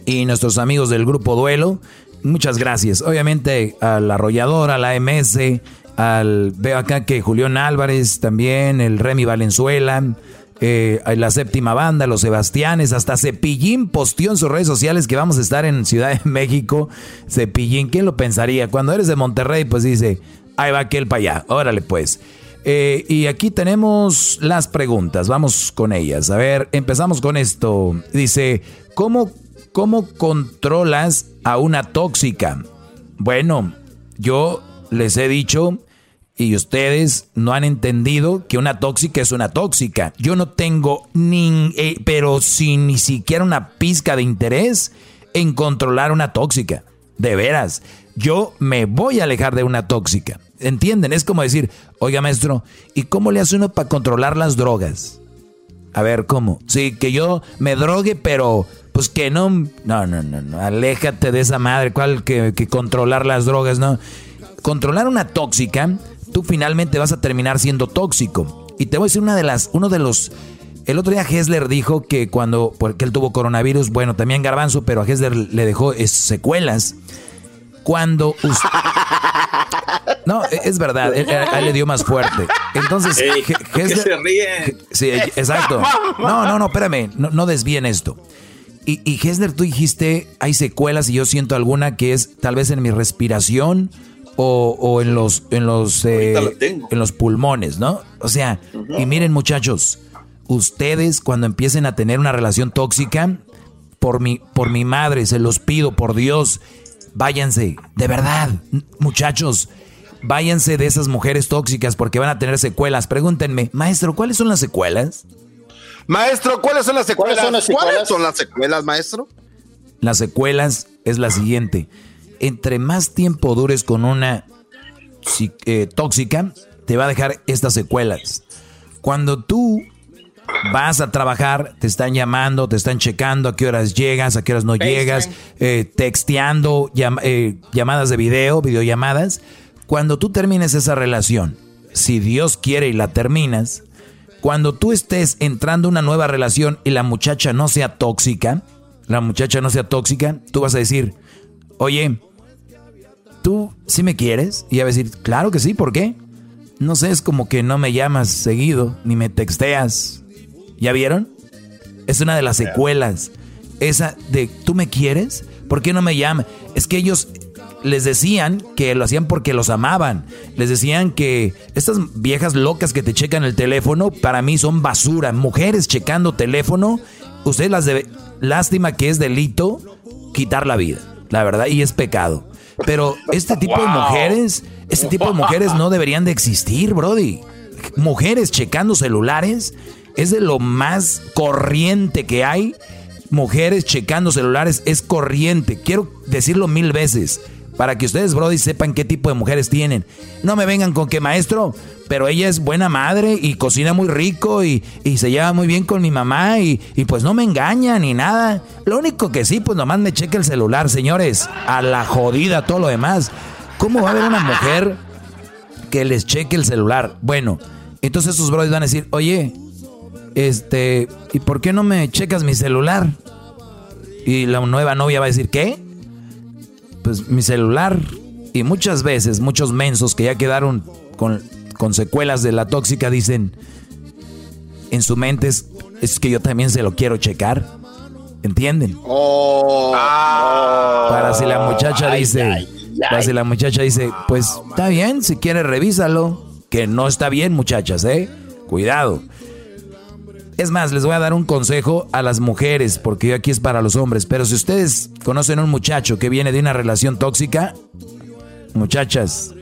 y nuestros amigos del grupo Duelo. Muchas gracias. Obviamente a la arrolladora, a la MS, al veo acá que Julián Álvarez también, el Remy Valenzuela, eh, la séptima banda, los Sebastianes, hasta Cepillín posteó en sus redes sociales que vamos a estar en Ciudad de México. Cepillín, ¿quién lo pensaría? Cuando eres de Monterrey, pues dice, ahí va aquel para allá, órale pues. Eh, y aquí tenemos las preguntas, vamos con ellas. A ver, empezamos con esto. Dice, ¿cómo, cómo controlas a una tóxica? Bueno, yo les he dicho y ustedes no han entendido que una tóxica es una tóxica. Yo no tengo ni, eh, pero sin ni siquiera una pizca de interés en controlar una tóxica. De veras, yo me voy a alejar de una tóxica. ¿Entienden? Es como decir, oiga maestro, ¿y cómo le hace uno para controlar las drogas? A ver, ¿cómo? Sí, que yo me drogue, pero pues que no... No, no, no, no. Aléjate de esa madre. ¿Cuál que, que controlar las drogas? No. Controlar una tóxica, tú finalmente vas a terminar siendo tóxico. Y te voy a decir una de las, uno de los... El otro día Hessler dijo que cuando, porque él tuvo coronavirus, bueno, también Garbanzo, pero a Hessler le dejó secuelas. Cuando us- No, e- es verdad, él, él- le dio más fuerte. Entonces, Ey, He- ¿qué Hessler- se ríen? Sí, exacto. No, no, no, espérame, no, no desvíen esto. Y, y Hessler, tú dijiste, hay secuelas y yo siento alguna que es tal vez en mi respiración o, o en los, en los, eh, en los pulmones, ¿no? O sea, y miren muchachos, ustedes cuando empiecen a tener una relación tóxica, por mi, por mi madre, se los pido, por Dios, váyanse, de verdad, muchachos, váyanse de esas mujeres tóxicas porque van a tener secuelas. Pregúntenme, maestro, ¿cuáles son las secuelas? Maestro, ¿cuáles son las secuelas? ¿Cuáles son las secuelas? ¿Cuáles son las secuelas, maestro? Las secuelas es la siguiente. Entre más tiempo dures con una eh, tóxica, te va a dejar estas secuelas. Cuando tú vas a trabajar, te están llamando, te están checando a qué horas llegas, a qué horas no llegas, eh, texteando, llam- eh, llamadas de video, videollamadas. Cuando tú termines esa relación, si Dios quiere y la terminas, cuando tú estés entrando una nueva relación y la muchacha no sea tóxica, la muchacha no sea tóxica, tú vas a decir, oye, ¿tú sí me quieres? Y ella va a decir, claro que sí, ¿por qué? No sé, es como que no me llamas seguido, ni me texteas. ¿Ya vieron? Es una de las secuelas. Esa de, ¿tú me quieres? ¿Por qué no me llamas? Es que ellos les decían que lo hacían porque los amaban. Les decían que estas viejas locas que te checan el teléfono, para mí son basura. Mujeres checando teléfono, ustedes las debe... Lástima que es delito quitar la vida, la verdad, y es pecado. Pero este tipo de mujeres, este tipo de mujeres no deberían de existir, Brody. Mujeres checando celulares es de lo más corriente que hay. Mujeres checando celulares es corriente. Quiero decirlo mil veces para que ustedes, Brody, sepan qué tipo de mujeres tienen. No me vengan con que maestro, pero ella es buena madre y cocina muy rico y, se lleva muy bien con mi mamá y, y, pues no me engaña ni nada. Lo único que sí, pues nomás me cheque el celular, señores. A la jodida, todo lo demás. ¿Cómo va a haber una mujer que les cheque el celular? Bueno, entonces esos brothers van a decir, oye, este, ¿y por qué no me checas mi celular? Y la nueva novia va a decir, ¿qué? Pues mi celular. Y muchas veces, muchos mensos que ya quedaron con con secuelas de la tóxica dicen en su mente es, que yo también se lo quiero checar. ¿Entienden? Oh. para si la muchacha dice, para si la muchacha dice, pues está bien, si quiere revísalo, que no está bien, muchachas, ¿eh? Cuidado. Es más, les voy a dar un consejo a las mujeres, porque aquí es para los hombres, pero si ustedes conocen a un muchacho que viene de una relación tóxica, muchachas,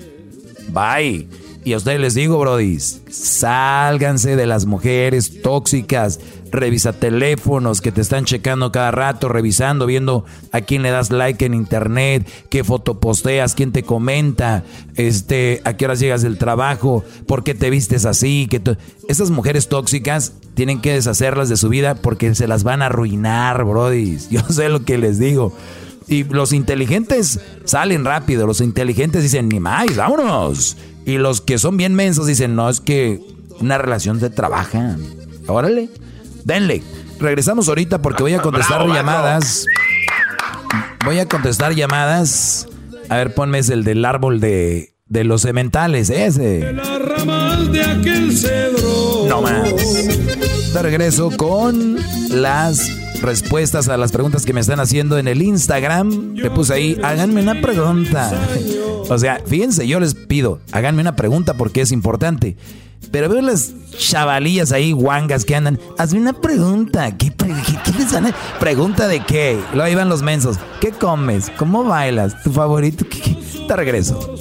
bye y a ustedes les digo, Brody, sálganse de las mujeres tóxicas. Revisa teléfonos que te están checando cada rato, revisando, viendo a quién le das like en internet, qué foto posteas, quién te comenta, este, a qué horas llegas del trabajo, por qué te vistes así. Que Esas mujeres tóxicas tienen que deshacerlas de su vida porque se las van a arruinar, Brody. Yo sé lo que les digo. Y los inteligentes salen rápido, los inteligentes dicen, ni más, vámonos. Y los que son bien mensos dicen, no, es que una relación se trabaja. Órale, denle. Regresamos ahorita porque voy a contestar llamadas. Voy a contestar llamadas. A ver, ponme ese, el del árbol de, de los cementales, ese. de aquel cedro. No más. De regreso con las respuestas a las preguntas que me están haciendo en el Instagram. Le puse ahí, háganme una pregunta. O sea, fíjense, yo les pido, háganme una pregunta porque es importante. Pero veo las chavalillas ahí, guangas que andan. Hazme una pregunta. ¿Qué, les dan? ¿Pregunta de qué? Luego ahí van los mensos. ¿Qué comes? ¿Cómo bailas? ¿Tu favorito? ¿Qué, Te regreso.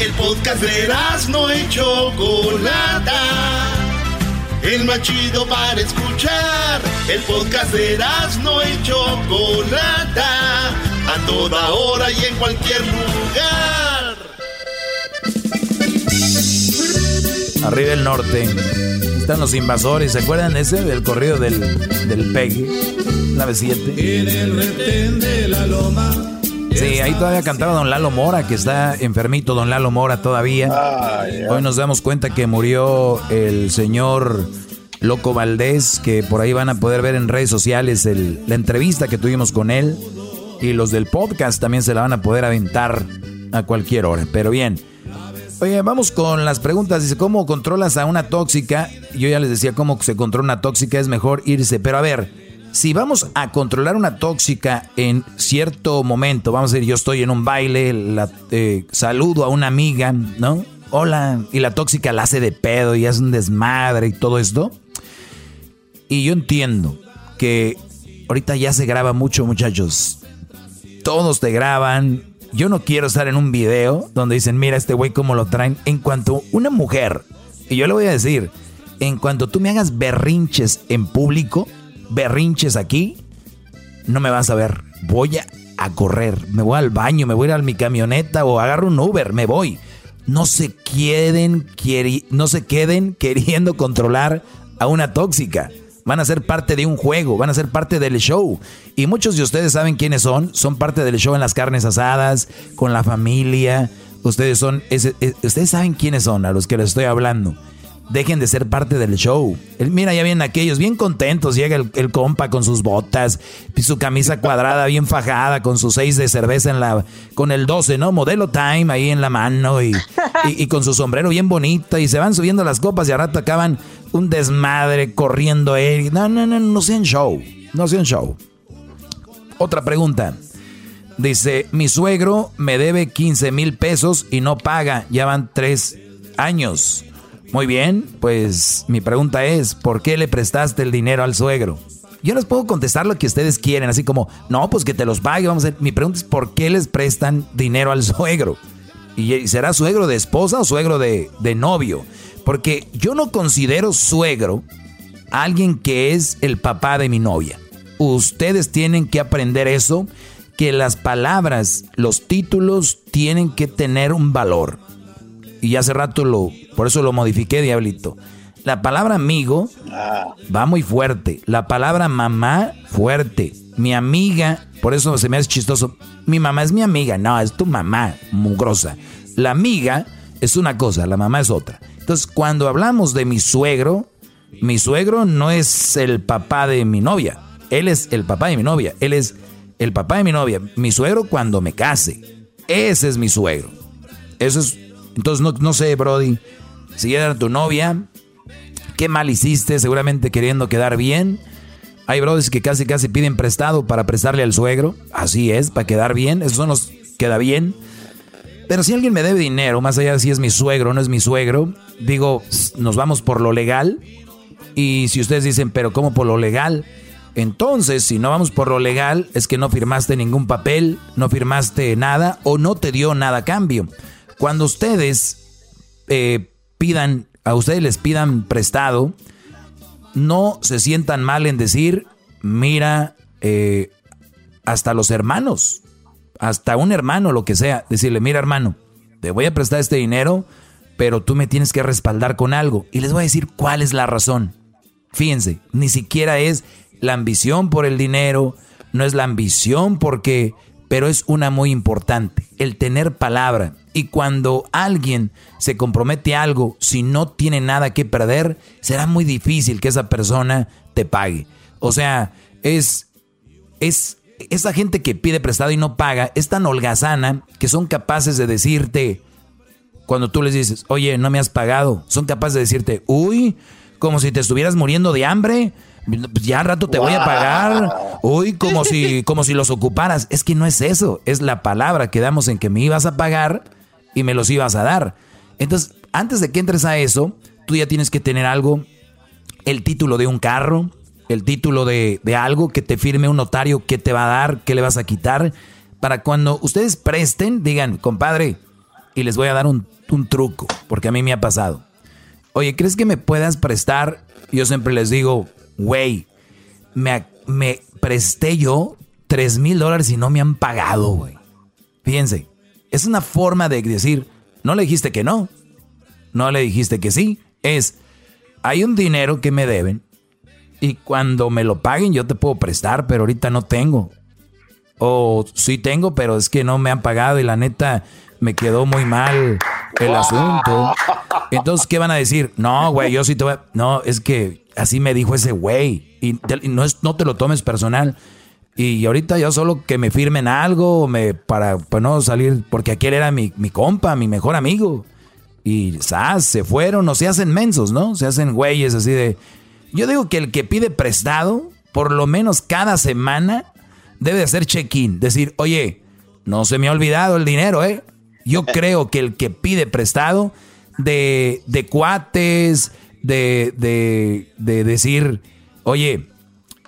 El podcast de no hecho Chocolata el más chido para escuchar. El podcast de no y Chocolata, a toda hora y en cualquier lugar. Arriba el norte, están los invasores, ¿se acuerdan ese del corrido del, del PEG? La B7. En el retén de la loma Sí, ahí todavía cantaba Don Lalo Mora, que está enfermito Don Lalo Mora todavía. Hoy nos damos cuenta que murió el señor Loco Valdés, que por ahí van a poder ver en redes sociales la entrevista que tuvimos con él. Y los del podcast también se la van a poder aventar a cualquier hora. Pero bien. Oye, vamos con las preguntas. Dice, ¿cómo controlas a una tóxica? Yo ya les decía cómo se controla una tóxica, es mejor irse. Pero a ver, si vamos a controlar una tóxica en cierto momento, vamos a decir, yo estoy en un baile, la, eh, saludo a una amiga, ¿no? Hola, y la tóxica la hace de pedo y es un desmadre y todo esto. Y yo entiendo que ahorita ya se graba mucho, muchachos. Todos te graban. Yo no quiero estar en un video donde dicen, mira este güey cómo lo traen. En cuanto una mujer, y yo le voy a decir, en cuanto tú me hagas berrinches en público, berrinches aquí, no me vas a ver. Voy a, correr, me voy al baño, me voy a ir a mi camioneta o agarro un Uber, me voy. No se queden, no se queden queriendo controlar a una tóxica. Van a ser parte de un juego, van a ser parte del show. Y muchos de ustedes saben quiénes son. Son parte del show en las carnes asadas, con la familia. Ustedes son, ustedes saben quiénes son a los que les estoy hablando. Dejen de ser parte del show. Mira, ya vienen aquellos bien contentos. Llega el, compa con sus botas, su camisa cuadrada bien fajada, con sus seis de cerveza en la, con el 12, ¿no? Modelo Time ahí en la mano y, y- con su sombrero bien bonito. Y se van subiendo las copas y a rato acaban un desmadre corriendo él. No, no, no, no sean show. No sean show. Otra pregunta. Dice, mi suegro me debe 15 mil pesos y no paga. Ya van tres años. Muy bien, pues mi pregunta es, ¿por qué le prestaste el dinero al suegro? Yo les puedo contestar lo que ustedes quieren, así como, no, pues que te los pague, vamos a ver. Mi pregunta es, ¿por qué les prestan dinero al suegro? ¿Y será suegro de esposa o suegro de, de novio? Porque yo no considero suegro a alguien que es el papá de mi novia. Ustedes tienen que aprender eso, que las palabras, los títulos tienen que tener un valor. Y hace rato lo, por eso lo modifiqué, diablito. La palabra amigo va muy fuerte. La palabra mamá, fuerte. Mi amiga, por eso se me hace chistoso. Mi mamá es mi amiga. No, es tu mamá, mugrosa. La amiga es una cosa, la mamá es otra. Entonces, cuando hablamos de mi suegro, mi suegro no es el papá de mi novia. Él es el papá de mi novia. Él es el papá de mi novia. Mi suegro cuando me case. Ese es mi suegro. Eso es. Entonces, no, no sé, Brody. Si era tu novia, qué mal hiciste, seguramente queriendo quedar bien. Hay brothers que casi casi piden prestado para prestarle al suegro. Así es, para quedar bien. Eso no nos queda bien. Pero si alguien me debe dinero, más allá de si es mi suegro o no es mi suegro, digo, nos vamos por lo legal. Y si ustedes dicen, pero ¿cómo por lo legal? Entonces, si no vamos por lo legal, es que no firmaste ningún papel, no firmaste nada o no te dio nada a cambio. Cuando ustedes eh, pidan, a ustedes les pidan prestado, no se sientan mal en decir, mira, eh, hasta los hermanos, hasta un hermano, lo que sea, decirle, mira hermano, te voy a prestar este dinero, pero tú me tienes que respaldar con algo. Y les voy a decir cuál es la razón. Fíjense, ni siquiera es la ambición por el dinero, no es la ambición porque, pero es una muy importante, el tener palabra. Y cuando alguien se compromete a algo, si no tiene nada que perder, será muy difícil que esa persona te pague. O sea, es, es esa gente que pide prestado y no paga, es tan holgazana que son capaces de decirte, cuando tú les dices, oye, no me has pagado, son capaces de decirte, uy, como si te estuvieras muriendo de hambre, ya al rato te voy a pagar, uy, como si, como si los ocuparas. Es que no es eso, es la palabra que damos en que me ibas a pagar y me los ibas a dar. Entonces, antes de que entres a eso, tú ya tienes que tener algo, el título de un carro, el título de, de algo que te firme un notario, qué te va a dar, qué le vas a quitar, para cuando ustedes presten, digan, compadre, y les voy a dar un, un truco, porque a mí me ha pasado. Oye, ¿crees que me puedas prestar? Yo siempre les digo, güey, me, me presté yo 3 mil dólares y no me han pagado, güey. Fíjense, es una forma de decir, no le dijiste que no, no le dijiste que sí, es, hay un dinero que me deben y cuando me lo paguen yo te puedo prestar, pero ahorita no tengo. O sí tengo, pero es que no me han pagado y la neta me quedó muy mal el asunto. Entonces, ¿qué van a decir? No, güey, yo sí te voy a... No, es que así me dijo ese güey. Y, no, es, no te lo tomes personal. Y ahorita yo solo que me firmen algo para, para no salir, porque aquel era mi, mi compa, mi mejor amigo. Y ¡zas! se fueron, o se hacen mensos, ¿no? Se hacen güeyes así de... Yo digo que el que pide prestado, por lo menos cada semana, debe de hacer check-in. Decir, oye, no se me ha olvidado el dinero, ¿eh? Yo creo que el que pide prestado de, de cuates, de, de, de decir, oye,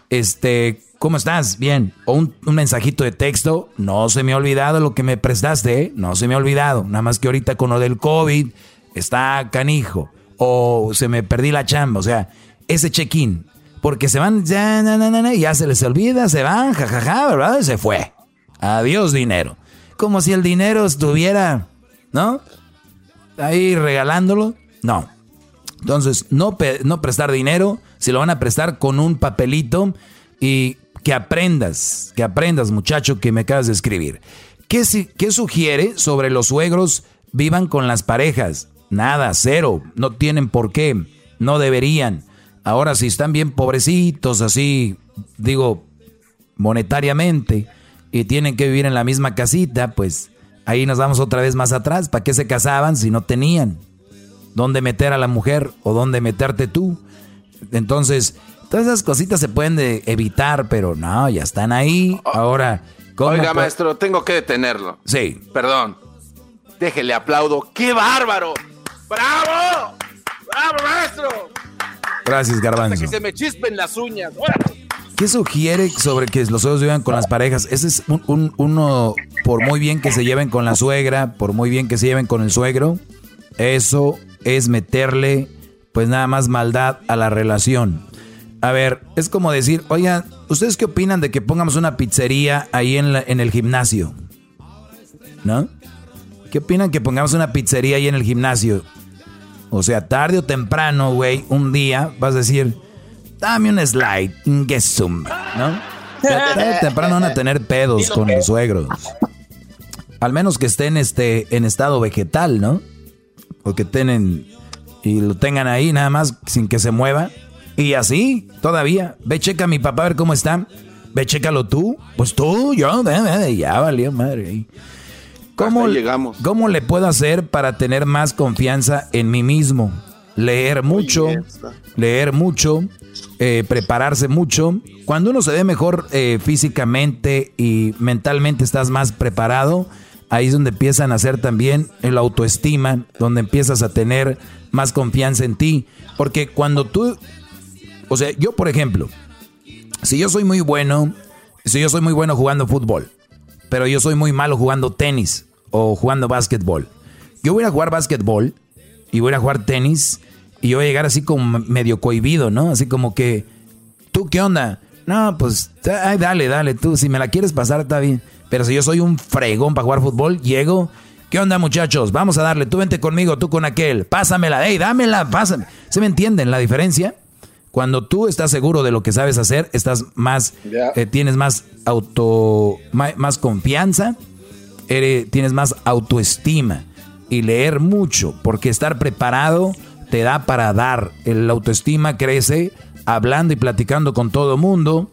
este, ¿cómo estás? Bien. O un, mensajito de texto, no se me ha olvidado lo que me prestaste, ¿eh? No se me ha olvidado. Nada más que ahorita con lo del COVID está canijo. O se me perdí la chamba. O sea, ese check-in. Porque se van, ya, na, na, ya se les olvida, se van, jajaja, ¿verdad? Y se fue. Adiós dinero. Como si el dinero estuviera, ¿no? Ahí regalándolo. No. Entonces, no, no prestar dinero, si lo van a prestar con un papelito y que aprendas, que aprendas, muchacho, que me acabas de escribir. ¿Qué, qué sugiere sobre los suegros vivan con las parejas? Nada, cero. No tienen por qué. No deberían. Ahora, si están bien pobrecitos, así, digo, monetariamente, y tienen que vivir en la misma casita, pues ahí nos vamos otra vez más atrás. ¿Para qué se casaban si no tenían? ¿Dónde meter a la mujer o dónde meterte tú? Entonces, todas esas cositas se pueden de evitar, pero no, ya están ahí. Ahora, ¿cómo Oiga, maestro, tengo que detenerlo. Sí. Perdón. Déjele aplaudo. ¡Qué bárbaro! ¡Bravo! ¡Bravo, maestro! Gracias, Hasta Garbanzo. que se me chispen las uñas. ¡Órale! ¿Qué sugiere sobre que los suegros vivan con las parejas? Ese es un, un- uno, por muy bien que se lleven con la suegra, por muy bien que se lleven con el suegro, eso es meterle pues nada más maldad a la relación. A ver, es como decir, oigan, ¿ustedes qué opinan de que pongamos una pizzería ahí en, la- en el gimnasio? ¿No? ¿Qué opinan que pongamos una pizzería ahí en el gimnasio? O sea, tarde o temprano, güey, un día vas a decir, dame un slide, ingesum, ¿no? Tarde o temprano van a tener pedos con los suegros. Al menos que estén este, en estado vegetal, ¿no? O que estén y lo tengan ahí nada más sin que se mueva. Y así, todavía. Ve, checa a mi papá a ver cómo está. Ve, chécalo tú. Pues tú, yo, ya valió madre. ¿Cómo, ¿Cómo le puedo hacer para tener más confianza en mí mismo? Leer mucho, leer mucho, eh, prepararse mucho. Cuando uno se ve mejor eh, físicamente y mentalmente estás más preparado, ahí es donde empiezan a hacer también el autoestima, donde empiezas a tener más confianza en ti. Porque cuando tú, o sea, yo por ejemplo, si yo soy muy bueno, si yo soy muy bueno jugando fútbol, pero yo soy muy malo jugando tenis o jugando básquetbol. Yo voy a jugar básquetbol y voy a jugar tenis y yo voy a llegar así como medio cohibido, ¿no? Así como que, ¿tú qué onda? No, pues, ay, dale, dale, tú, si me la quieres pasar está bien. Pero si yo soy un fregón para jugar fútbol, llego, ¿qué onda muchachos? Vamos a darle, tú vente conmigo, tú con aquel, pásamela, hey, dámela, pásame. ¿Se me entienden la diferencia? Cuando tú estás seguro de lo que sabes hacer, estás más, eh, tienes más auto, más, confianza, eres- tienes más autoestima y leer mucho, porque estar preparado te da para dar. El autoestima crece hablando y platicando con todo mundo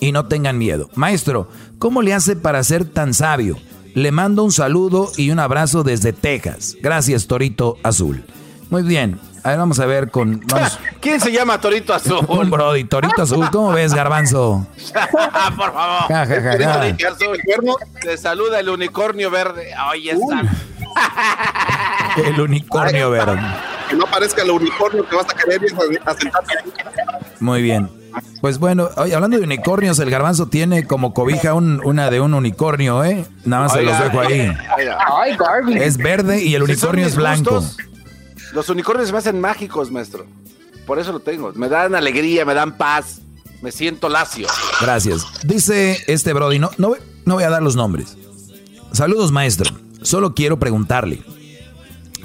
y no tengan miedo. Maestro, ¿cómo le hace para ser tan sabio? Le mando un saludo y un abrazo desde Texas. Gracias, Torito Azul. Muy bien. A ver, vamos a ver con... vamos- ¿Quién se llama Torito Azul? un Brody, Torito Azul. ¿Cómo ves, Garbanzo? Por favor. Ja, ja, ja. Te saluda el unicornio verde. Oye, está. El unicornio verde. Que no aparezca el unicornio que vas a querer a sentarte ahí. Muy bien. Pues bueno, oye, hablando de unicornios, el garbanzo tiene como cobija un- una de un unicornio, ¿eh? Nada más se los dejo ahí. Ay, Garvin. Es verde y el unicornio es blanco. Los unicornios me hacen mágicos, maestro. Por eso lo tengo. Me dan alegría, me dan paz. Me siento lacio. Gracias. Dice este Brody, no, no, voy- no voy a dar los nombres. Saludos, maestro. Solo quiero preguntarle,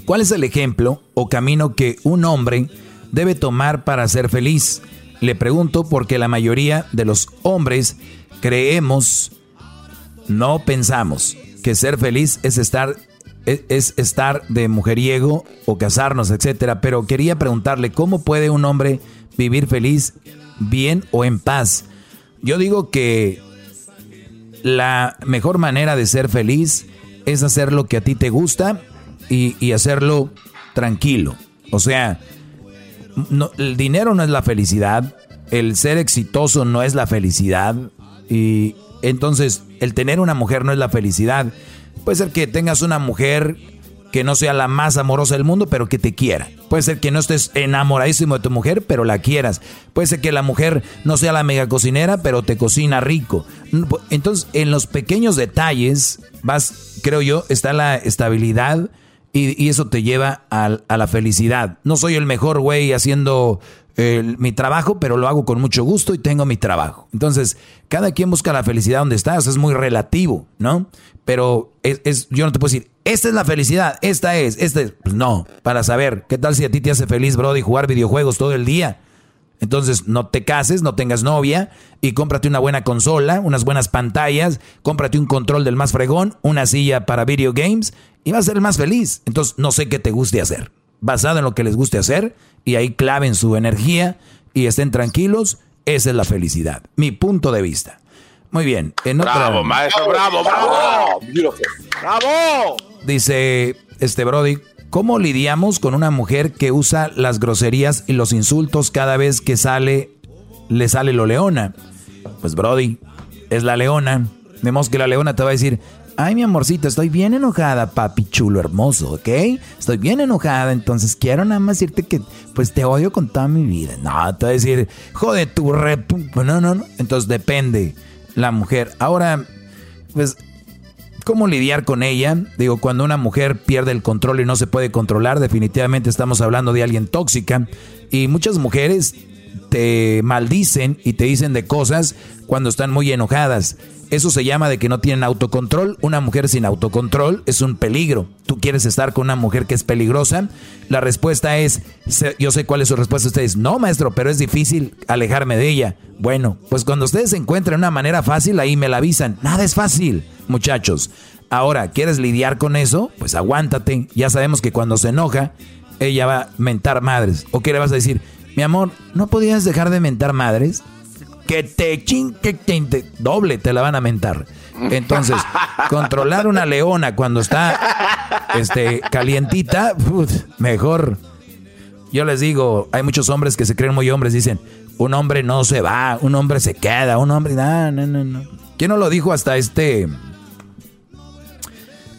¿cuál es el ejemplo o camino que un hombre debe tomar para ser feliz? Le pregunto porque la mayoría de los hombres creemos, no pensamos que ser feliz es estar es, es estar de mujeriego o casarnos, etcétera, pero quería preguntarle cómo puede un hombre vivir feliz, bien o en paz. Yo digo que la mejor manera de ser feliz es hacer lo que a ti te gusta y, y hacerlo tranquilo. O sea, el dinero no es la felicidad, el ser exitoso no es la felicidad y entonces el tener una mujer no es la felicidad. Puede ser que tengas una mujer que no sea la más amorosa del mundo, pero que te quiera. Puede ser que no estés enamoradísimo de tu mujer, pero la quieras. Puede ser que la mujer no sea la mega cocinera, pero te cocina rico. Entonces, en los pequeños detalles, vas, creo yo, está la estabilidad y, eso te lleva a, la felicidad. No soy el mejor güey haciendo mi trabajo, pero lo hago con mucho gusto y tengo mi trabajo. Entonces, cada quien busca la felicidad donde está, eso es muy relativo, ¿no? Pero es, es- yo no te puedo decir, esta es la felicidad, esta es, esta es. Pues no, para saber, ¿qué tal si a ti te hace feliz, Brody, jugar videojuegos todo el día? Entonces, no te cases, no tengas novia y cómprate una buena consola, unas buenas pantallas, cómprate un control del más fregón, una silla para video games y vas a ser el más feliz. Entonces, no sé qué te guste hacer. Basado en lo que les guste hacer y ahí claven su energía y estén tranquilos, esa es la felicidad. Mi punto de vista. Muy bien. En bravo, maestro, bravo, bravo. Bravo. Dice este Brody, ¿cómo lidiamos con una mujer que usa las groserías y los insultos cada vez que sale, le sale lo leona? Pues Brody, es la leona. Vemos que la leona te va a decir, ay mi amorcito, estoy bien enojada, papi chulo hermoso, ¿ok? Estoy bien enojada, entonces quiero nada más decirte que pues te odio con toda mi vida. No, te va a decir, jode tu rep... No, no, no. Entonces depende la mujer. Ahora, pues, ¿cómo lidiar con ella? Digo, cuando una mujer pierde el control y no se puede controlar, definitivamente estamos hablando de alguien tóxica. Y muchas mujeres te maldicen y te dicen de cosas cuando están muy enojadas. Eso se llama de que no tienen autocontrol. Una mujer sin autocontrol es un peligro. ¿Tú quieres estar con una mujer que es peligrosa? La respuesta es, yo sé cuál es su respuesta. Ustedes, no, maestro, pero es difícil alejarme de ella. Bueno, pues cuando ustedes encuentren una manera fácil, ahí me la avisan. Nada es fácil, muchachos. Ahora, ¿quieres lidiar con eso? Pues aguántate. Ya sabemos que cuando se enoja, ella va a mentar madres. ¿O qué le vas a decir? Mi amor, ¿no podías dejar de mentar madres? que te ching, que te, doble te la van a mentar. Entonces, controlar una leona cuando está este, calientita, mejor. Yo les digo, hay muchos hombres que se creen muy hombres, dicen, un hombre no se va, un hombre se queda, un hombre, no, no, no, no. ¿Quién no lo dijo hasta este?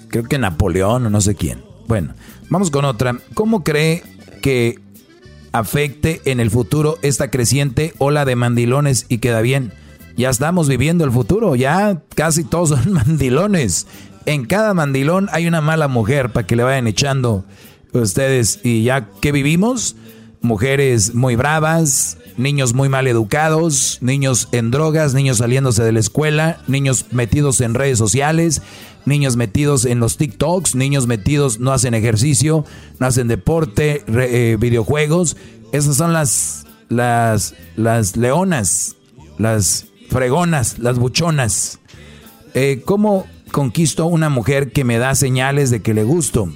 Creo que Napoleón o no sé quién. Bueno, vamos con otra. ¿Cómo cree que afecte en el futuro esta creciente ola de mandilones y queda bien. Ya estamos viviendo el futuro, ya casi todos son mandilones. En cada mandilón hay una mala mujer para que le vayan echando ustedes. Y ya que vivimos, mujeres muy bravas, niños muy mal educados, niños en drogas, niños saliéndose de la escuela, niños metidos en redes sociales, niños metidos en los TikToks, niños metidos no hacen ejercicio, no hacen deporte, eh, videojuegos. Esas son las, las, las leonas, las fregonas, las buchonas. Eh, ¿Cómo conquisto una mujer que me da señales de que le gusto?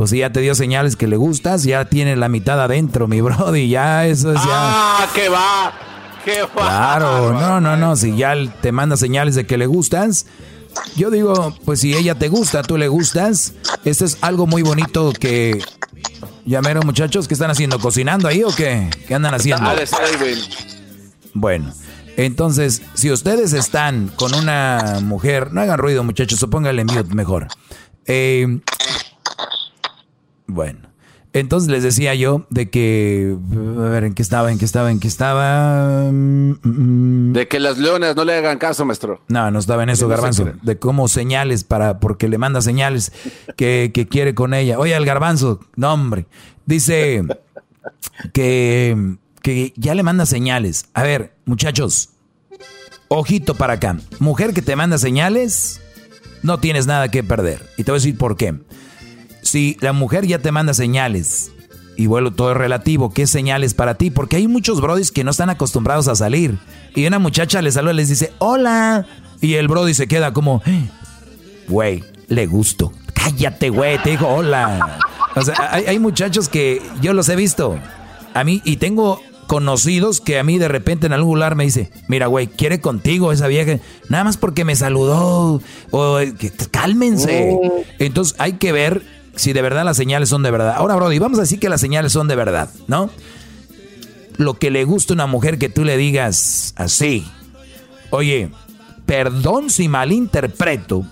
Pues si ya te dio señales que le gustas, ya tiene la mitad adentro, mi brody, ya eso es ya. ¡Ah, qué va! ¡Qué va! Claro, no, no, no, si ya te manda señales de que le gustas, yo digo, pues si ella te gusta, tú le gustas, esto es algo muy bonito que... Llamaron muchachos, ¿qué están haciendo? ¿Cocinando ahí o qué? ¿Qué andan haciendo? Bueno, entonces, si ustedes están con una mujer, no hagan ruido muchachos, supóngale mute mejor. Eh, bueno. Entonces les decía yo de que, a ver, ¿en qué estaba? ¿En qué estaba? ¿En qué estaba? Mm, mm. De que las leonas no le hagan caso, maestro. No, no estaba en eso, Garbanzo. de cómo señales para, porque le manda señales que, que quiere con ella. Oye, el Garbanzo, no hombre, dice que, que ya le manda señales. A ver, muchachos, ojito para acá. Mujer que te manda señales, no tienes nada que perder. Y te voy a decir por qué si la mujer ya te manda señales, y bueno, todo es relativo, ¿qué señales para ti? Porque hay muchos brodis que no están acostumbrados a salir. Y una muchacha les saluda y les dice, hola. Y el brody se queda como, güey, le gusto. Cállate, güey, te dijo hola. O sea, hay, hay muchachos que yo los he visto. A mí, y tengo conocidos que a mí de repente en algún lugar me dice, mira, güey, quiere contigo esa vieja, nada más porque me saludó, o que, cálmense. Mm. Entonces hay que ver si de verdad las señales son de verdad. Ahora, Brody, vamos a decir que las señales son de verdad, ¿no? Lo que le gusta a una mujer que tú le digas así, oye, perdón si malinterpreto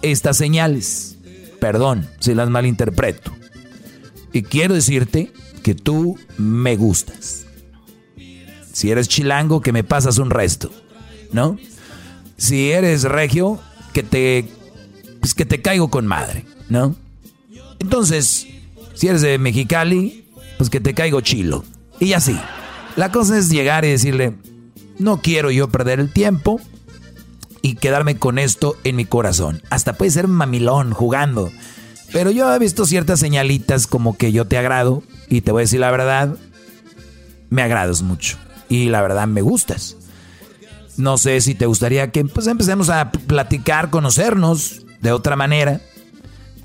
estas señales, perdón si las malinterpreto. Y quiero decirte que tú me gustas. Si eres chilango, que me pasas un resto, ¿no? Si eres regio, que te, pues que te caigo con madre, ¿no? Entonces, si eres de Mexicali, pues que te caigo chilo. Y así. La cosa es llegar y decirle, no quiero yo perder el tiempo y quedarme con esto en mi corazón. Hasta puede ser mamilón jugando. Pero yo he visto ciertas señalitas como que yo te agrado y te voy a decir la verdad. me agradas mucho. Y la verdad me gustas. No sé si te gustaría que pues, empecemos a platicar, conocernos de otra manera.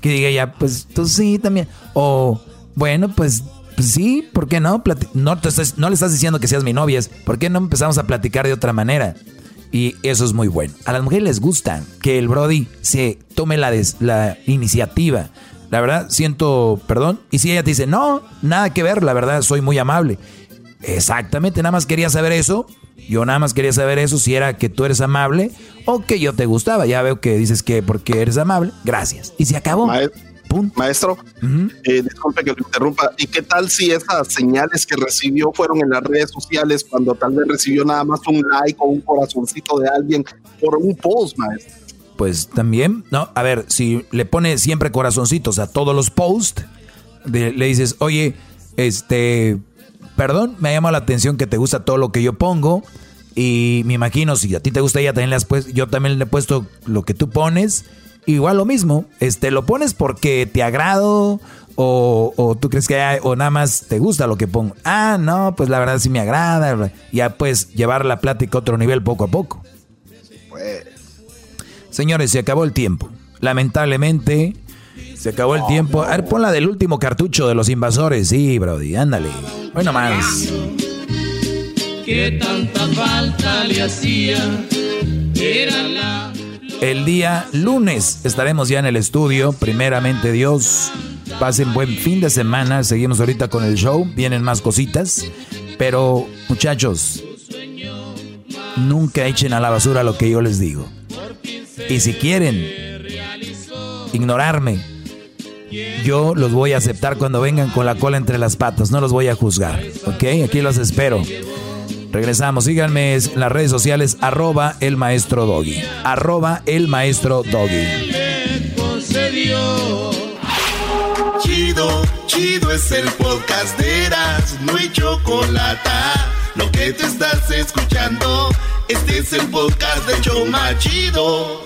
Que diga ya, pues tú sí también. O, bueno, pues, pues sí, ¿por qué no? no, te no le estás diciendo que seas mi novia, ¿por qué no empezamos a platicar de otra manera? Y eso es muy bueno. A las mujeres les gusta que el Brody se tome la, la iniciativa. La verdad, siento perdón. Y si ella te dice, no, nada que ver, la verdad, soy muy amable. Exactamente, nada más quería saber eso. Yo nada más quería saber eso, si era que tú eres amable o que yo te gustaba. Ya veo que dices que porque eres amable, gracias. Y se acabó. Maestro, eh, disculpe que lo interrumpa. ¿Y qué tal si esas señales que recibió fueron en las redes sociales cuando tal vez recibió nada más un like o un corazoncito de alguien por un post, maestro? Pues también, ¿no? A ver, si le pone siempre corazoncitos a todos los posts, le dices, oye, este, perdón, me ha llamado la atención que te gusta todo lo que yo pongo. Y me imagino, si a ti te gusta ella, también le has puesto, yo también le he puesto lo que tú pones. Igual lo mismo, este, lo pones porque te agrado o, tú crees que hay, o nada más te gusta lo que pongo. Ah, no, pues la verdad sí me agrada. Ya puedes llevar la plática a otro nivel poco a poco. Pues. Señores, se acabó el tiempo. Lamentablemente, se acabó el tiempo. A ver, pon la del último cartucho de los invasores. Sí, Brody, ándale. Bueno, más. ¿Qué tanta falta le hacía? Era la... El día lunes estaremos ya en el estudio. Primeramente, Dios. Pasen buen fin de semana. Seguimos ahorita con el show. Vienen más cositas. Pero, muchachos, nunca echen a la basura lo que yo les digo. Y si quieren ignorarme, yo los voy a aceptar cuando vengan con la cola entre las patas, no los voy a juzgar, ¿ok? Aquí los espero. Regresamos, síganme en las redes sociales, arroba el maestro doggy, arroba el maestro doggy. Chido, chido es el podcast de Eras, no hay chocolate. Lo que te estás escuchando, este es el podcast de Choma Chido.